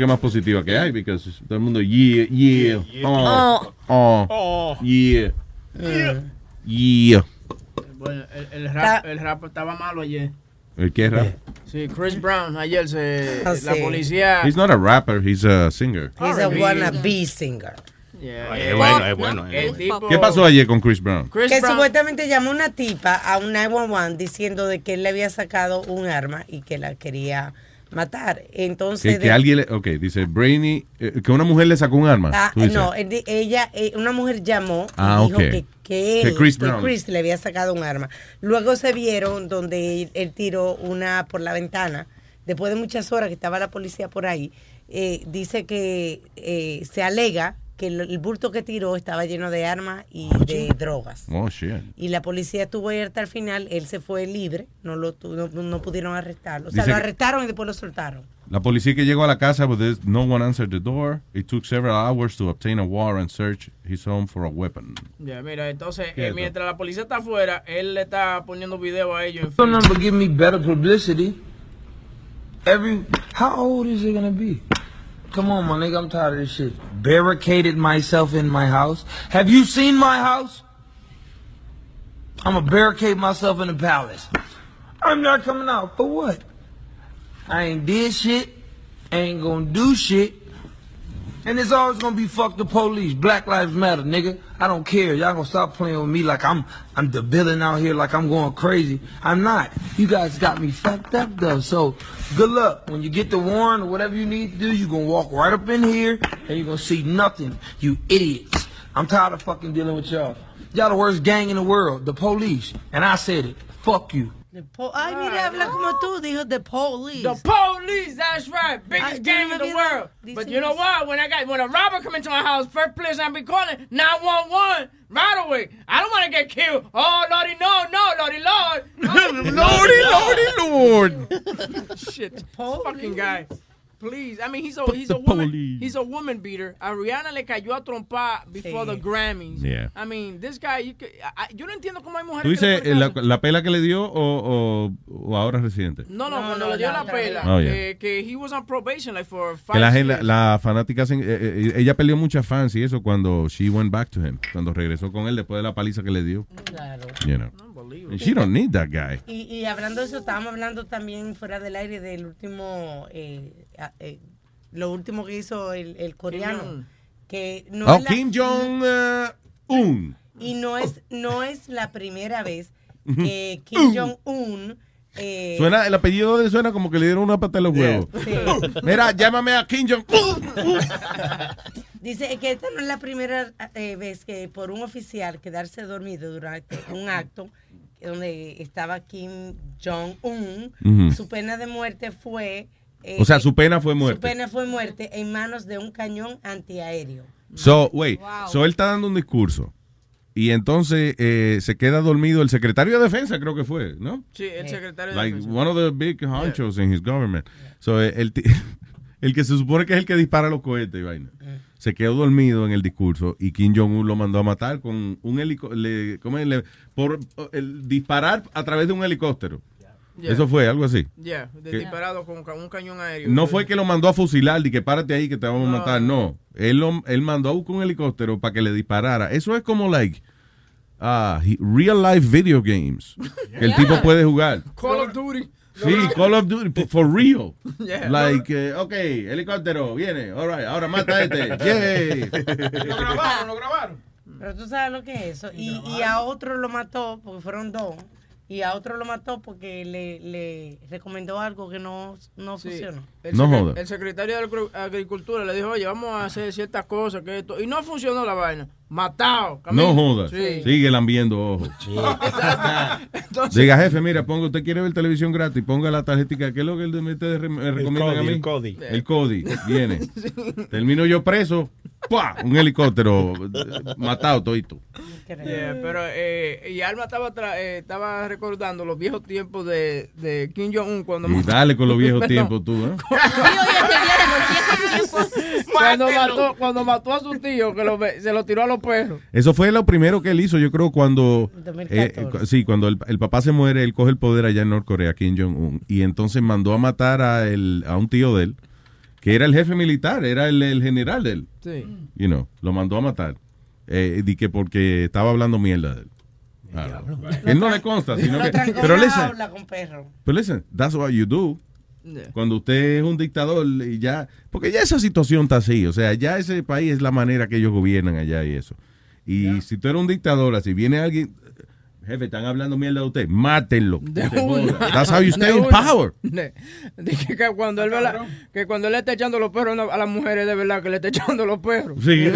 Música más positiva que hay, porque todo el mundo, yeah, yeah, oh, oh, yeah, yeah. Bueno, el, el rap, el rap estaba malo ayer. ¿El qué rap? Sí, Chris Brown ayer se Ah, la sí. policía He's not a rapper, he's a singer. He's a wannabe singer. Yeah. Es bueno, es bueno, es El tipo- ¿Qué pasó ayer con Chris Brown? Chris que Brown- supuestamente llamó una tipa a un 911 diciendo de que él le había sacado un arma y que la quería matar. Entonces, Que, que de- alguien, le- ok, dice Brainy, eh, que una mujer le sacó un arma. Ah, no, ella, eh, una mujer llamó y Ah, dijo ok. que, que él, Que Chris le había sacado un arma. Luego se vieron donde él, él tiró una por la ventana. Después de muchas horas que estaba la policía por ahí, eh, dice que eh, se alega que el, el bulto que tiró estaba lleno de armas y de drogas. Oh, shit. Y la policía estuvo ahí hasta el final, él se fue libre, no lo no, no pudieron arrestarlo. O sea, Dice lo que- arrestaron y después lo soltaron. La policía que llegó a la casa, but no one answered the door. It took several hours to obtain a warrant and search his home for a weapon. Ya, mira, entonces, ¿Qué eh, mientras la policía está afuera, él le está poniendo video a ellos en give me better publicity. Every how old is it gonna be? Come on, my nigga, I'm tired of this shit. Barricaded myself in my house. Have you seen my house? I'm gonna barricade myself in the palace. I'm not coming out. For what? I ain't did shit. Ain't gonna do shit. And it's always gonna be fuck the police. Black lives matter, nigga. I don't care. Y'all gonna stop playing with me like I'm I'm the villain out here, like I'm going crazy. I'm not. You guys got me fucked up though. So good luck. When you get the warrant or whatever you need to do, you're gonna walk right up in here and you're gonna see nothing. You idiots. I'm tired of fucking dealing with y'all. Y'all the worst gang in the world, the police. And I said it. Fuck you. The po- Ay, mira, habla como tú, dijo the police. The police, that's right. Biggest Ay, gang in the world. olvidé. But you know what? When I got when a robber come into my house, first place I'll be calling 911 right away. I don't want to get killed. Oh, Lordy, no, no, Lordy, Lord. Lordy, Lordy, Lord. Shit, fucking guy. Please, I mean he's a he's a woman police. he's a woman beater. A Rihanna le cayó a trompar before Sí. the Grammys. Yeah. I mean this guy, you I- yo no entiendo cómo hay mujeres. ¿Tú que dices ponen eh, la, la pela que le dio o, o, o ahora reciente? No, no, No, cuando no, le dio la la pela. Oh, yeah. que, que he was on probation like for five Que la, years. la, la fanática, se- eh, eh, ella peleó muchas fans y eso cuando she went back to him, cuando regresó con él después de la paliza que le dio. Claro. You know. And she don't need that guy. Y, y hablando de eso, estábamos hablando también fuera del aire del último, eh, eh, lo último que hizo el, el coreano. Que no Oh, es la- Kim Jong-un. Y no es, no es la primera vez que Kim Jong-un... eh, Suena, el apellido de él suena como que le dieron una pata en los huevos. Sí. Mira, llámame a Kim Jong-un. Dice que esta no es la primera eh, vez que por un oficial quedarse dormido durante un acto donde estaba Kim Jong-un, su pena de muerte fue... eh, O sea, su pena fue Su muerte. pena fue muerte en manos de un cañón antiaéreo. So, wait, so él está dando un discurso y entonces eh, se queda dormido el secretario de defensa, creo que fue, ¿no? Sí, el secretario de Like defensa. one of the big honchos in his government. So, eh, el, el que se supone que es el que dispara los cohetes y vaina. Se quedó dormido en el discurso y Kim Jong-un lo mandó a matar con un helicóptero. Por el disparar a través de un helicóptero. Yeah. Eso fue, algo así. Yeah, de- Que- disparado con un cañón aéreo. No fue que lo mandó a fusilar y que párate ahí que te vamos a matar. No. Él, lo- él mandó a buscar un helicóptero para que le disparara. Eso es como, like, he- real life video games. Que el tipo puede jugar. Call of Duty. Sí, Call of Duty, for real. Yeah. Like, eh, ok, helicóptero, viene, all right, ahora mata a este. Yay. Lo grabaron, lo grabaron. Pero tú sabes lo que es eso. Y, y a otro lo mató, porque fueron dos. Y a otro lo mató porque le, le recomendó algo que no, no Sí. funcionó. El No secre- joda. El secretario de Agri- Agricultura le dijo, oye, vamos a hacer ciertas cosas, que esto. Y no funcionó la vaina. Matado. No jodas. Sí. Sigue lambiendo ojos. Diga, jefe, mira, ponga, usted quiere ver televisión gratis, ponga la tarjetita. ¿Qué es lo que él me ustedes re- me recomiendan a mí? el Cody. El Cody, viene. Termino yo preso, ¡pua! un helicóptero eh, matado todito. Yeah, pero eh, y Alma estaba, tra- eh, estaba recordando los viejos tiempos de, de Kim Jong-un cuando... Y dale con los viejos tiempos tú, ¿eh? Cuando, mató, cuando mató a su tío, que lo ve- se lo tiró a los perros. Eso fue lo primero que él hizo, yo creo, cuando... 2014. eh, cu- sí, cuando el, el papá se muere, él coge el poder allá en Norcorea, Kim Jong-un, y entonces mandó a matar a, el, a un tío de él, que era el jefe militar, era el, el general de él. Sí. You know, lo mandó a matar. Eh, di que porque estaba hablando mierda de él. Ah, él no le consta, sino que... Pero listen, habla con perro. pero listen, that's what you do. Cuando usted es un dictador y ya, porque ya esa situación está así, o sea, ya ese país es la manera que ellos gobiernan allá y eso. Y si tú eres un dictador, así viene alguien, jefe, están hablando mierda de usted, mátenlo. De una. That's how you stay De in una. power. De- Dije que cuando él ve la- que cuando él le está echando los perros a las mujeres de verdad que le está echando los perros. Sí.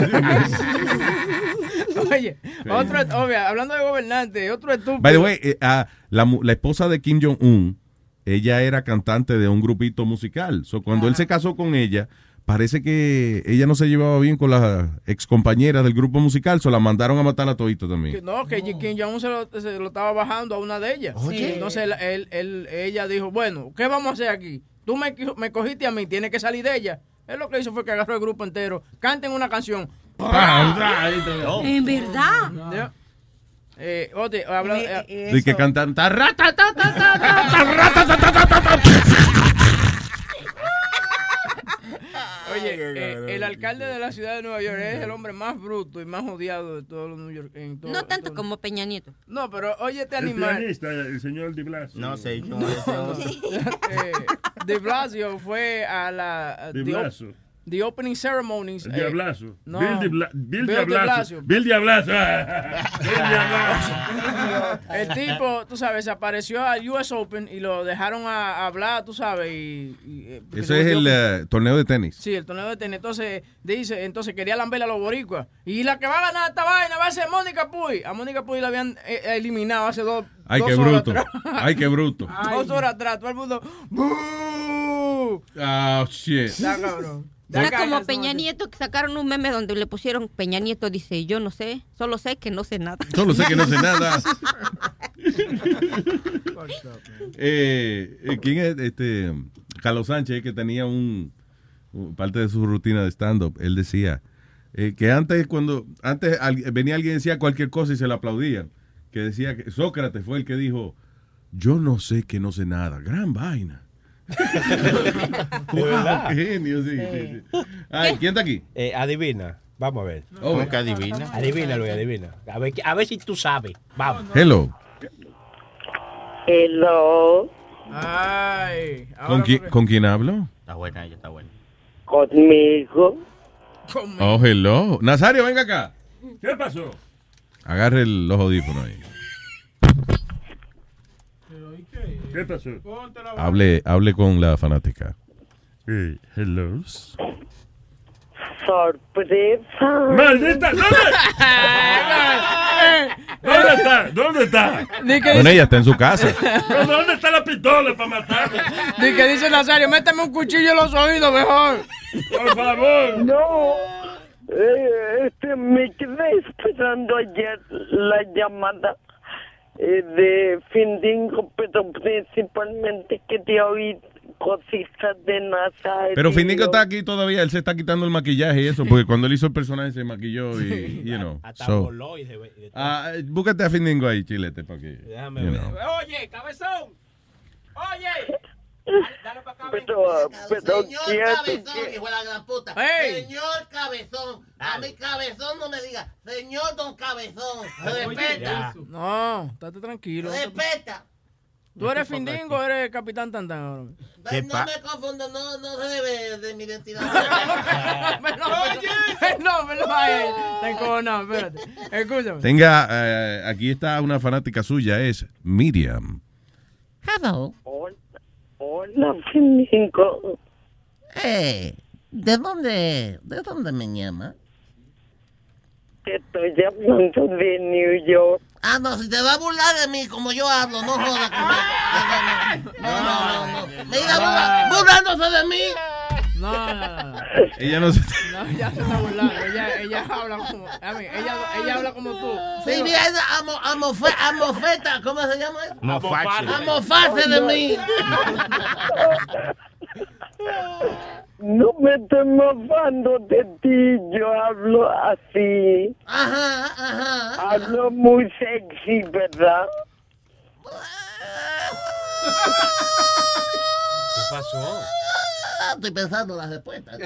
Oye, otro, obvio, hablando de gobernante, otro estúpido. By the way, eh, ah, la esposa de Kim Jong-un, ella era cantante de un grupito musical. So, cuando él se casó con ella, parece que ella no se llevaba bien con las ex compañeras del grupo musical, so la mandaron a matar a todito Que también. no, que Kim Jong-un se lo, se lo estaba bajando a una de ellas. Oye. Entonces él, él- él- ella dijo, bueno, ¿qué vamos a hacer aquí? Tú me, me cogiste a mí, tienes que salir de ella. Él lo que hizo fue que agarró el grupo entero, canten una canción. En verdad. Eh, oye, habla, eh, De que cantan Oye, eh, el alcalde de la ciudad de Nueva York es el hombre más bruto y más odiado de todos los New York. en todo- No tanto todo- como Peña Nieto. No, pero oye este El animal. pianista, el señor Di Blasio. No sé, yo eh, De Blasio fue a la Di Blasio. The opening ceremonies. El eh, Diablazo. no. Bill, Di Bla- Bill Bill de Diablazo. Bill Diablazo. Bill Diablazo. El tipo, tú sabes, se apareció al US Open y lo dejaron a, a hablar, tú sabes, y... y, eh, es el eh, torneo de tenis. Sí, el torneo de tenis. Entonces, dice, entonces quería lamberle a los boricuas. Y la que va a ganar esta vaina va a ser Mónica Puy. A Mónica Puy la habían eh, eliminado hace dos, Ay, qué horas bruto. atrás. Ay, qué bruto. Dos horas atrás, todo el mundo... ¡Bú! Ah, shit. Está cabrón. Era como Peña. Nieto que sacaron un meme donde le pusieron Peña Nieto dice, yo no sé, solo sé que no sé nada. Solo sé que no sé nada. Eh, eh, ¿Quién es este? Carlos Sánchez, que tenía un, un- parte de su rutina de stand-up. Él decía eh, que antes, cuando antes al- venía alguien y decía cualquier cosa y se le aplaudían. Que decía que Sócrates fue el que dijo: Yo no sé que no sé nada. Gran vaina. Wow, verdad? qué genio, sí, sí, sí. Ay, ¿Quién está aquí? Eh, adivina. Vamos a ver. Oh, ¿Cómo que adivina? Adivina, Luis, adivina. A ver, a ver si tú sabes. Vamos. Hello. Hello. Ay. ¿Con, quién, ¿Con quién hablo? Está buena, ella está buena. Conmigo. Oh, hello. Nazario, venga acá. ¿Qué pasó? Agarre el- los audífonos ahí. ¿Qué pasó? Hable, hable con la fanática. Eh, hello. Sorpresa. ¡Maldita! ¿Dónde? ¿Dónde está? ¿Dónde está? Bueno, ella está en su casa. ¿Pero ¿Dónde está la pistola para matarme? Di que dice Nazario, méteme un cuchillo en los oídos mejor. Por favor. No. Eh, este, me quedé esperando ayer la llamada eh, de Findingo, pero principalmente quería oír cositas de Nazario. Pero Finico está aquí todavía, él se está quitando el maquillaje y eso, porque cuando él hizo el personaje se maquilló y, you know. Hasta so- voló y de. Ah, eh, búscate a Findingo ahí, chilete, para que. Déjame ver. know. Oye, cabezón. Oye. Pero, pero Señor quiero Cabezón, que- hijo de la gran puta. Señor Cabezón. A mi Cabezón no me diga. Señor Don Cabezón. Respeta. No, estate tranquilo. Respeta. ¿Tú eres Findingo o eres Capitán Tantán ahora? No me confundo, no, no se debe de mi identidad. no, me lo vayas. Está encojonado, espérate. Escúchame. Tenga, eh, aquí está una fanática suya, es Miriam. Hello. Hola, hola, Findingo. Eh, ¿de dónde, de dónde me llama? Te estoy hablando de New York. Ah, no, si te va a burlar de mí como yo hablo, no jodas. No, no, no, no. Me burla- burlándose de mí. No, no, no. Ella no se. No, ya se está burlando. Ella, ella habla como. A mí, ella, ella habla como tú. Sí, bien, amo, amofe- amofeta, ¿cómo se llama eso? Amofarse de mí. No me estoy mofando de ti, yo hablo así. Ajá, ajá. Hablo muy sexy, ¿verdad? ¿Qué pasó? Ah, Estoy pensando las respuestas. Sí,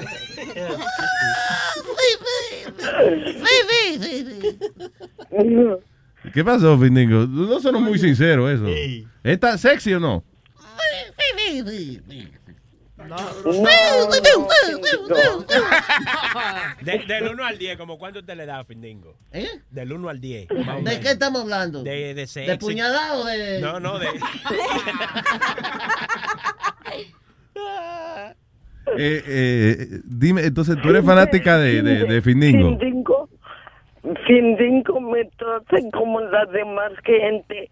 sí, sí, sí, sí. ¿Qué pasó, Findingo? No son muy sinceros eso. ¿Está sexy o no? Sí, sí, sí. De- del 1 al 10, como cuánto te le da, Findingo? ¿Eh? Del 1 al 10. ¿De qué estamos hablando? De, de sexy. ¿De puñalada o de.? No, no, de. Eh, eh, dime, entonces tú eres fanática de, de, de Findingo. Findingo, Findingo me trata como la demás gente.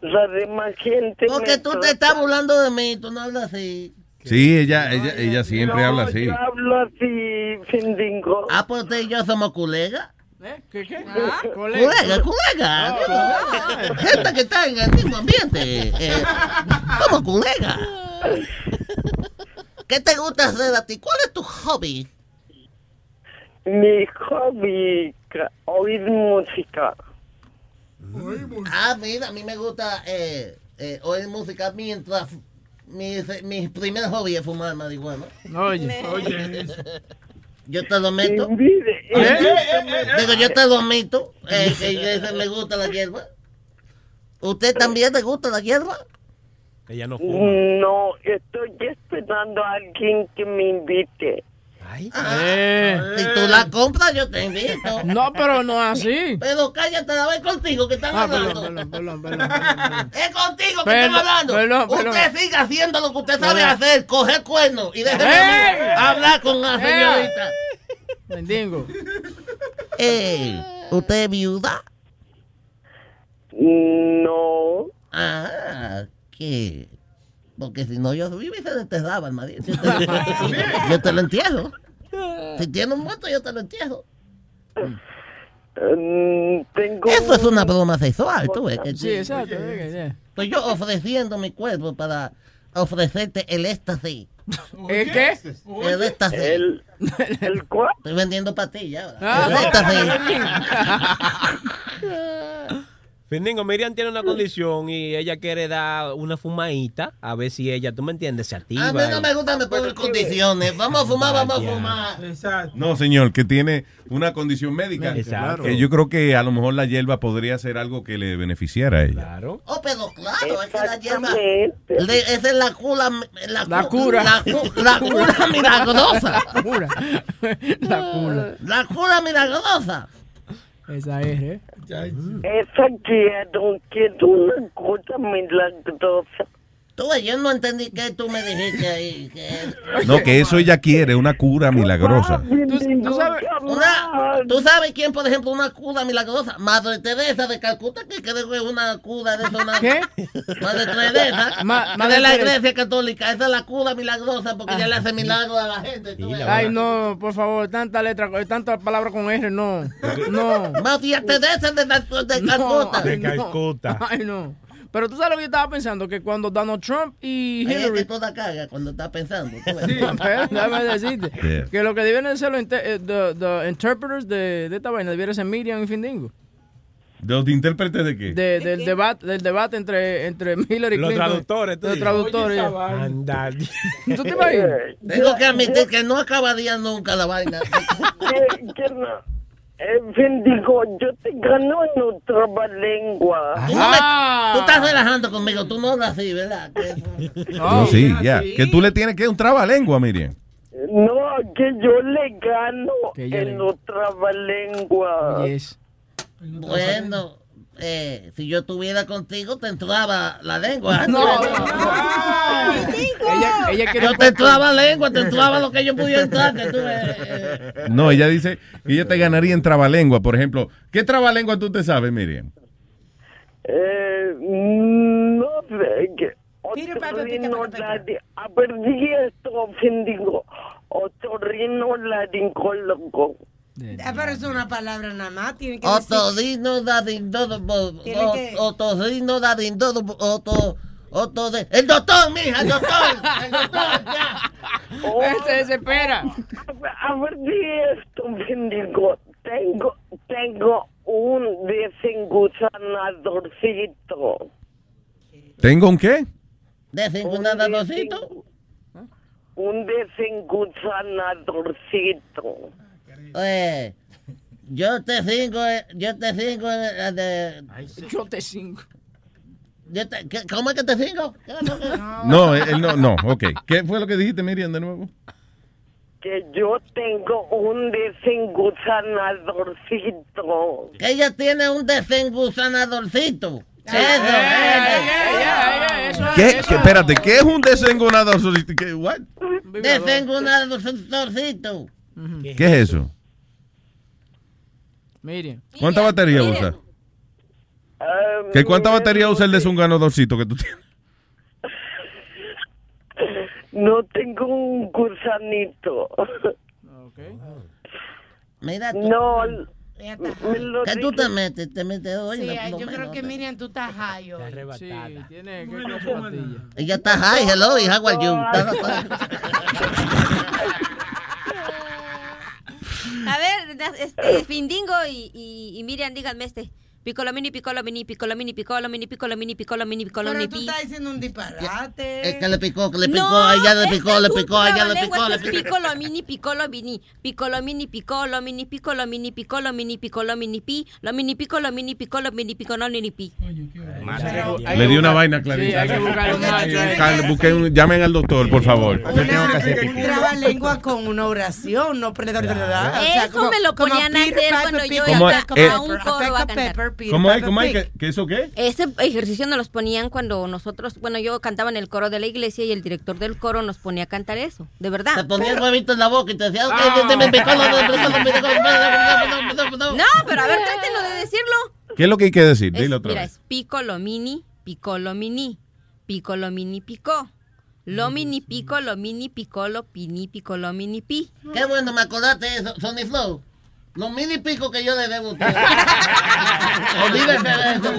La demás gente. Porque tú te estás burlando de mí, tú no hablas así. Sí, ella, ella, ella siempre No, habla así. Yo hablo así, Findingo. Ah, pues usted y yo somos colegas. ¿Qué, qué? Colega, colega. digo, Gente que está en el mismo ambiente. eh, somos colegas. ¿Qué te gusta hacer a ti? ¿Cuál es tu hobby? Mi hobby, oír música. Ah, mira, a mí me gusta eh, eh, oír música mientras mi, mi primer hobby es fumar marihuana. Oye, oye. Yo te lo meto. Envidia- Eh, Digo, yo te lo meto. Eh, que me gusta la hierba. ¿Usted también le gusta la hierba? Ella no No, estoy esperando a alguien que me invite. Eh. Si tú la compras, yo te invito. No, pero no así. Pero cállate, la vez contigo que están Ah, hablando. perdón, perdón, perdón, perdón. Es contigo que Perdón, están hablando. perdón, perdón. Usted siga haciendo lo que usted sabe Perdón. hacer, coger cuernos y déjeme ¡Eh! hablar con la señorita. Mendigo. Eh, ¿Usted es viuda? No. Ah, ¿qué? Porque si no, yo vivo y se enterraba el marido. Yo te, yo te lo entierro. Si tiene un muerto, yo te lo entierro. Mm, tengo Eso es una broma sexual, tú ves. que- Sí, exacto. Estoy yo ofreciendo mi cuerpo para ofrecerte el éxtasis. ¿El qué? El éxtasis. El, el cuál? Estoy vendiendo pastillas ahora. Ah, el no, éxtasis. Findingo, Miriam tiene una condición y ella quiere dar una fumadita a ver si ella, tú me entiendes, se activa. A mí no me gusta me poner condiciones. Vamos a fumar, vamos a fumar. Exacto. No, señor, que tiene una condición médica. Exacto. Que yo creo que a lo mejor la hierba podría ser algo que le beneficiara a ella. Claro. Oh, pero claro, es que la hierba. le- esa es la cura. La, La cu- cura. La, cu- la cura milagrosa. La cura. La cura. La cura milagrosa. Esa es, ¿eh? Esa quiero, quiero una cosa milagrosa. Tú, yo no entendí qué tú me dijiste ahí. que- No, que eso ella quiere, una cura milagrosa. ¿Tú sabes? Una, ¿Tú sabes quién, por ejemplo, una cura milagrosa? Madre Teresa de Calcuta, que creo que es una cura de eso. una- ¿Qué? Madre Teresa, Ma- que Madre de la iglesia católica. Esa es la cura milagrosa porque ella le hace milagros a la gente. Ay, no, por favor, tanta letra, tanta palabra con R, no. No. María Teresa de, de No, Calcuta. ay, no. Pero tú sabes lo que yo estaba pensando, que cuando Donald Trump y Hillary... que toda caga cuando está pensando. Déjame decirte. Yeah. Que lo que debieran de ser los inter- eh, the, the interpreters de, de esta vaina debiera ser Miriam y Findingo. ¿De los intérpretes de qué? De, del, debate, del debate entre, entre Hillary Los Clinton. traductores, tú Los dices. traductores. Vaina. Anda. ¿Tú te imaginas? Tengo que admitir que no acabaría nunca la vaina. Que, que no. Eh, bendigo, yo te gano en otra lengua. Tú, no me- Ah. tú estás relajando conmigo, tú no hablas así, ¿verdad? Que- No, sí, ya. Que tú le tienes que un trabalengua, Miriam. No, que yo le gano en le- otra lengua. Yes. Bueno, eh, si yo estuviera contigo, te entraba la lengua. No, Ella, ella quiere Yo te entraba lengua, te entraba lo que yo pudiera entrar. que tú, eh, eh. No, ella dice que ella te ganaría en trabalengua, por ejemplo. ¿Qué trabalengua tú te sabes, Miriam? Eh, no sé, que otorrino a ver, di esto, otorrino laringólogo. Ah, pero es una palabra nada más. Tiene que. Otorrino dadindodo, otorrino dadindodo, oto- Otto de... El doctor, mija, el doctor. El doctor, ya. Se desespera. A ver, di esto, bendigo. Tengo, tengo un desengusanadorcito. ¿Tengo un qué? ¿Desengusanadorcito? Un desengusanadorcito. Eh, yo te cinco, eh, yo te cinco eh, de... Yo te cinco. Yo te- ¿qué- ¿Cómo es que te cinco? ¿Qué es lo que- No, él no, no, ok. ¿Qué fue lo que dijiste, Miriam, de nuevo? Que yo tengo un desengusanadorcito. Que ella tiene un desengusanadorcito. Eso, ¿Qué? ¿Qué? Espérate, ¿qué es un desengonador? ¿Qué, what? ¿Qué es eso? Miriam. ¿Cuánta batería usa? ¿Qué cuánta batería usa el desengonadorcito que tú tienes? No tengo un gusanito. Mira tú. No, ¿Qué tú te metes? Te metes hoy. Sí, no, yo no creo que Miriam, tú estás high hoy. Sí, tiene que de. Ella está high, hello, y how are you? Este, Findingo y, y, y Miriam, díganme este. Piccolo mini, piccolo mini, piccolo mini, piccolo mini, piccolo mini, piccolo mini, piccolo Pero mini, tú pi. estás diciendo un disparate. Es que le picó, que le picó, allá le picó, le picó, allá le picó, le ese es picó. Piccolo mini, piccolo mini, piccolo mini, piccolo mini, piccolo mini, piccolo mini, piccolo mini, pi, lo mini, piccolo mini, piccolo mini, piccolo mini, pi. Le di una vaina clarita. llamen al doctor, por favor. Un trabalengua con una oración, no prende Eso me lo ponían a hacer cuando yo. Eh, a un coro a cantar. ¿Cómo es? ¿Cómo es? ¿Qué, qué eso qué? Ese ejercicio nos los ponían cuando nosotros, bueno, yo cantaba en el coro de la iglesia y el director del coro nos ponía a cantar eso, de verdad. Te ponía el huevito en la boca y te decía, Ah. No, pero a ver, trátenlo de decirlo. ¿Qué es lo que hay que decir? Dilo otra mira, vez. es piccolo mini, piccolo mini, piccolo mini picó. Lo mini pico, lo mini picolo, pini piccolo mini pi. Qué bueno, me acordaste Sony Flow. Los mini picos que yo le debo a usted. Olvídese de eso.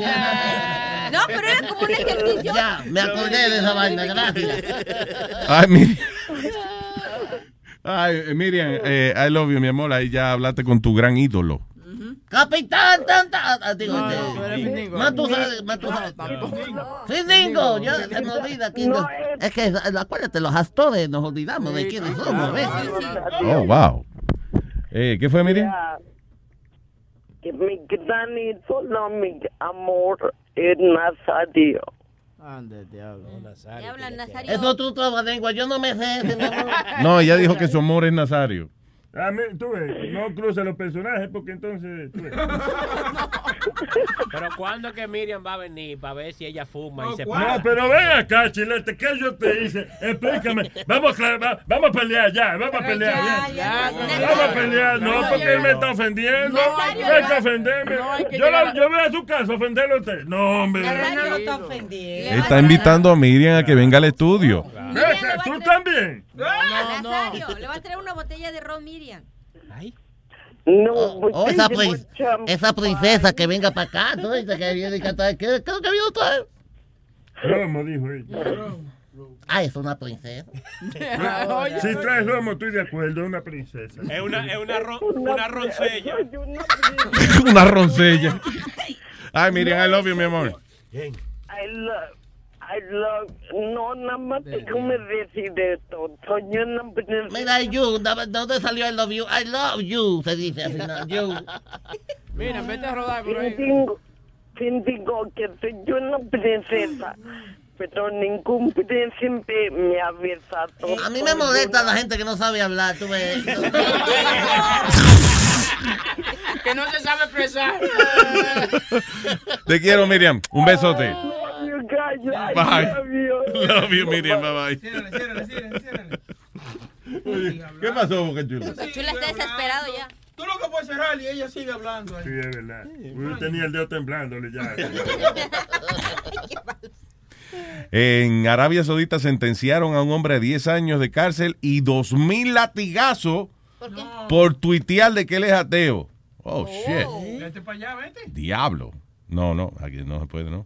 No, pero era como un ejercicio. Ya, me acordé de esa vaina, gracias. Ay, Miriam. Ay, eh, Miriam, eh, I love you, mi amor. Ahí ya hablaste con tu gran ídolo. Capitán, tanta. ah, Digo, No, este, no, Findingo. Matusalén, Matusalén. Findingo, ya se me olvida No, es. Es que, acuérdate, los astores nos olvidamos de quiénes somos, ¿ves? Oh, wow. Eh, ¿Qué fue, Miriam? Que mi gran ídolo, mi amor, es Nazario. Ande, diablo. hablan Nazario. Es otro trabalengua, yo no me sé. No, ella dijo que su amor es Nazario. A mí, tú ves, no cruza los personajes porque entonces. tú ves. Pero ¿cuándo que Miriam va a venir para ver si ella fuma y se No, pero ven acá, chilete, ¿qué yo te hice? Explícame. Vamos, va- vamos a pelear ya, vamos a pelear ya. ya, Vamos a pelear, no, porque él me está ofendiendo. No hay que ofenderme. Yo, la- yo voy a su casa a ofenderlo a usted. No, hombre. no lo está ofendiendo. Está invitando a Miriam a que venga al estudio. ¿Tú también? Nazario, le va a traer una botella de ron Miriam. No, Oh, esa, prin- esa princesa que venga para acá, ¿no? Dice que viene y canta. ¿Qué qué es lo que vino traer? Romo, dijo ella. Ah, es una princesa. Si traes romo, estoy de acuerdo, una princesa. Es una, es una, ron- una roncella. Una roncella. Ay, Miriam, I love you, mi amor. I love, I love, no, nada más déjame decir esto. Soy una princesa. Mira, you, ¿de dónde salió I love you? I love you, se dice así, ¿no? You. Mira, vete a rodar por ahí. Findigo que soy una princesa, pero ningún príncipe me ha besado. A mí me molesta la gente que no sabe hablar, tú ves. Que no se sabe expresar. Te quiero, Miriam. Un besote. I Bye. love you. Love you, Miriam. Bye bye. ¿Qué pasó, Boca Chula? Chula está desesperado ya. Tú lo que puedes cerrar y ella sigue hablando. ahí. Sí, es verdad. Uno tenía el dedo temblándole ya. En Arabia Saudita sentenciaron a un hombre a 10 años de cárcel y 2.000 latigazos por tuitear de que él es ateo. Oh, shit. Vete para allá, vete. Diablo. No, no, aquí no se puede, ¿no?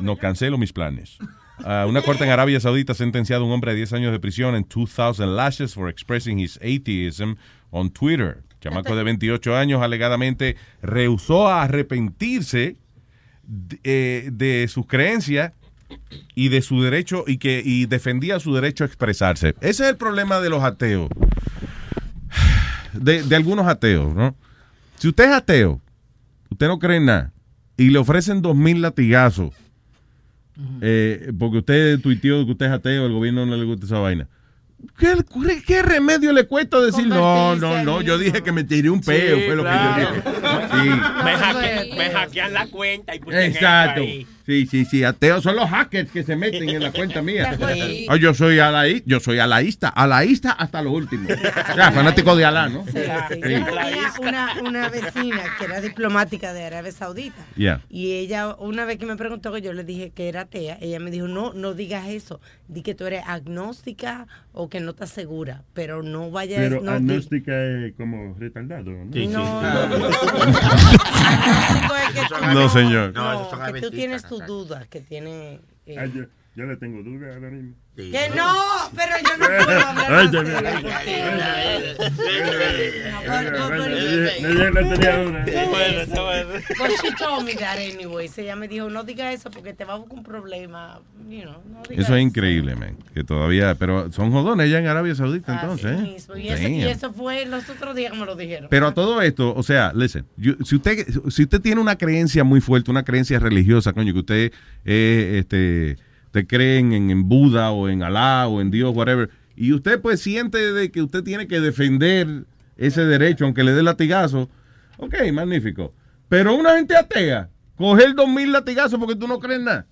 No, cancelo mis planes. Ah, una corte en Arabia Saudita ha sentenciado a un hombre a 10 años de prisión en 2,000 lashes for expressing his atheism on Twitter. Chamaco de 28 años alegadamente rehusó a arrepentirse de, eh, de sus creencias y de su derecho y que y defendía su derecho a expresarse. Ese es el problema de los ateos. De, de algunos ateos, ¿no? Si usted es ateo, usted no cree en nada y le ofrecen dos mil latigazos eh, porque usted tuiteó que usted es ateo, el gobierno no le gusta esa vaina. ¿Qué, qué remedio le cuesta decir no, no, no? Yo dije que me tiré un peo, Sí, fue lo claro. que yo dije. Sí. Me, hacke- me hackean la cuenta y puse Exacto. ahí. Sí, sí, sí. Ateos son los hackers que se meten en la cuenta mía. Sí. Ah, yo soy alaí, yo soy alaísta, alaísta hasta lo último. Ya, fanático de Alá, ¿no? Sí, sí. Sí. Yo tenía una, una vecina que era diplomática de Arabia Saudita. Yeah. Y ella, una vez que me preguntó que yo le dije que era atea, ella me dijo, no, no digas eso. Di que tú eres agnóstica o que no estás segura, pero no vayas... Pero no, di- agnóstica es como retardado, ¿no? Sí, sí. No, No, señor. No, que tú tienes dudas, que tiene... eh, Ah, yo, le tengo dudas ahora mismo. que no, pero yo no puedo hablar. Ella me dijo, no diga eso porque te va a buscar un problema. You know, no diga Eso es increíble, man. Que todavía, pero son jodones ya en Arabia Saudita entonces. ¿eh? Y eso, y Damn. eso fue los otros días que me lo dijeron. Pero a todo esto, o sea, listen, yo- si usted si usted tiene una creencia muy fuerte, una creencia religiosa, coño, que usted eh, este te creen en, en Buda o en Alá o en Dios, whatever, y usted pues siente de que usted tiene que defender ese derecho, aunque le dé latigazo, ok, magnífico. Pero una gente atea, coger dos mil latigazos porque tú no crees nada.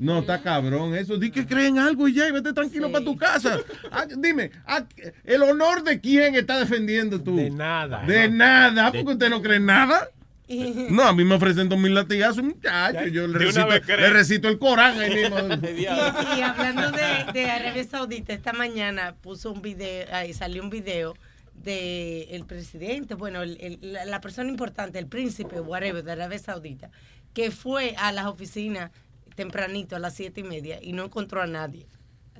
No, está cabrón eso. Di que creen algo y ya, y vete tranquilo para tu casa. Ah, dime, ah, ¿el honor de quién está defendiendo tú? De nada. De nada, porque usted no cree en nada. No, a mí me ofrecen dos mil latigazos, muchacho. Yo le recito, le recito el Corán ahí mismo. Y, y hablando de, de Arabia Saudita, esta mañana puso un video, ahí salió un video de el presidente, bueno, el- el- la, la persona importante, el príncipe, whatever, de Arabia Saudita, que fue a las oficinas tempranito, a las siete y media, y no encontró a nadie.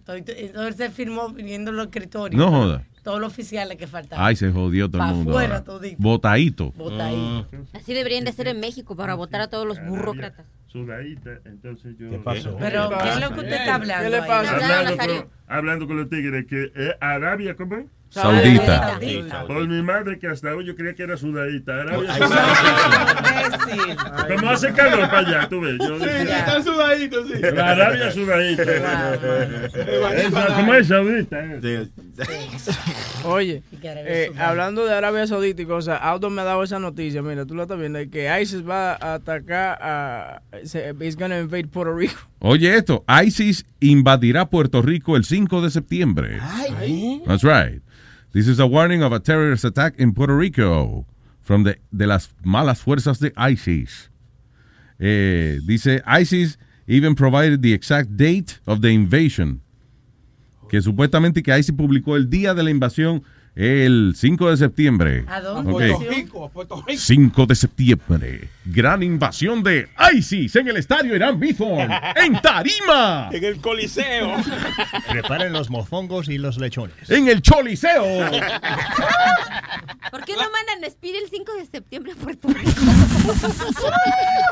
Entonces, se firmó viniendo los escritorios. No joda. Todos los oficiales que faltaban. Ay, se jodió todo el mundo. fuera ahora. todito. Botadito. Botadito. Así deberían de ser en México para votar a todos los burócratas. Sudadita, entonces yo... ¿Qué pasó? Pero, ¿qué es lo que usted está hablando? ¿Qué le pasa? Hablando con, hablando con los tigres, que Arabia, ¿cómo es? Saudita. Por mi madre que hasta hoy yo creía que era sudadita. Arabia Ay, Saudita. Como hace calor para allá, tú ves. Yo decía, Están sudaditos, sí. la Arabia Sudadita. ¿Cómo es Saudita? eh? Oye, que Arabia eh, Saudita. hablando de Arabia Saudita y cosas, Aldo me ha dado esa noticia, mira, tú la estás viendo, que ISIS va a atacar a... It's gonna invade Puerto Rico. Oye esto, ISIS invadirá Puerto Rico el 5 de septiembre. That's right. This is a warning of a terrorist attack in Puerto Rico from the, de las malas fuerzas de ISIS. Eh, dice, ISIS even provided the exact date of the invasion. Que supuestamente que ISIS publicó el día de la invasión el 5 de septiembre. ¿A dónde? Puerto Rico, Puerto Rico. 5 de septiembre. Gran invasión de ISIS en el estadio Irán Bithorn, en Tarima, En el coliseo. Preparen los mofongos y los lechones. en el Choliseo. ¿Por qué no mandan Speed el 5 de septiembre a Puerto Rico?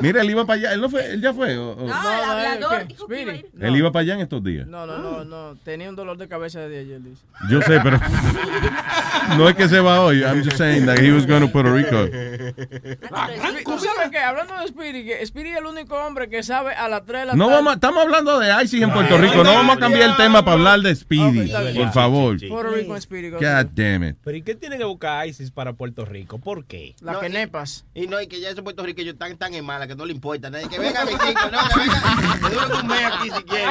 Mira, él iba para allá. Él, no fue, él ya fue. o- o- No, el hablador dijo que iba a ir. Speedy. Él iba para allá en estos días. No, no, no, no, tenía un dolor de cabeza desde ayer, dice. Yo sé, pero no es que se va hoy. I'm just saying that he was going to Puerto Rico. ¿Tú sabes qué? Hablando de Speedy, que Speedy es el único hombre que sabe a las 3 de la No tarde... vamos, a- estamos hablando de ISIS en Puerto Rico. No vamos a cambiar el tema para hablar de Speedy, Ok, está bien. por favor. Puerto Rico en Speedy. go God damn it. Pero ¿y qué tiene que buscar ISIS para Puerto Rico? ¿Por qué? La No, que y- nepas. Y no, y que ya esos puertorriqueños están tan en mala que no le importa. Nadie que venga mi chico, no, que venga. Que duren un mes aquí si quieren.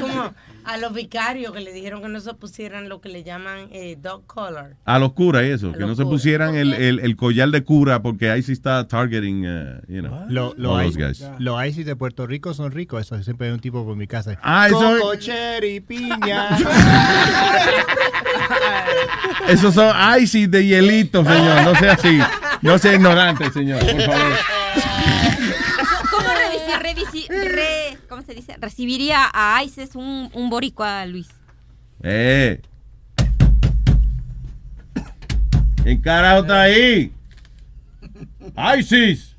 Como a los vicarios que le dijeron que no se pusieran lo que le llaman eh, dog collar. A los curas eso, A que no se pusieran el, el, el collar de cura porque ISIS está targeting, uh, you know, Lo, lo, all I- those guys. los ISIS de Puerto Rico son ricos. Eso siempre hay un tipo por mi casa. Ah, eso es- Coco, cherry, piña. Esos son ISIS de hielito, señor. No sea así. No sea ignorante, señor, por favor. se dice? Recibiría a ISIS un, un boricua, Luis. Eh. ¿En carajo está ahí? ISIS.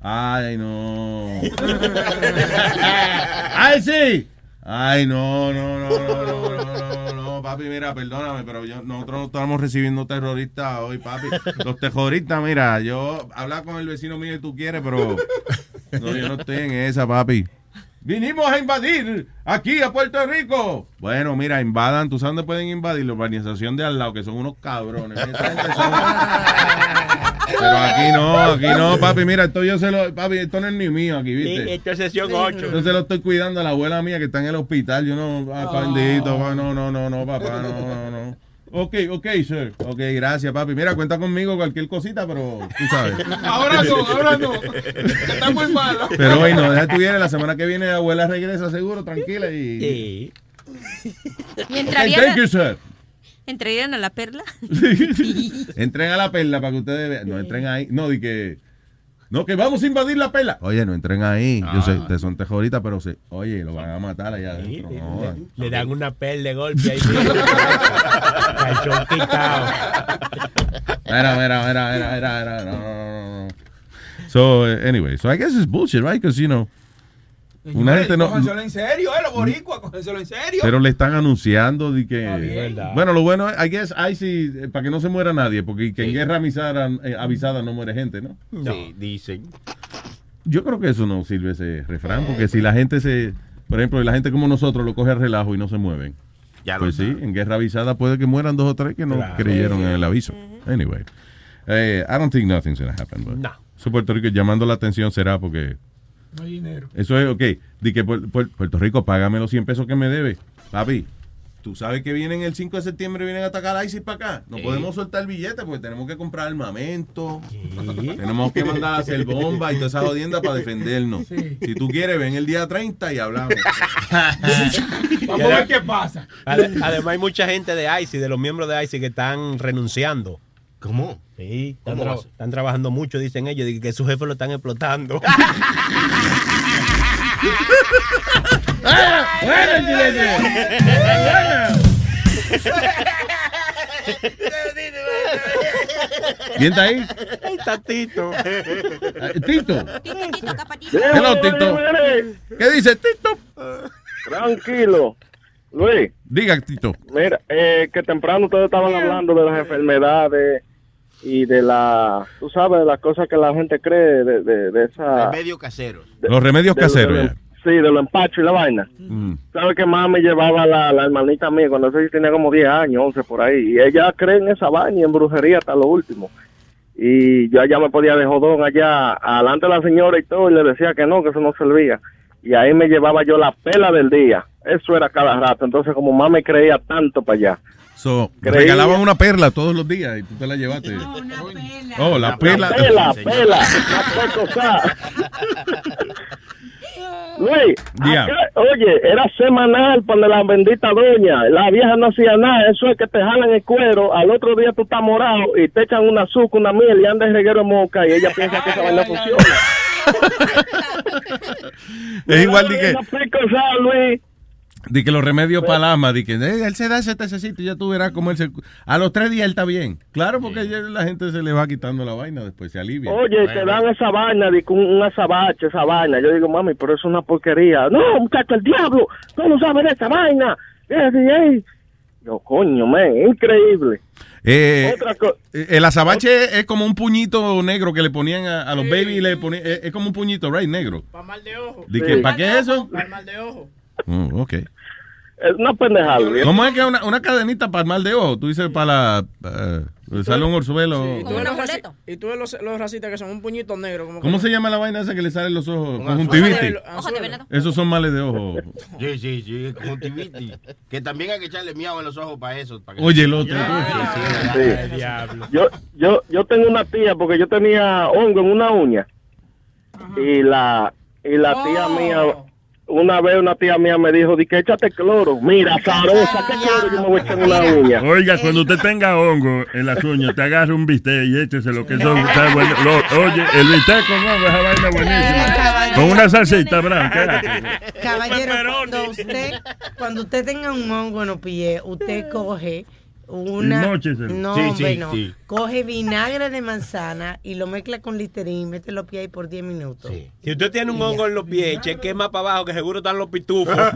Ay, no. ISIS. Ay, no, no, no, no, no, no, no, no, papi, mira, perdóname, pero yo, nosotros no estamos recibiendo terroristas hoy, papi. Los terroristas, mira, yo habla con el vecino mío si tú quieres, pero no, yo no estoy en esa, papi. Vinimos a invadir aquí a Puerto Rico. Bueno, mira, invadan, tú sabes dónde pueden invadir la urbanización de al lado, que son unos cabrones. Pero aquí no, aquí no, papi, mira, esto yo se lo, papi, esto no es ni mío aquí, ¿viste? Esto es sesión 8. Yo se lo estoy cuidando a la abuela mía que está en el hospital. Yo no, ah, bendito, pa, no, no, no, no, papá, no, no, no. Ok, ok, sir. Ok, gracias, papi. Mira, cuenta conmigo cualquier cosita, pero tú sabes. Ahora no, ahora no. Está muy mala. Pero hoy no, deja que tú vienes, la semana que viene la abuela regresa seguro, tranquila y... ¿Y entrarían, Thank you, sir. entrarían a la perla? Entren a la perla para que ustedes vean. No entren ahí. No, di que. No, que vamos a invadir la perla. Oye, no entren ahí. Yo sé, ustedes son terroristas, pero sí. Oye, lo van a matar allá adentro. No jodan. Le dan una pel de golpe ahí. Calzón quitado. Mira, mira, mira, mira, mira, mira. No, no, no, no. So, eh, anyway, so I guess it's bullshit, right? Because, you know, una gente no. Cógenselo en serio, eh, los boricuas, cógenselo en serio. Pero le están anunciando de que. Bueno, lo bueno, es, I guess, I sí, eh, para que no se muera nadie, porque que en guerra avisada, eh, avisada no muere gente, ¿no? Sí, dicen. Yo creo que eso no sirve ese refrán, porque si la gente se. Por ejemplo, la gente como nosotros lo coge al relajo y no se mueven. Ya lo pues sí, en guerra avisada puede que mueran dos o tres que no Claro. creyeron en el aviso. Anyway, eh, I don't think nothing's gonna happen. But No. So Puerto Rico llamando la atención será porque No hay dinero. eso es, ok, di que Pu- Pu- Puerto Rico, págame los 100 pesos que me debe. Papi, tú sabes que vienen el 5 de septiembre, vienen a atacar a ISIS para acá. No Sí. podemos soltar el billete porque tenemos que comprar armamento. Tenemos que mandar a hacer bombas y toda esa jodienda para defendernos. Si tú quieres, ven el día 30 y hablamos. Vamos a ver qué pasa. Ade- Además, hay mucha gente de ICI, de los miembros de ICI, que están renunciando. ¿Cómo? Sí, están, están trabajando mucho, dicen ellos, y que sus jefes lo están explotando. ¿Quién está ahí? Ahí está Tito. Tito. Hello, Tito. ¿Qué dice Tito? Tranquilo. Luis, Diga, Tito. mira, eh, que temprano ustedes estaban hablando de las enfermedades y de la, tú sabes, de las cosas que la gente cree, de, de, de esa... Remedios caseros. Los remedios de caseros. de lo-. Sí, de los empachos y la vaina. Mm. ¿Sabes que más me llevaba la, la hermanita mía cuando ella tenía como 10 años, 11 por ahí? Y ella cree en esa vaina y en brujería hasta lo último. Y yo allá me podía de jodón allá, adelante de la señora y todo, y le decía que no, que eso no servía. Y ahí me llevaba yo la pela del día. Eso era cada rato. Entonces, como más me creía tanto para allá. So, regalaban una perla todos los días y tú te la llevaste. Oh, la perla. Pela, pela, la cosa. Luis, Diga. acá, oye, era semanal para la bendita doña. La vieja no hacía nada. Eso es que te jalan el cuero. Al otro día tú estás morado y te echan una azúcar, una miel y andas reguero de moca y ella piensa que esa vaina funciona. Es igual de que, No Luis. De que los remedios para la ama, de que eh, él se da ese tececito y ya tú verás cómo él se... A los tres días él está bien. Claro, porque ya la gente se le va quitando la vaina, después se alivia. Oye, te dan esa vaina, de que un, un azabache, esa vaina. Yo digo, mami, pero eso es una porquería. No, muchacho, el diablo. ¿Tú no sabes de esa vaina? Eh, eh, eh. Yo, coño, man, increíble. Eh, Otra el azabache es como un puñito negro que le ponían a, a los babies, le ponían, es, es como un puñito, right, negro. Para mal de ojo. ¿De qué? ¿Para qué es eso? Para mal de ojo. Oh, ok. Es una pendejada. ¿Cómo es que una, una cadenita para el mal de ojo? Tú dices para la... eh, sale un orzuelo. Y tú ves los, raci- y tú ves los, los racistas que son un puñito negro. Como ¿Cómo que- se llama la vaina esa que le salen los ojos? Un Conjuntivitis. Esos son males de ojo. Sí, sí, sí, conjuntivitis. Que también hay que echarle miau en los ojos para eso. para que- Oye, el otro. Sí. diablo. Yo, yo, yo tengo una tía porque yo tenía hongo en una uña. Y la, y la tía mía, una vez una tía mía me dijo, di que échate cloro. Mira, Zarosa, ¿qué cloro yo me voy a echar en una uña? Oiga, cuando usted tenga hongo en las uñas, te agarra un bistec y échese lo que son. está bueno. Lo- oye, el bistec con hongo, esa vaina buenísima. Con una salsita blanca. Caballero, cuando usted, cuando usted tenga un hongo en los pies, usted coge una... No, Sí, hombre, sí, no. sí. Coge vinagre de manzana y lo mezcla con listerín y mete los pies ahí por 10 minutos. Si usted tiene un hongo en los pies, cheque más para abajo que seguro están los pitufos.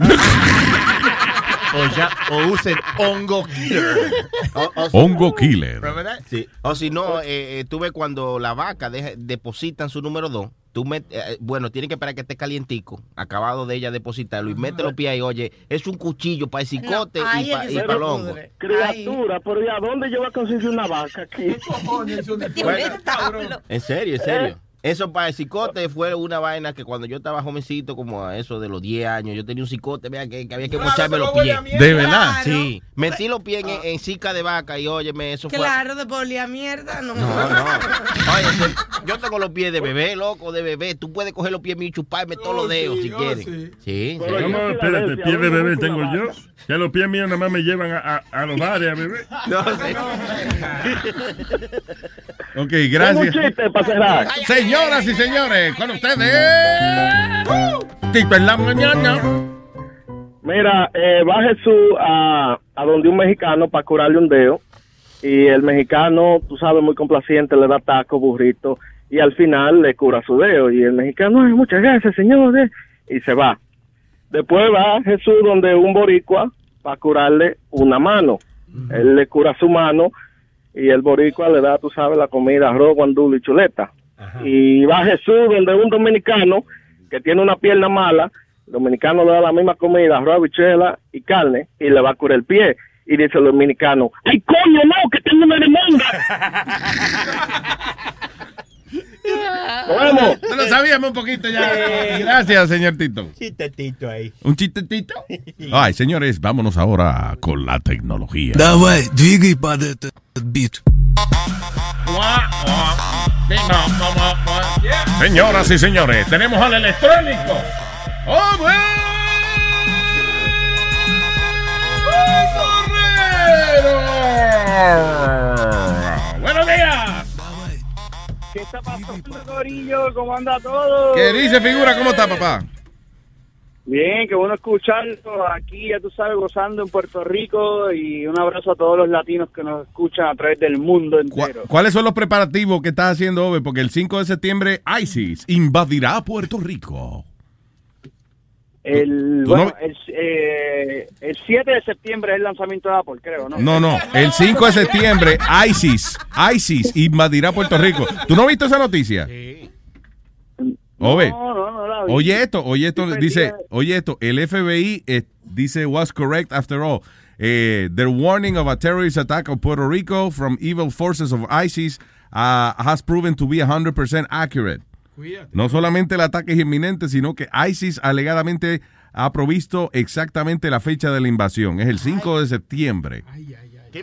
O, ya, o usen hongo killer. O, o si- Hongo killer. ¿Pero verdad? Sí. O si no, eh, eh, tú ves cuando la vaca deja- depositan su número 2, tú met- eh, bueno, tiene que esperar que esté calientico, acabado de ella depositarlo, y mete los pies ahí, oye, es un cuchillo para el cicote No, ahí y para pudre. Criatura, pero ¿y a dónde yo voy a conseguir una vaca aquí? Bueno, en serio, en serio. Eso para el cicote fue una vaina que cuando yo estaba jovencito, como a eso de los 10 años, yo tenía un cicote, vea, que, que había que Claro, mocharme los pies. ¿De verdad? Sí. Metí los pies en, en cica de vaca y óyeme, eso fue... Claro, de polía mierda, no. No, no. Oye, yo tengo los pies de bebé, loco, de bebé. Tú puedes coger los pies míos y chuparme todos los dedos si quieres. Sí, sí. ¿Cómo? Espérate, pie de bebé tengo yo. Que los pies míos nada más me llevan a, a, a los bares a beber. Ok, gracias. Un chiste para cerrar. Señoras y señores, con ustedes. Tito en la mañana. Mira, eh, va Jesús a, a donde un mexicano para curarle un dedo y el mexicano, tú sabes, muy complaciente, le da taco, burrito y al final le cura su dedo y el mexicano, "Ay, muchas gracias, señor, eh", y se va. Después va Jesús donde un boricua para curarle una mano. Él le cura su mano y el boricua le da, tú sabes, la comida, arroz, guandulo y chuleta. Y va Jesús donde un dominicano que tiene una pierna mala, el dominicano le da la misma comida, arroz, habichuela y carne, y le va a curar el pie. Y dice el dominicano, ¡ay, coño, no, que tengo una demanda! Nos vemos. Te lo sabíamos un poquito ya. Gracias, señor Tito. Chistetito ahí. ¿Un chistecito? Ay, señores, vámonos ahora con la tecnología. Давай, двигай под этот бит. Señoras y señores, tenemos al electrónico. ¡Oh, ¡Buenos días! ¿Qué está pasando, Corillo? ¿Cómo anda todo? ¿Qué dice, figura? ¿Cómo está, papá? Bien, qué bueno escucharlo. Aquí, ya tú sabes, gozando en Puerto Rico. Y un abrazo a todos los latinos que nos escuchan a través del mundo entero. ¿Cuáles son los preparativos que estás haciendo, Ove? Porque el 5 de septiembre ISIS invadirá Puerto Rico. El, ¿Tú bueno, no- el, eh, el 7 de septiembre es el lanzamiento de Apple, creo, ¿no? No, no, el 5 de septiembre ISIS, ISIS invadirá Puerto Rico. ¿Tú no viste esa noticia? Ove, No, no, no la vi. oye esto, oye esto, Estoy dice, perdida. oye esto, el FBI eh, dice was correct after all. Eh, their warning of a terrorist attack on Puerto Rico from evil forces of ISIS uh, has proven to be 100% accurate. No solamente el ataque es inminente, sino que ISIS alegadamente ha provisto exactamente la fecha de la invasión. Es el 5 de septiembre.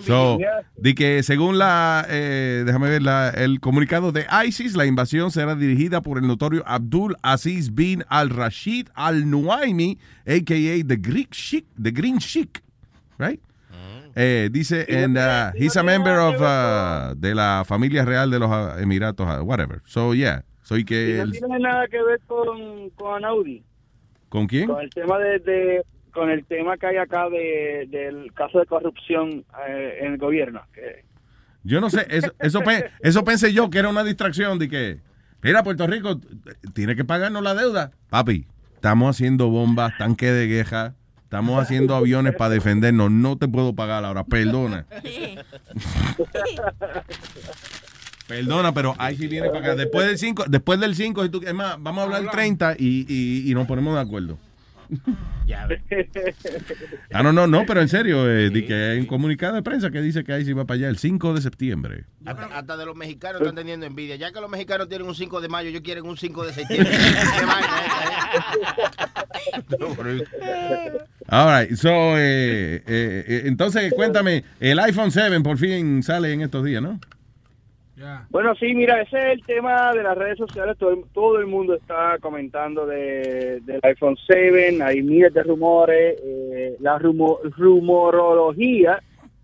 So, de que según la, eh, déjame ver, la- el comunicado de ISIS, la invasión será dirigida por el notorio Abdul Aziz bin al-Rashid al-Nuaimi, a.k.a. The Greek Sheik, The Green Sheik, right? Eh, dice, and uh, he's a member of uh, de la familia real de los uh, Emiratos, uh, whatever. So, yeah. Soy Y que no el- tiene nada que ver con, con Anaudi. ¿Con quién? Con el tema de, de- con el tema que hay acá de, del caso de corrupción eh, en el gobierno. que- Yo no sé, eso, eso, pe- eso pensé yo que era una distracción de que, mira, Puerto Rico tiene que pagarnos la deuda. Papi, estamos haciendo bombas, tanques de guerra, estamos haciendo aviones para defendernos, no te puedo pagar ahora, perdona. Perdona, pero ahí sí viene para acá. Después del 5, después del 5, es más, vamos a hablar del 30 y, y, y nos ponemos de acuerdo. Ah, no, no, no, pero en serio, eh, di que hay un comunicado de prensa que dice que ahí sí va para allá el 5 de septiembre. Hasta, hasta de los mexicanos están teniendo envidia. Ya que los mexicanos tienen un 5 de mayo, ellos quieren un 5 de septiembre. ¿eh? All right, so, eh, entonces cuéntame, el iPhone 7 por fin sale en estos días, ¿no? Bueno, sí, mira, ese es el tema de las redes sociales. Todo el, todo el mundo está comentando de, del iPhone 7. Hay miles de rumores. eh, la rumo- rumorología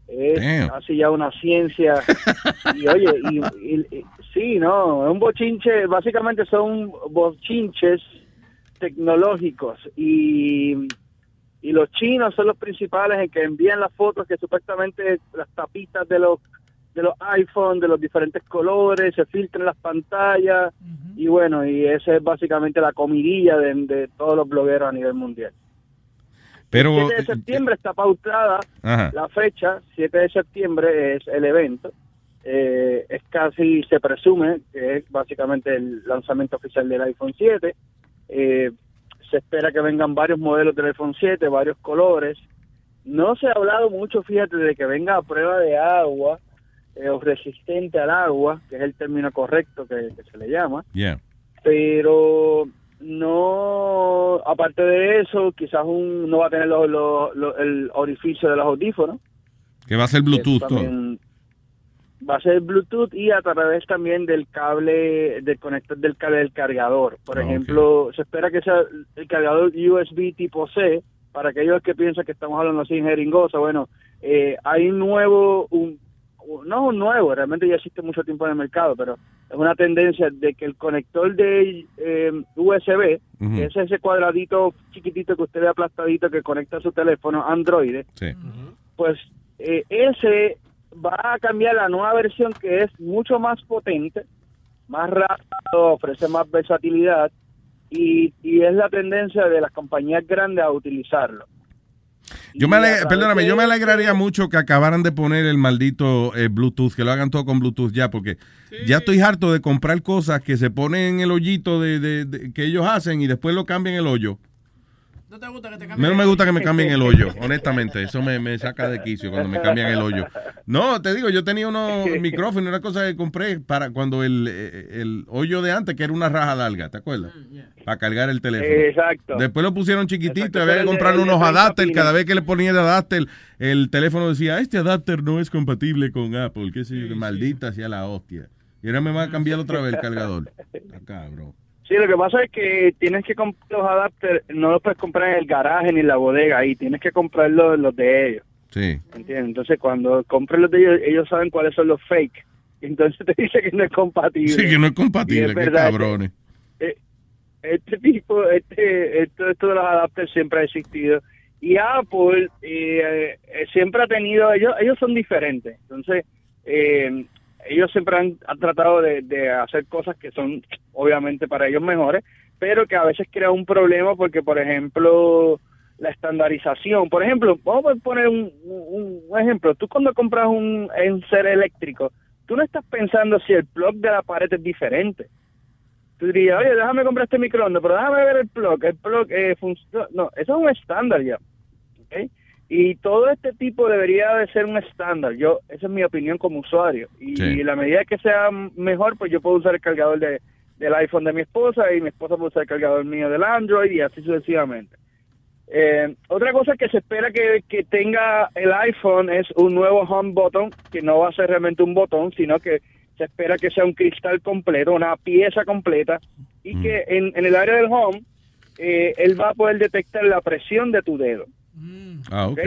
es Damn. casi ya una ciencia. y oye, y, y- y- sí, no, es un bochinche. Básicamente son bochinches tecnológicos. Y, y los chinos son los principales en que envían las fotos que supuestamente las tapitas de los de los iPhone, de los diferentes colores, se filtran las pantallas y bueno, y esa es básicamente la comidilla de, de todos los blogueros a nivel mundial. Pero, 7 de septiembre está pautada Ajá. la fecha, 7 de septiembre es el evento. Eh, es casi, se presume que es básicamente el lanzamiento oficial del iPhone 7. Eh, se espera que vengan varios modelos del iPhone 7, varios colores. No se ha hablado mucho, fíjate, de que venga a prueba de agua eh, o resistente al agua, que es el término correcto que, que se le llama. Yeah. pero no aparte de eso quizás un no va a tener los- los- los- el orificio de los audífonos. Que va a ser Bluetooth también va a ser Bluetooth y a través también del cable del conector del cable del cargador. Por Ah, ejemplo se espera que sea el cargador USB tipo C para aquellos que piensan que estamos hablando así en jeringosa bueno eh, hay un nuevo un, no un nuevo, realmente ya existe mucho tiempo en el mercado, pero es una tendencia de que el conector de eh, USB, que es ese cuadradito chiquitito que usted ve aplastadito que conecta a su teléfono Android, Sí. pues eh, ese va a cambiar la nueva versión que es mucho más potente, más rápido, ofrece más versatilidad y, y es la tendencia de las compañías grandes a utilizarlo. Yo me perdóname, yo me alegraría mucho que acabaran de poner el maldito eh, Bluetooth, que lo hagan todo con Bluetooth ya, porque ya estoy harto de comprar cosas que se ponen en el hoyito de, de- de- que ellos hacen y después lo cambian el hoyo. ¿No te gusta que te A mí no me gusta que me cambien el hoyo, honestamente. Eso me, me saca de quicio cuando me cambian el hoyo. No, te digo, yo tenía unos micrófonos, una cosa que compré para cuando el, eh, el hoyo de antes, que era una raja larga, ¿te acuerdas? Para cargar el teléfono. Exacto. Después lo pusieron chiquitito, Exacto, había que comprar unos 30 adapters. pines. Cada vez que le ponía el adapter, el teléfono decía, este adapter no es compatible con Apple, qué sé yo, que maldita sea la hostia. Y ahora me va a cambiar otra vez el cargador. Está cabrón. Sí, lo que pasa es que tienes que comprar los adapters, no los puedes comprar en el garaje ni en la bodega ahí, tienes que comprarlos los de ellos, Sí. ¿entiendes? Entonces cuando compres los de ellos, ellos saben cuáles son los fake, entonces te dice que no es compatible. Sí, que no es compatible, qué verdad cabrones. eh, este tipo, este, esto, esto de los adapters siempre ha existido. Y Apple eh, eh, siempre ha tenido, ellos, ellos son diferentes. Entonces, eh, ellos siempre han, tratado de, hacer cosas que son obviamente para ellos mejores, pero que a veces crea un problema porque, por ejemplo, la estandarización. Por ejemplo, vamos a poner un, un- un ejemplo. Tú cuando compras un ser eléctrico, tú no estás pensando si el plug de la pared es diferente. Tú dirías, oye, déjame comprar este microondas, pero déjame ver el plug. El plug eh, funciona. No, eso es un estándar ya. ¿ok? Y todo este tipo debería de ser un estándar. Yo, esa es mi opinión como usuario. Y Sí. la medida que sea mejor, pues yo puedo usar el cargador de, del iPhone de mi esposa y mi esposa puede usar el cargador mío del Android y así sucesivamente. Eh, otra cosa que se espera que, que tenga el iPhone es un nuevo home button, que no va a ser realmente un botón, sino que se espera que sea un cristal completo, una pieza completa, y que en, en el área del home, eh, él va a poder detectar la presión de tu dedo. Ah, ok.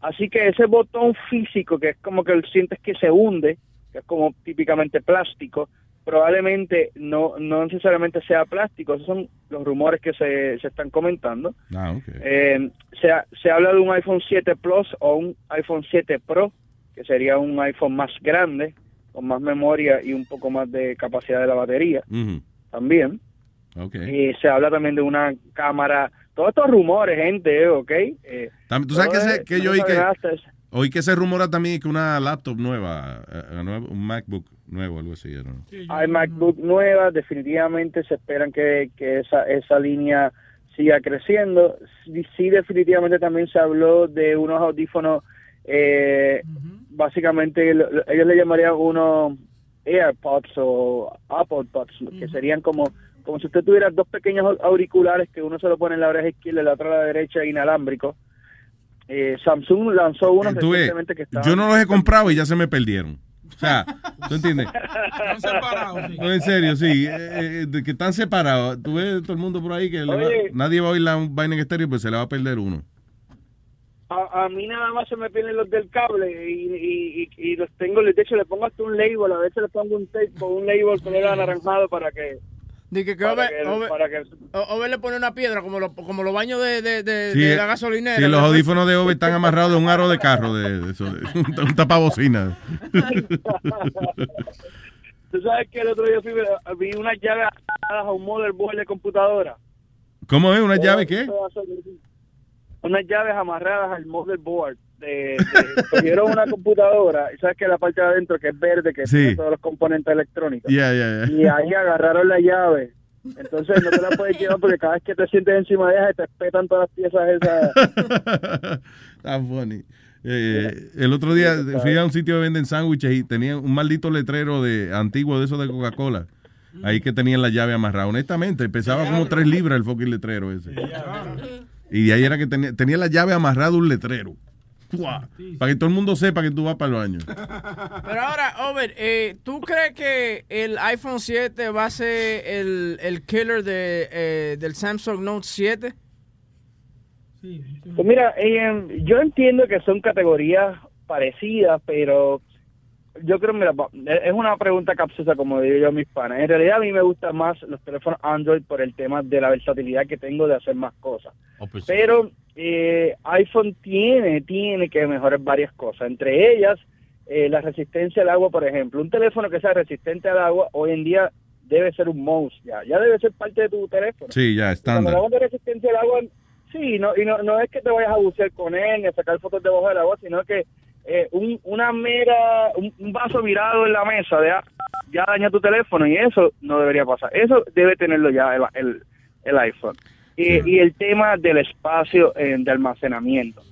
Así que ese botón físico, que es como que sientes que se hunde, que es como típicamente plástico, probablemente no, no necesariamente sea plástico. Esos son los rumores que se, se están comentando. Ah, ok. Eh, se, se habla de un iPhone 7 Plus o un iPhone 7 Pro, que sería un iPhone más grande, con más memoria y un poco más de capacidad de la batería también. Ok. Y se habla también de una cámara. Todos estos rumores, gente, eh, ¿ok? Eh, Tú sabes que, se- es- que yo oí que, oí que se rumora también que una laptop nueva, eh, eh, nueva- un MacBook nuevo, algo así. ¿no? Hay MacBook nuevas, definitivamente se esperan que, que esa, esa línea siga creciendo. Sí, sí, definitivamente también se habló de unos audífonos, eh, básicamente lo- lo- ellos le llamarían unos AirPods o Apple Pods, que serían como, como si usted tuviera dos pequeños au- auriculares que uno se lo pone en la oreja izquierda y el otro a la derecha inalámbrico. Eh, Samsung lanzó ves, recientemente que estaban yo no los he comprado y ya se me perdieron. O sea, ¿tú entiendes? Están separados, sí. No, en serio, sí. eh, eh, que están separados. Tú ves todo el mundo por ahí que le va- Oye. nadie va a oír la vaina en estéreo, pues se le va a perder uno. A, a mí nada más se me pierden los del cable y, y, y, y los tengo, de hecho le pongo hasta un label, a veces le pongo un tape con un label color anaranjado para que... Dije que para Over, que- para que- O- Over le pone una piedra como, lo- como los baños de, de, de, Sí, de eh, la gasolinera. sí, los audífonos de Ove están amarrados de un aro de carro, de, de eso, de- un, un tapabocina. Tú sabes que el otro día fui, vi una llave a un motherboard de computadora. ¿Cómo es? ¿Una llave qué? Unas llaves amarradas al motherboard. De, de- cogieron una computadora y sabes que la parte de adentro que es verde, que Sí. tiene todos los componentes electrónicos. Y ahí agarraron la llave. Entonces no te la puedes llevar porque cada vez que te sientes encima de ella te espetan todas las piezas esas. Está funny. Eh, el otro día fui a un sitio que venden sándwiches y tenía un maldito letrero de antiguo de eso de Coca-Cola. Ahí que tenían la llave amarrada. Honestamente, pesaba como tres libras el fucking letrero ese. Y de ahí era que tenía, tenía la llave amarrada a un letrero. ¡Fua! Para que todo el mundo sepa que tú vas para el baño. Pero ahora, Over, eh, ¿tú crees que el iPhone 7 va a ser el, el killer de, eh, del Samsung Note 7? Pues mira, eh, yo entiendo que son categorías parecidas, pero yo creo, mira, es una pregunta capciosa, como digo yo a mis panas. En realidad a mí me gustan más los teléfonos Android por el tema de la versatilidad que tengo de hacer más cosas. Pero eh, iPhone tiene, tiene que mejorar varias cosas, entre ellas eh, la resistencia al agua, por ejemplo. Un teléfono que sea resistente al agua hoy en día debe ser un mouse ya, ya debe ser parte de tu teléfono. Sí, ya, Cuando estándar. hablamos de resistencia al agua, sí, no, y no, no es que te vayas a bucear con él ni a sacar fotos debajo del agua, sino que eh, un, una mera, un, un vaso virado en la mesa de, ya daña tu teléfono y eso no debería pasar. Eso debe tenerlo ya el, el, el iPhone. Y, y el tema del espacio eh, de almacenamiento,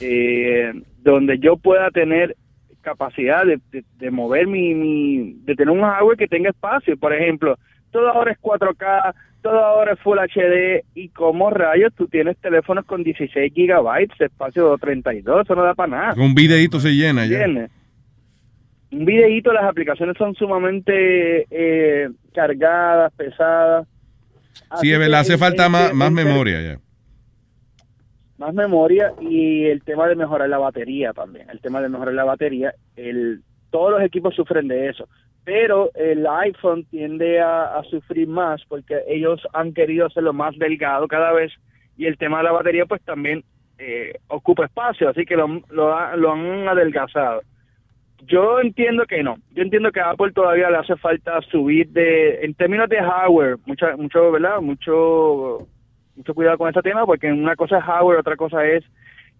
eh, donde yo pueda tener capacidad de, de- de mover mi, mi, de tener un hardware que tenga espacio. Por ejemplo, todo ahora es 4K, todo ahora es Full HD y como rayos tú tienes teléfonos con 16 gigabytes de espacio 32, eso no da para nada. Un videito se llena ya. Un videíto, las aplicaciones son sumamente eh, cargadas, pesadas. Así Sí, es verdad, hace falta el- más, más memoria ya. más memoria y el tema de mejorar la batería también. El tema de mejorar la batería, el, todos los equipos sufren de eso, pero el iPhone tiende a, sufrir más porque ellos han querido hacerlo más delgado cada vez y el tema de la batería pues también eh, ocupa espacio, así que lo, lo, lo han adelgazado. Yo entiendo que no. Yo entiendo que a Apple todavía le hace falta subir de, en términos de hardware, mucho, mucho, ¿verdad? Mucho, mucho cuidado con este tema, porque una cosa es hardware, otra cosa es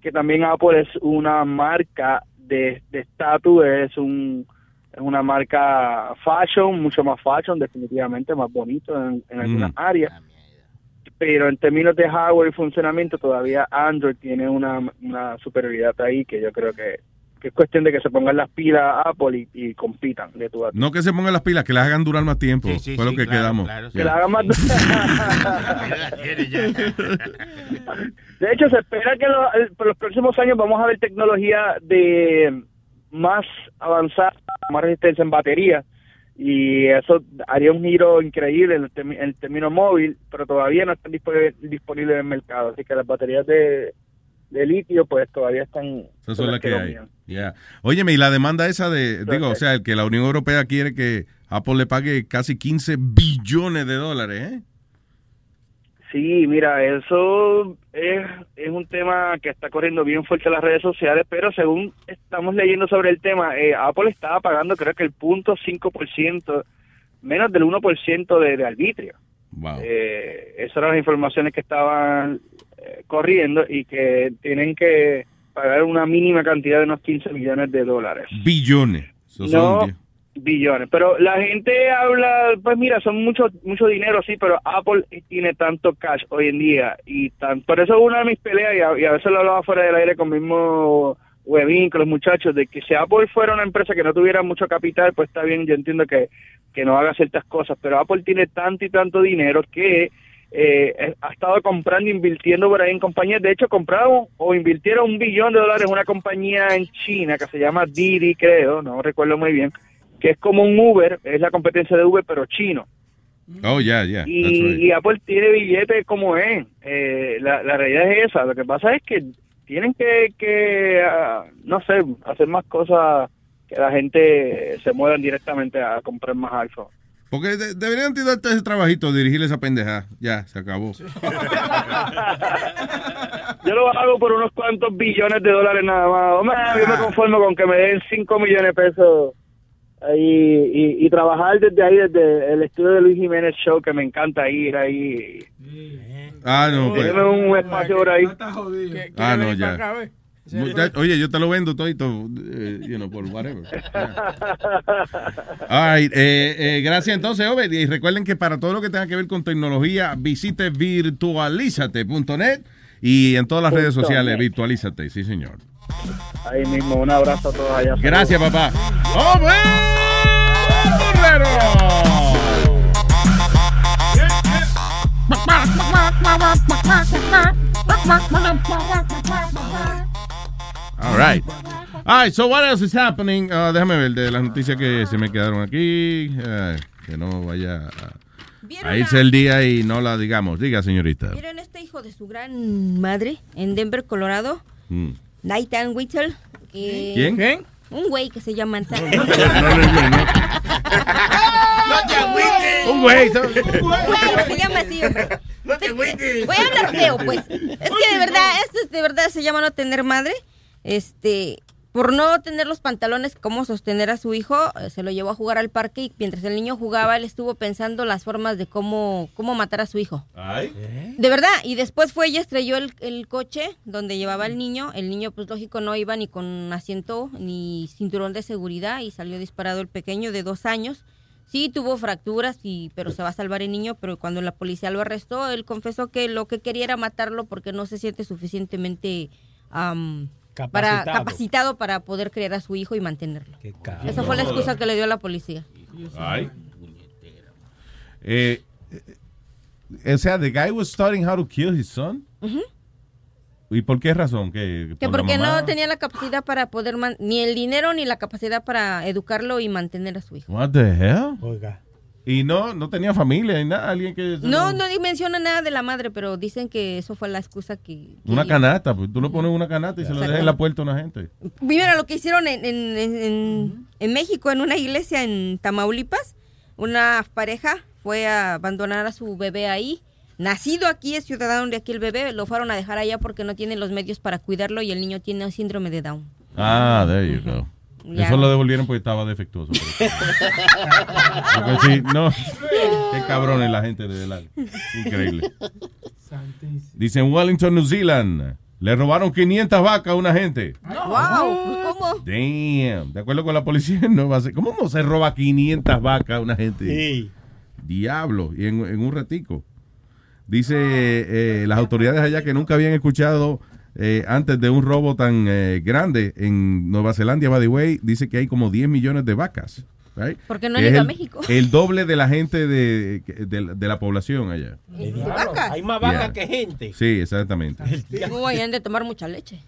que también Apple es una marca de estatus, es un es una marca fashion, mucho más fashion, definitivamente más bonito en, en algunas áreas. Pero en términos de hardware y funcionamiento, todavía Android tiene una, una superioridad ahí que yo creo que, que es cuestión de que se pongan las pilas Apple y, y compitan de tu a tu. No que se pongan las pilas, que las hagan durar más tiempo. Fue lo que quedamos. Que la hagan más. De hecho, se espera que lo- el- por los próximos años vamos a ver tecnología de más avanzada, más resistencia en batería. Y eso haría un giro increíble en el, término móvil, pero todavía no están disponibles disponibles en el mercado. Así que las baterías de, de litio, pues todavía están. Esas son las que hay. Ya. Óyeme, y la demanda esa de, digo, o sea, el que la Unión Europea quiere que Apple le pague casi 15 billones de dólares, ¿eh? Sí, mira, eso es, es un tema que está corriendo bien fuerte en las redes sociales, pero según estamos leyendo sobre el tema, eh, Apple estaba pagando creo que el punto 5%, menos del 1% de, de arbitrio. Wow. Eh, esas eran las informaciones que estaban eh, corriendo y que tienen que pagar una mínima cantidad de unos 15 millones de dólares. Billones. Eso No. Billones. Pero la gente habla, pues mira, son mucho mucho dinero, sí, pero Apple tiene tanto cash hoy en día y tan, por eso es una de mis peleas y a, veces lo hablaba fuera del aire con mismo Webin, con los muchachos, de que si Apple fuera una empresa que no tuviera mucho capital, pues está bien, yo entiendo que, que no haga ciertas cosas, pero Apple tiene tanto y tanto dinero que eh, ha estado comprando, invirtiendo por ahí en compañías. De hecho, compraron o invirtieron un billón de dólares en una compañía en China que se llama Didi, creo, no recuerdo muy bien, que es como un Uber, es la competencia de Uber, pero chino. Oh, yeah, yeah. That's Y, right. y Apple tiene billetes como es. Eh, la, la realidad es esa. Lo que pasa es que tienen que, que ah, no sé, hacer más cosas que la gente se muevan directamente a comprar más iPhone. Porque de- deberían darte ese trabajito, dirigirle esa pendeja. Ya, se acabó. Yo lo hago por unos cuantos billones de dólares nada más. Hombre, yo me conformo con que me den 5 millones de pesos ahí y, y trabajar desde ahí, desde el estudio de Luis Jiménez Show, que me encanta ir ahí. Ah, no, pues. Déjame un espacio por ahí. Ah, no, ya. Oye, yo te lo vendo todito, eh, you know, por whatever. All right, eh, eh, gracias entonces, Obed. Y recuerden que para todo lo que tenga que ver con tecnología, visite virtualízate.net y en todas las redes sociales, net. virtualízate, sí, señor. Ahí mismo, un abrazo a todos allá. Gracias, papá. ¡Obed All right. All right, so what else is happening? Uh, déjame ver de las noticias que se me quedaron aquí. eh, que no vaya a, a irse el día y no la digamos. Diga, señorita. ¿Vieron este hijo de su gran madre en Denver, Colorado? Mm. Nathan Whittle. que- ¿Quién? Un güey que se llama Nathan. Un güey. Un güey, se llama así, hombre. Voy a hablar feo, pues. Es que de verdad, esto es de verdad se llama no tener madre. Este, por no tener los pantalones cómo sostener a su hijo, eh, se lo llevó a jugar al parque y mientras el niño jugaba, él estuvo pensando las formas de cómo, cómo matar a su hijo. De verdad, y después fue y estrelló el, el coche donde llevaba el niño. El niño, pues lógico, no iba ni con asiento ni cinturón de seguridad y salió disparado el pequeño de dos años. Sí, tuvo fracturas, y, pero se va a salvar el niño, pero cuando la policía lo arrestó, él confesó que lo que quería era matarlo porque no se siente suficientemente am, para, Capacitado. capacitado para poder criar a su hijo y mantenerlo. Esa fue la excusa que le dio a la policía. Ay. Eh, eh, o sea, the guy was studying how to kill his son. ¿Y por qué razón? ¿Que, Que por la porque mamá? no tenía la capacidad para poder, man- ni el dinero ni la capacidad para educarlo y mantener a su hijo. What the hell? Y no, no tenía familia ni nada, alguien que... No, no menciona nada de la madre, pero dicen que eso fue la excusa que... que- Una canasta, pues tú le pones una canasta y se lo dejas en la puerta a una gente. Mira lo que hicieron en, en- en- en- en México, en una iglesia en Tamaulipas. Una pareja fue a abandonar a su bebé ahí. Nacido aquí, es ciudadano de aquí el bebé. Lo fueron a dejar allá porque no tienen los medios para cuidarlo y el niño tiene síndrome de Down. Ah, there you go. Ya. Eso lo devolvieron porque estaba defectuoso. Porque sí, no. Qué cabrones la gente de la... Increíble. Dice en Wellington, New Zealand, le robaron 500 vacas a una gente. ¡Wow! ¿Cómo? Damn. De acuerdo con la policía, no va a ser. ¿Cómo no se roba 500 vacas a una gente? Diablo. Y en, en un ratico. Dice eh, las autoridades allá que nunca habían escuchado eh, antes de un robo tan eh, grande en Nueva Zelanda, by the way, dice que hay como 10 millones de vacas. right? Porque no han es ido a el- México. El doble de la gente de, de, de la población allá. ¿De vacas? Hay más vacas Yeah. que gente. Sí, exactamente. No, han de tomar mucha leche.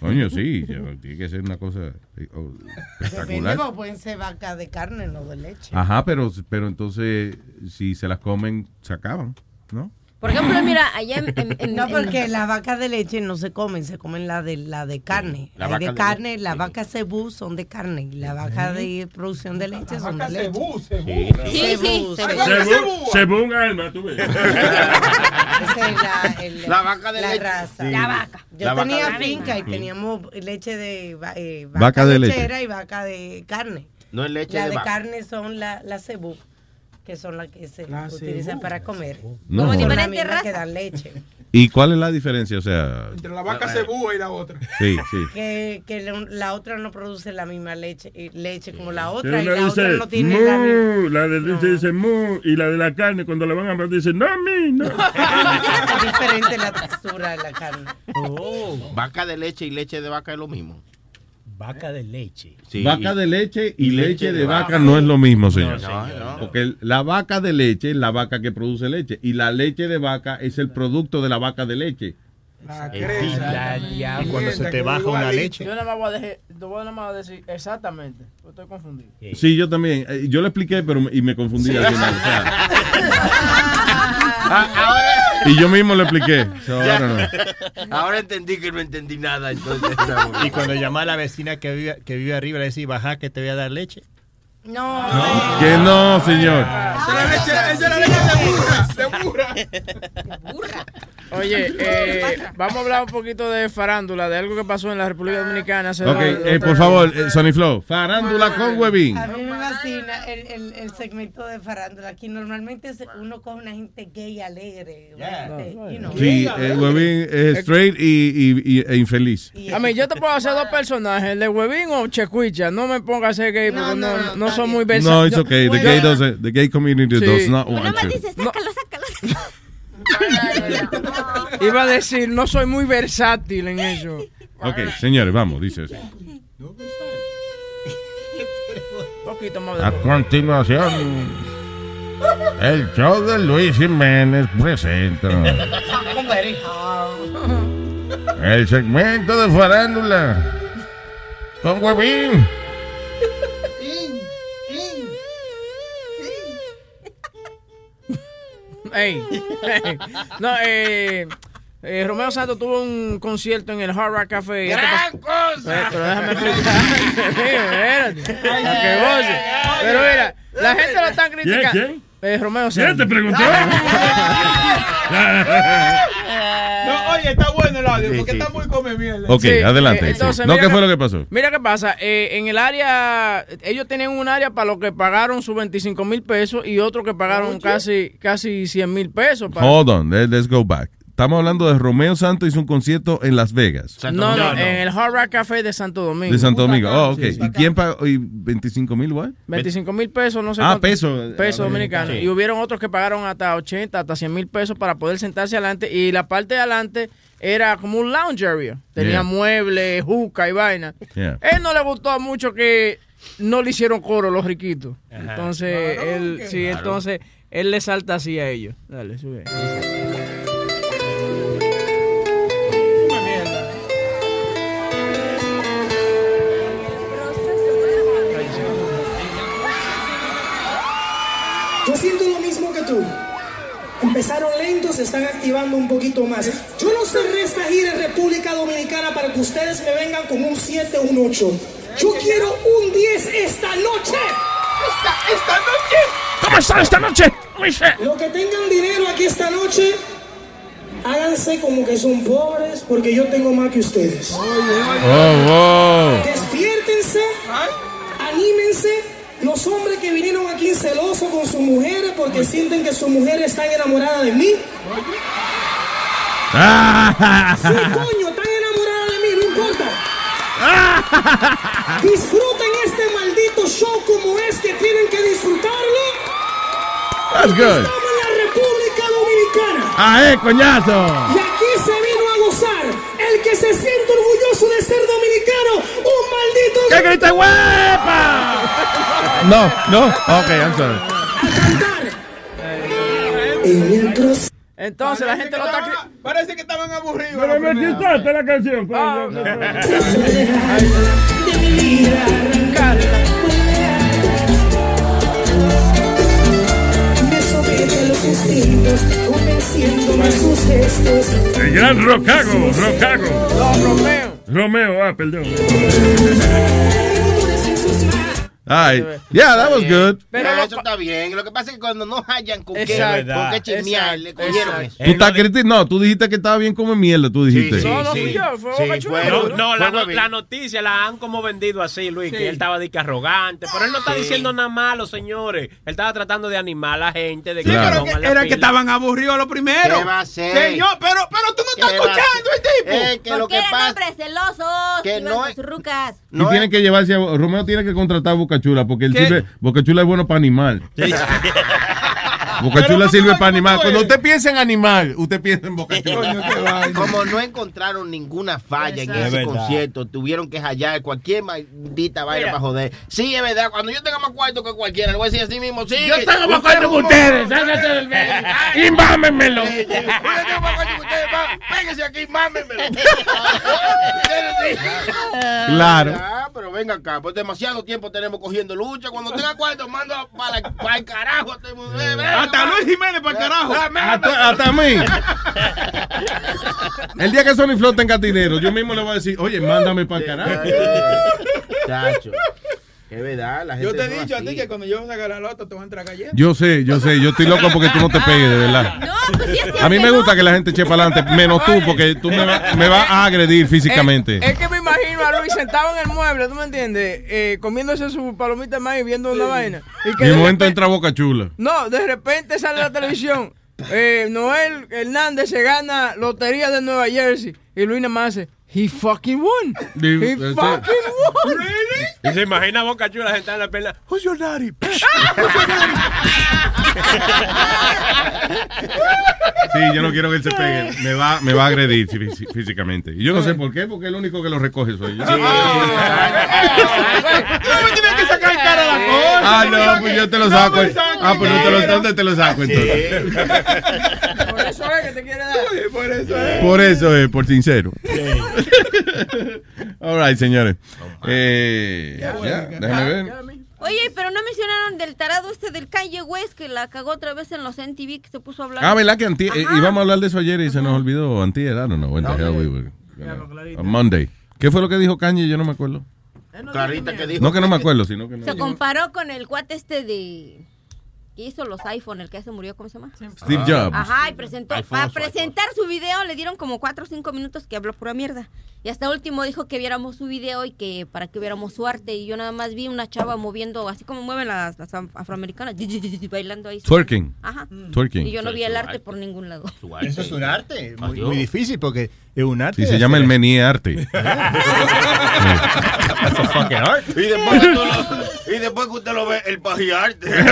Coño, sí, ya, tiene que ser una cosa eh, oh, Depende, espectacular. porque pueden ser vacas de carne, no de leche. Ajá, pero, pero entonces, si se las comen, se acaban, ¿no? Por ejemplo, mira, allá en... en- en- No, en- porque las vacas de leche no se comen, se comen la de la de carne. La Hay vaca de de carne, las vacas cebú son de carne y las vacas de producción de leche son de leche. cebú, Sí, sí, Cebú, Según, según alma, tú ves. Esa es la, el- La vaca de la leche. raza. Sí. La vaca. Yo La vaca tenía de leche. finca y Sí. teníamos leche de eh, vaca, Vaca de leche. lechera y vaca de carne. No es leche La de de vaca. carne son la, la cebú, que son las que se utilizan para comer. No. Son las diferentes mismas que razas. dan leche. ¿Y cuál es la diferencia? O sea, Entre la vaca cebúa y la otra. sí, sí. que, que la- otra no produce la misma leche, leche como la otra y la otra no tiene la misma. mu, la de leche dice mu, y la de la carne, cuando la van a matar, dice, no, a mí, no. Es diferente la textura de la carne. Vaca de leche y leche de vaca es lo mismo. Vaca de leche. vaca de leche y, Y leche, leche de de vaca vaca. no es lo mismo, señor. No, señor. Porque la vaca de leche es la vaca que produce leche y la leche de vaca es el producto de la vaca de leche. Y cuando se te baja una leche. Yo nada más voy a, dejar- te voy a nada más a decir exactamente. Yo Estoy confundido. Sí, yo también. Eh, Yo lo expliqué, pero me- y me confundí al final. o sea, y yo mismo lo expliqué. So. Ahora entendí que no entendí nada, entonces. Y cuando llama a la vecina que vive, que vive arriba, le decís, baja que te voy a dar leche. No. Que no, señor. Esa es la leche de burra, de burra. Oye, eh, vamos a hablar un poquito de farándula, de algo que pasó en la República Dominicana. hace Ok, dos- eh, por favor, eh, Sonny Flow. Farándula con Webin. A mí me fascina el, el, el segmento de farándula. Aquí normalmente uno coge una gente gay alegre. gente, you know. Sí, eh, Webin es straight y, y- y- e infeliz. A mí, yo te puedo hacer dos personajes, el de Huevín o Checuicha. No me pongas a ser gay porque no, no, son muy versátiles. No, it's okay. The gay doesn't, the gay community Sí. does not want me dice, Iba a decir, no soy muy versátil en eso. Ok, señores, vamos, dice eso. Un poquito más de A continuación, el show de Luis Jiménez presenta el segmento de farándula con Huevín. Ey, ey. No, eh, eh, Romeo Santos tuvo un concierto en el Hard Rock Café. ¡Gran pas- cosa! Eh, Pero déjame explicar. Espérate. A que goce. Pero mira, la gente lo está criticando. ¿Quién? Eh, Romeo ¿Quién Santos. te preguntó? No, oye, está bueno el audio porque Sí. está muy come mierda. Ok, Sí, adelante. eh, entonces, no, mira ¿qué que- fue lo que pasó? Mira qué pasa, eh, en el área, ellos tenían un área para los que pagaron sus 25 mil pesos y otro que pagaron casi casi 100 mil pesos. para- Hold on, let- let's go back. Estamos hablando de Romeo Santos hizo un concierto en Las Vegas. No, no, en el Hard Rock Café de Santo Domingo. De Santo Domingo. Oh, ok. Sí, sí. ¿Y quién pagó? ¿Y 25 mil, what? 25 mil pesos, no sé Ah, pesos. Pesos dominicanos. sí. Y hubieron otros que pagaron hasta 80, hasta 100 mil pesos para poder sentarse adelante. Y la parte de adelante era como un lounge area. Tenía Yeah. muebles, juca y vaina. Yeah. Él no le gustó mucho que no le hicieron coro los riquitos. Ajá. Entonces, Claro, él, sí, Claro. entonces, él le salta así a ellos. Dale, sube. Yo siento lo mismo que tú. Empezaron lentos, se están activando un poquito más. Yo no cerré esta gira en República Dominicana para que ustedes me vengan con un 7 o un 8. Yo quiero un 10 esta noche. Esta, esta noche. ¿Cómo están esta noche? Los que tengan dinero aquí esta noche, háganse como que son pobres porque yo tengo más que ustedes. Oh, wow. Despiértense, anímense. Los hombres que vinieron aquí celosos con sus mujeres porque sienten que sus mujeres están enamoradas de mí. Sí, coño, están enamoradas de mí, no importa. Disfruten este maldito show como es que tienen que disfrutarlo. That's good. Estamos en la República Dominicana. ¡Ah, eh, coñazo! Y aquí se vino a gozar. El que se siente orgulloso de ser dominicano, maldito. ¡Que grite huepa! No, no. Ok, I'm sorry. Entonces, la gente lo está... cri- Parece que estaban aburridos. Pero los me quitaste la canción. pues. Ah, de mi vida Me somete a los instintos, convenciéndome a sus gestos. El gran Rocago, Rocago. No, Romeo. Romeo, ah, perdón. All right. Yeah, that was good. Pero eso está bien. Lo que pasa es que cuando no hayan con qué, con qué chismear, le cogieron eso. Tú estás criti- No, tú dijiste que estaba bien como mierda, tú dijiste. No, no fui yo, fue Boca Chula. No, no, la, no- noticia la han como vendido así, Luis, Sí. que él estaba de que arrogante, pero él no está Sí. diciendo nada malo, señores. Él estaba tratando de animar a la gente, de Sí, que Claro. pero que era que estaban aburridos los primeros. ¿Qué va a ser? Señor, pero, pero tú no estás ¿Qué va a escuchando el tipo. Eh, que lo Porque que eran pasa. hombres celosos. que no rucas. y No tiene es- que llevarse a, Romeo tiene que contratar a Boca Chula porque sirve, Boca Chula es bueno para animar. Boca Chula sirve para animar. Cuando usted piensa en animal, usted piensa en Boca Chula. Como no encontraron ninguna falla en ese concierto, tuvieron que hallar cualquier maldita vaina para joder. Sí, es verdad, cuando yo tenga más cuarto que cualquiera, le voy a decir así mismo, sí. Yo tengo más cuarto que ustedes, sáquense del medio. Y mámenmelo. Yo tengo más cuarto que ustedes, va, péguense aquí, mámenmelo. Claro. Ah, pero venga acá, pues demasiado tiempo tenemos cogiendo lucha. Cuando tenga cuarto, mando para, para el carajo. Eh, Hasta Luis Jiménez para el carajo. Hasta, hasta a mí. El día que Sony Flow tenga dinero, yo mismo le voy a decir, oye, mándame para el carajo. Chacho. Es verdad, la gente Yo te he no dicho a ti que cuando yo saque la lota te voy a entrar galletas. Yo sé, yo sé, yo estoy loco porque tú no te pegues, de verdad. A mí me gusta que la gente eche para adelante, menos tú, porque tú me, va- me vas a agredir físicamente. Es que a Luis sentado en el mueble, ¿tú me entiendes? Eh, comiéndose su palomita de maíz viendo una vaina. Y que Y de de momento repente- entra Boca Chula. No, de repente sale la televisión. Eh, Noel Hernández se gana lotería de Nueva Jersey. Y Luis nada más hace, he fucking won. He Este- fucking won. Y se imagina Boca Chula sentada en la perna. Who's your daddy? Sí, yo no quiero que él se pegue. Me va, me va a agredir fí- físicamente. Y yo no sé por qué, porque el único que lo recoge soy yo. No me tienes que sacar cara a la cosa. Ah, no, pues yo te lo saco. Ah, pues no te lo, ¿dónde te lo saco entonces? Por eso es que te quiere dar. Por eso es. Por eso es, por sincero. All right, señores. Eh, ya, déjame ver. Oye, pero no mencionaron del tarado este del Kanye West que la cagó otra vez en los NTV que se puso a hablar. Ah, ¿verdad que anti eh, íbamos a hablar de eso ayer y se nos olvidó? Antier, I don't know. When the hell we were Monday. ¿Qué fue lo que dijo Kanye? Yo no me acuerdo. Clarita que dijo. No que no me acuerdo, sino que no. Se comparó con el cuate este de que hizo los iPhone, el que se murió, ¿cómo se llama? Steve Jobs. Ajá, y presentó. Para presentar su video le dieron como 4 o 5 minutos que habló pura mierda. Y hasta último dijo que viéramos su video y que para que viéramos su arte. Y yo nada más vi una chava moviendo, así como mueven las, las af- afroamericanas, bailando ahí. Twerking. Ajá. Twerking. Y yo no vi el arte por ningún lado. Eso es un arte. Muy difícil porque es un arte. Sí, se llama el mení arte. That's a fucking art. Y después, lo- y después que usted lo ve, el pajiarte. es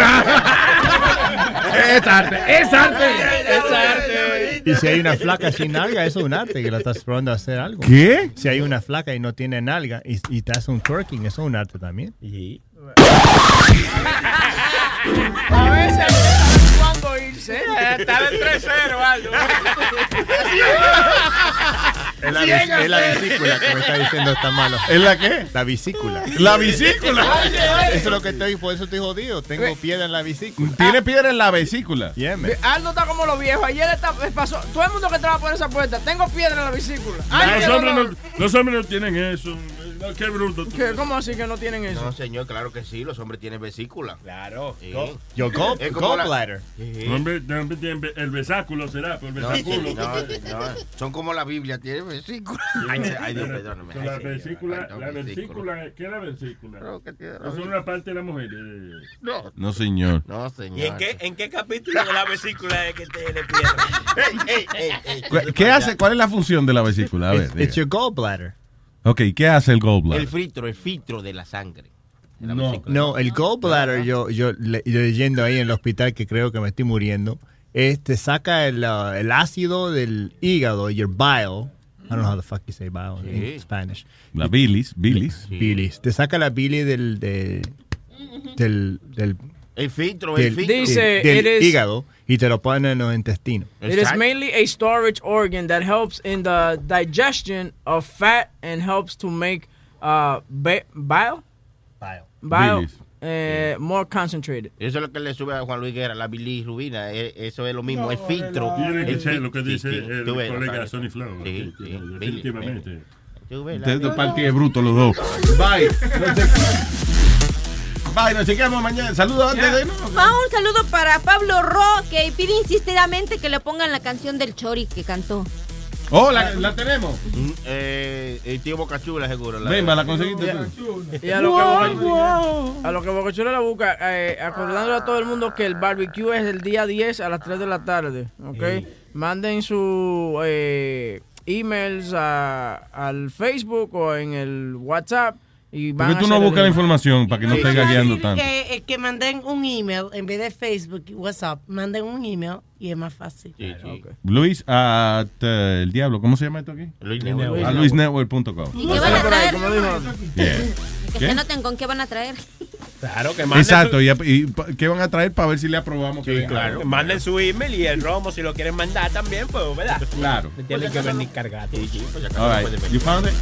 arte, es arte. Es arte. Y si hay una flaca sin nalga, eso es un arte que la estás probando a hacer algo. ¿Qué? Si hay una flaca y no tiene nalga y, y te hace un twerking, eso es un arte también. A veces saben cuándo irse. Está de 3-0, Aldo. Es la, es la vesícula que me está diciendo está malo. ¿Es la qué? La vesícula. La vesícula. Eso es lo que estoy, por eso estoy jodido. Tengo piedra en la vesícula. Tiene piedra en la vesícula. Yeah. Aldo está como los viejos. Ayer está- pasó. Todo el mundo que entraba por esa puerta. Tengo piedra en la vesícula. Ay, Los hombres, no- no, los hombres no tienen eso. No, Qué bruto. ¿Qué? ¿Cómo así que no tienen eso? No, señor, claro que sí. Los hombres tienen vesícula. Claro. Sí. Yo, la- gallbladder. Sí. Hombre, el besáculo será, por el No, besáculo. no, no, son como la Biblia, tiene vesícula. Ay, ay, Dios, perdóname. Ay, la vesícula, la vesícula, ¿qué es la vesícula? No, que tiene Eso es una parte de la mujer. eh. No, No, señor. no, señor. ¿Y en qué, en qué capítulo de la vesícula es que tiene piedra? Ey, ey, ey, ey. ¿Qué- ¿Qué hace? ¿Cuál es la función de la vesícula? A ver. It's your gallbladder. Ok, ¿qué hace el gallbladder? El filtro, el filtro de la sangre. de la No. No, el gallbladder, yo, yo, le- yo leyendo ahí en el hospital que creo que me estoy muriendo, este saca el, uh, el ácido del hígado, your bile. I don't know how the fuck you say bile Sí. in Spanish. La bilis, bilis. Bilis. Te saca la bilis del, de- del, del, El filtro, el del, filtro. Dice- del it is- hígado y te lo pone en los intestinos. It is mainly a storage organ that helps in the digestion of fat and helps to make uh, bile, Bile. eh, more concentrated. Eso es lo que le sube a Juan Luis Guerra, la bilirrubina. eh, Eso es lo mismo, el filtro. Tiene que ser lo que sí, dice sí, el ves, colega. Sonny Flow. Sí, sí, definitivamente. Tú ves, la- Ustedes dos partidos brutos los dos. Bye. Bye, nos chequeamos mañana. Saludos antes de irnos. Un saludo para Pablo Ro, que pide insistidamente que le pongan la canción del Chori que cantó. Oh, la, la tenemos. Mm, eh, el tío Bocachula, seguro. la- Ven, la conseguiste tú. Y a lo que Boca- a lo que Bocachula la busca, eh, acordándole a todo el mundo que el barbecue es el día 10 a las 3 de la tarde, ¿ok? Manden sus eh, emails a- al Facebook o en el WhatsApp Y ¿Por van tú no buscas la información para que no a guiando tanto? Que, eh, que manden un email en vez de Facebook y WhatsApp. Manden un email y es más fácil. Luis at eh, el diablo, ¿cómo se llama esto aquí? Luis Network. A luisnetwork.com. ¿Y qué van a traer? Que ¿Qué? se noten con qué van a traer. Claro, que manden Exacto, su- y, y ¿qué van a traer para ver si le aprobamos? Sí, claro. Que manden su email y el romo, si lo quieren mandar también, pues, ¿verdad? Claro. Me tienen que venir cargados. All right. You found it?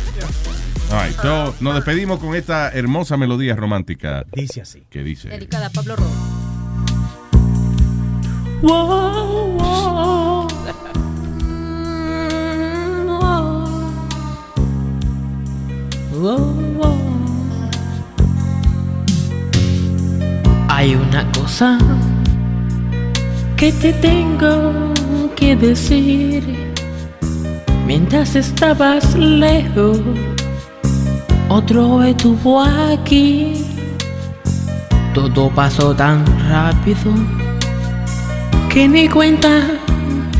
All right. So, nos despedimos con esta hermosa melodía romántica. Dice así. Que dice. Dedicada a Pablo Rojo. Hay una cosa que te tengo que decir. Mientras estabas lejos, otro estuvo aquí. Todo pasó tan rápido que ni cuenta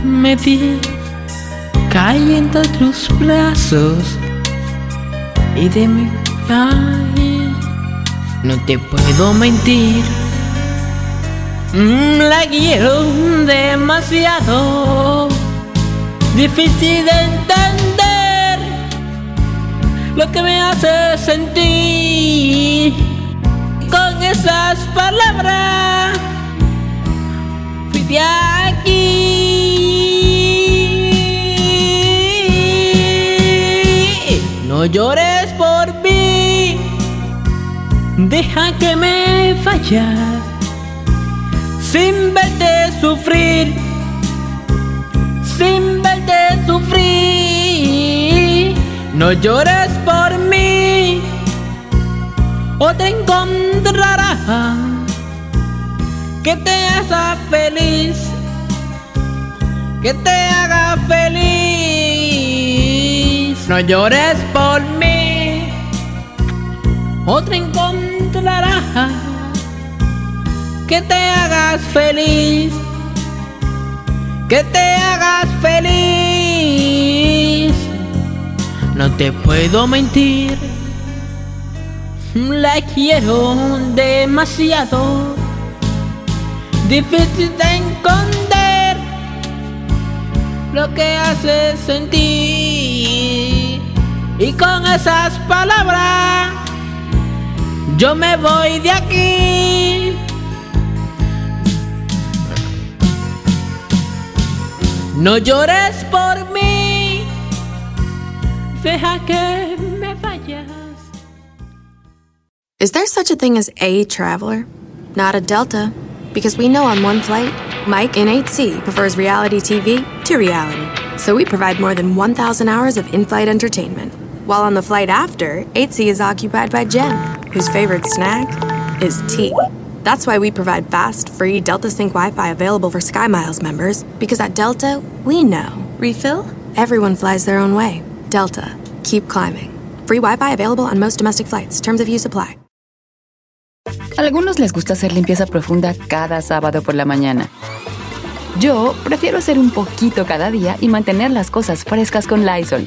me di. Caí entre tus brazos y de mi ay, no te puedo mentir. Mm, La quiero demasiado. Difícil de entender lo que me hace sentir con esas palabras. Fui de aquí. No llores por mí. Deja que me vaya sin verte sufrir, sin verte sufrir. No llores por mí, o te encontrará que te haga feliz, que te haga feliz. No llores por mí, otra encontrará que te hagas feliz, que te hagas feliz. No te puedo mentir, la quiero demasiado, difícil de esconder lo que hace sentir. Y con esas palabras yo me voy de aquí. No llores por mí, deja que me vayas. Is there such a thing as a traveler? Not a Delta. Because we know on one flight, Mike in 8C prefers reality TV to reality. So we provide more than 1,000 hours of in flight entertainment. While on the flight after, 8C is occupied by Jen, whose favorite snack is tea. That's why we provide fast, free Delta Sync Wi Fi available for SkyMiles members, because at Delta, we know. Refill? Everyone flies their own way. Delta. Keep climbing. Free Wi Fi available on most domestic flights. Terms of use apply. Algunos les gusta hacer limpieza profunda cada sábado por la mañana. Yo prefiero hacer un poquito cada día y mantener las cosas frescas con Lysol.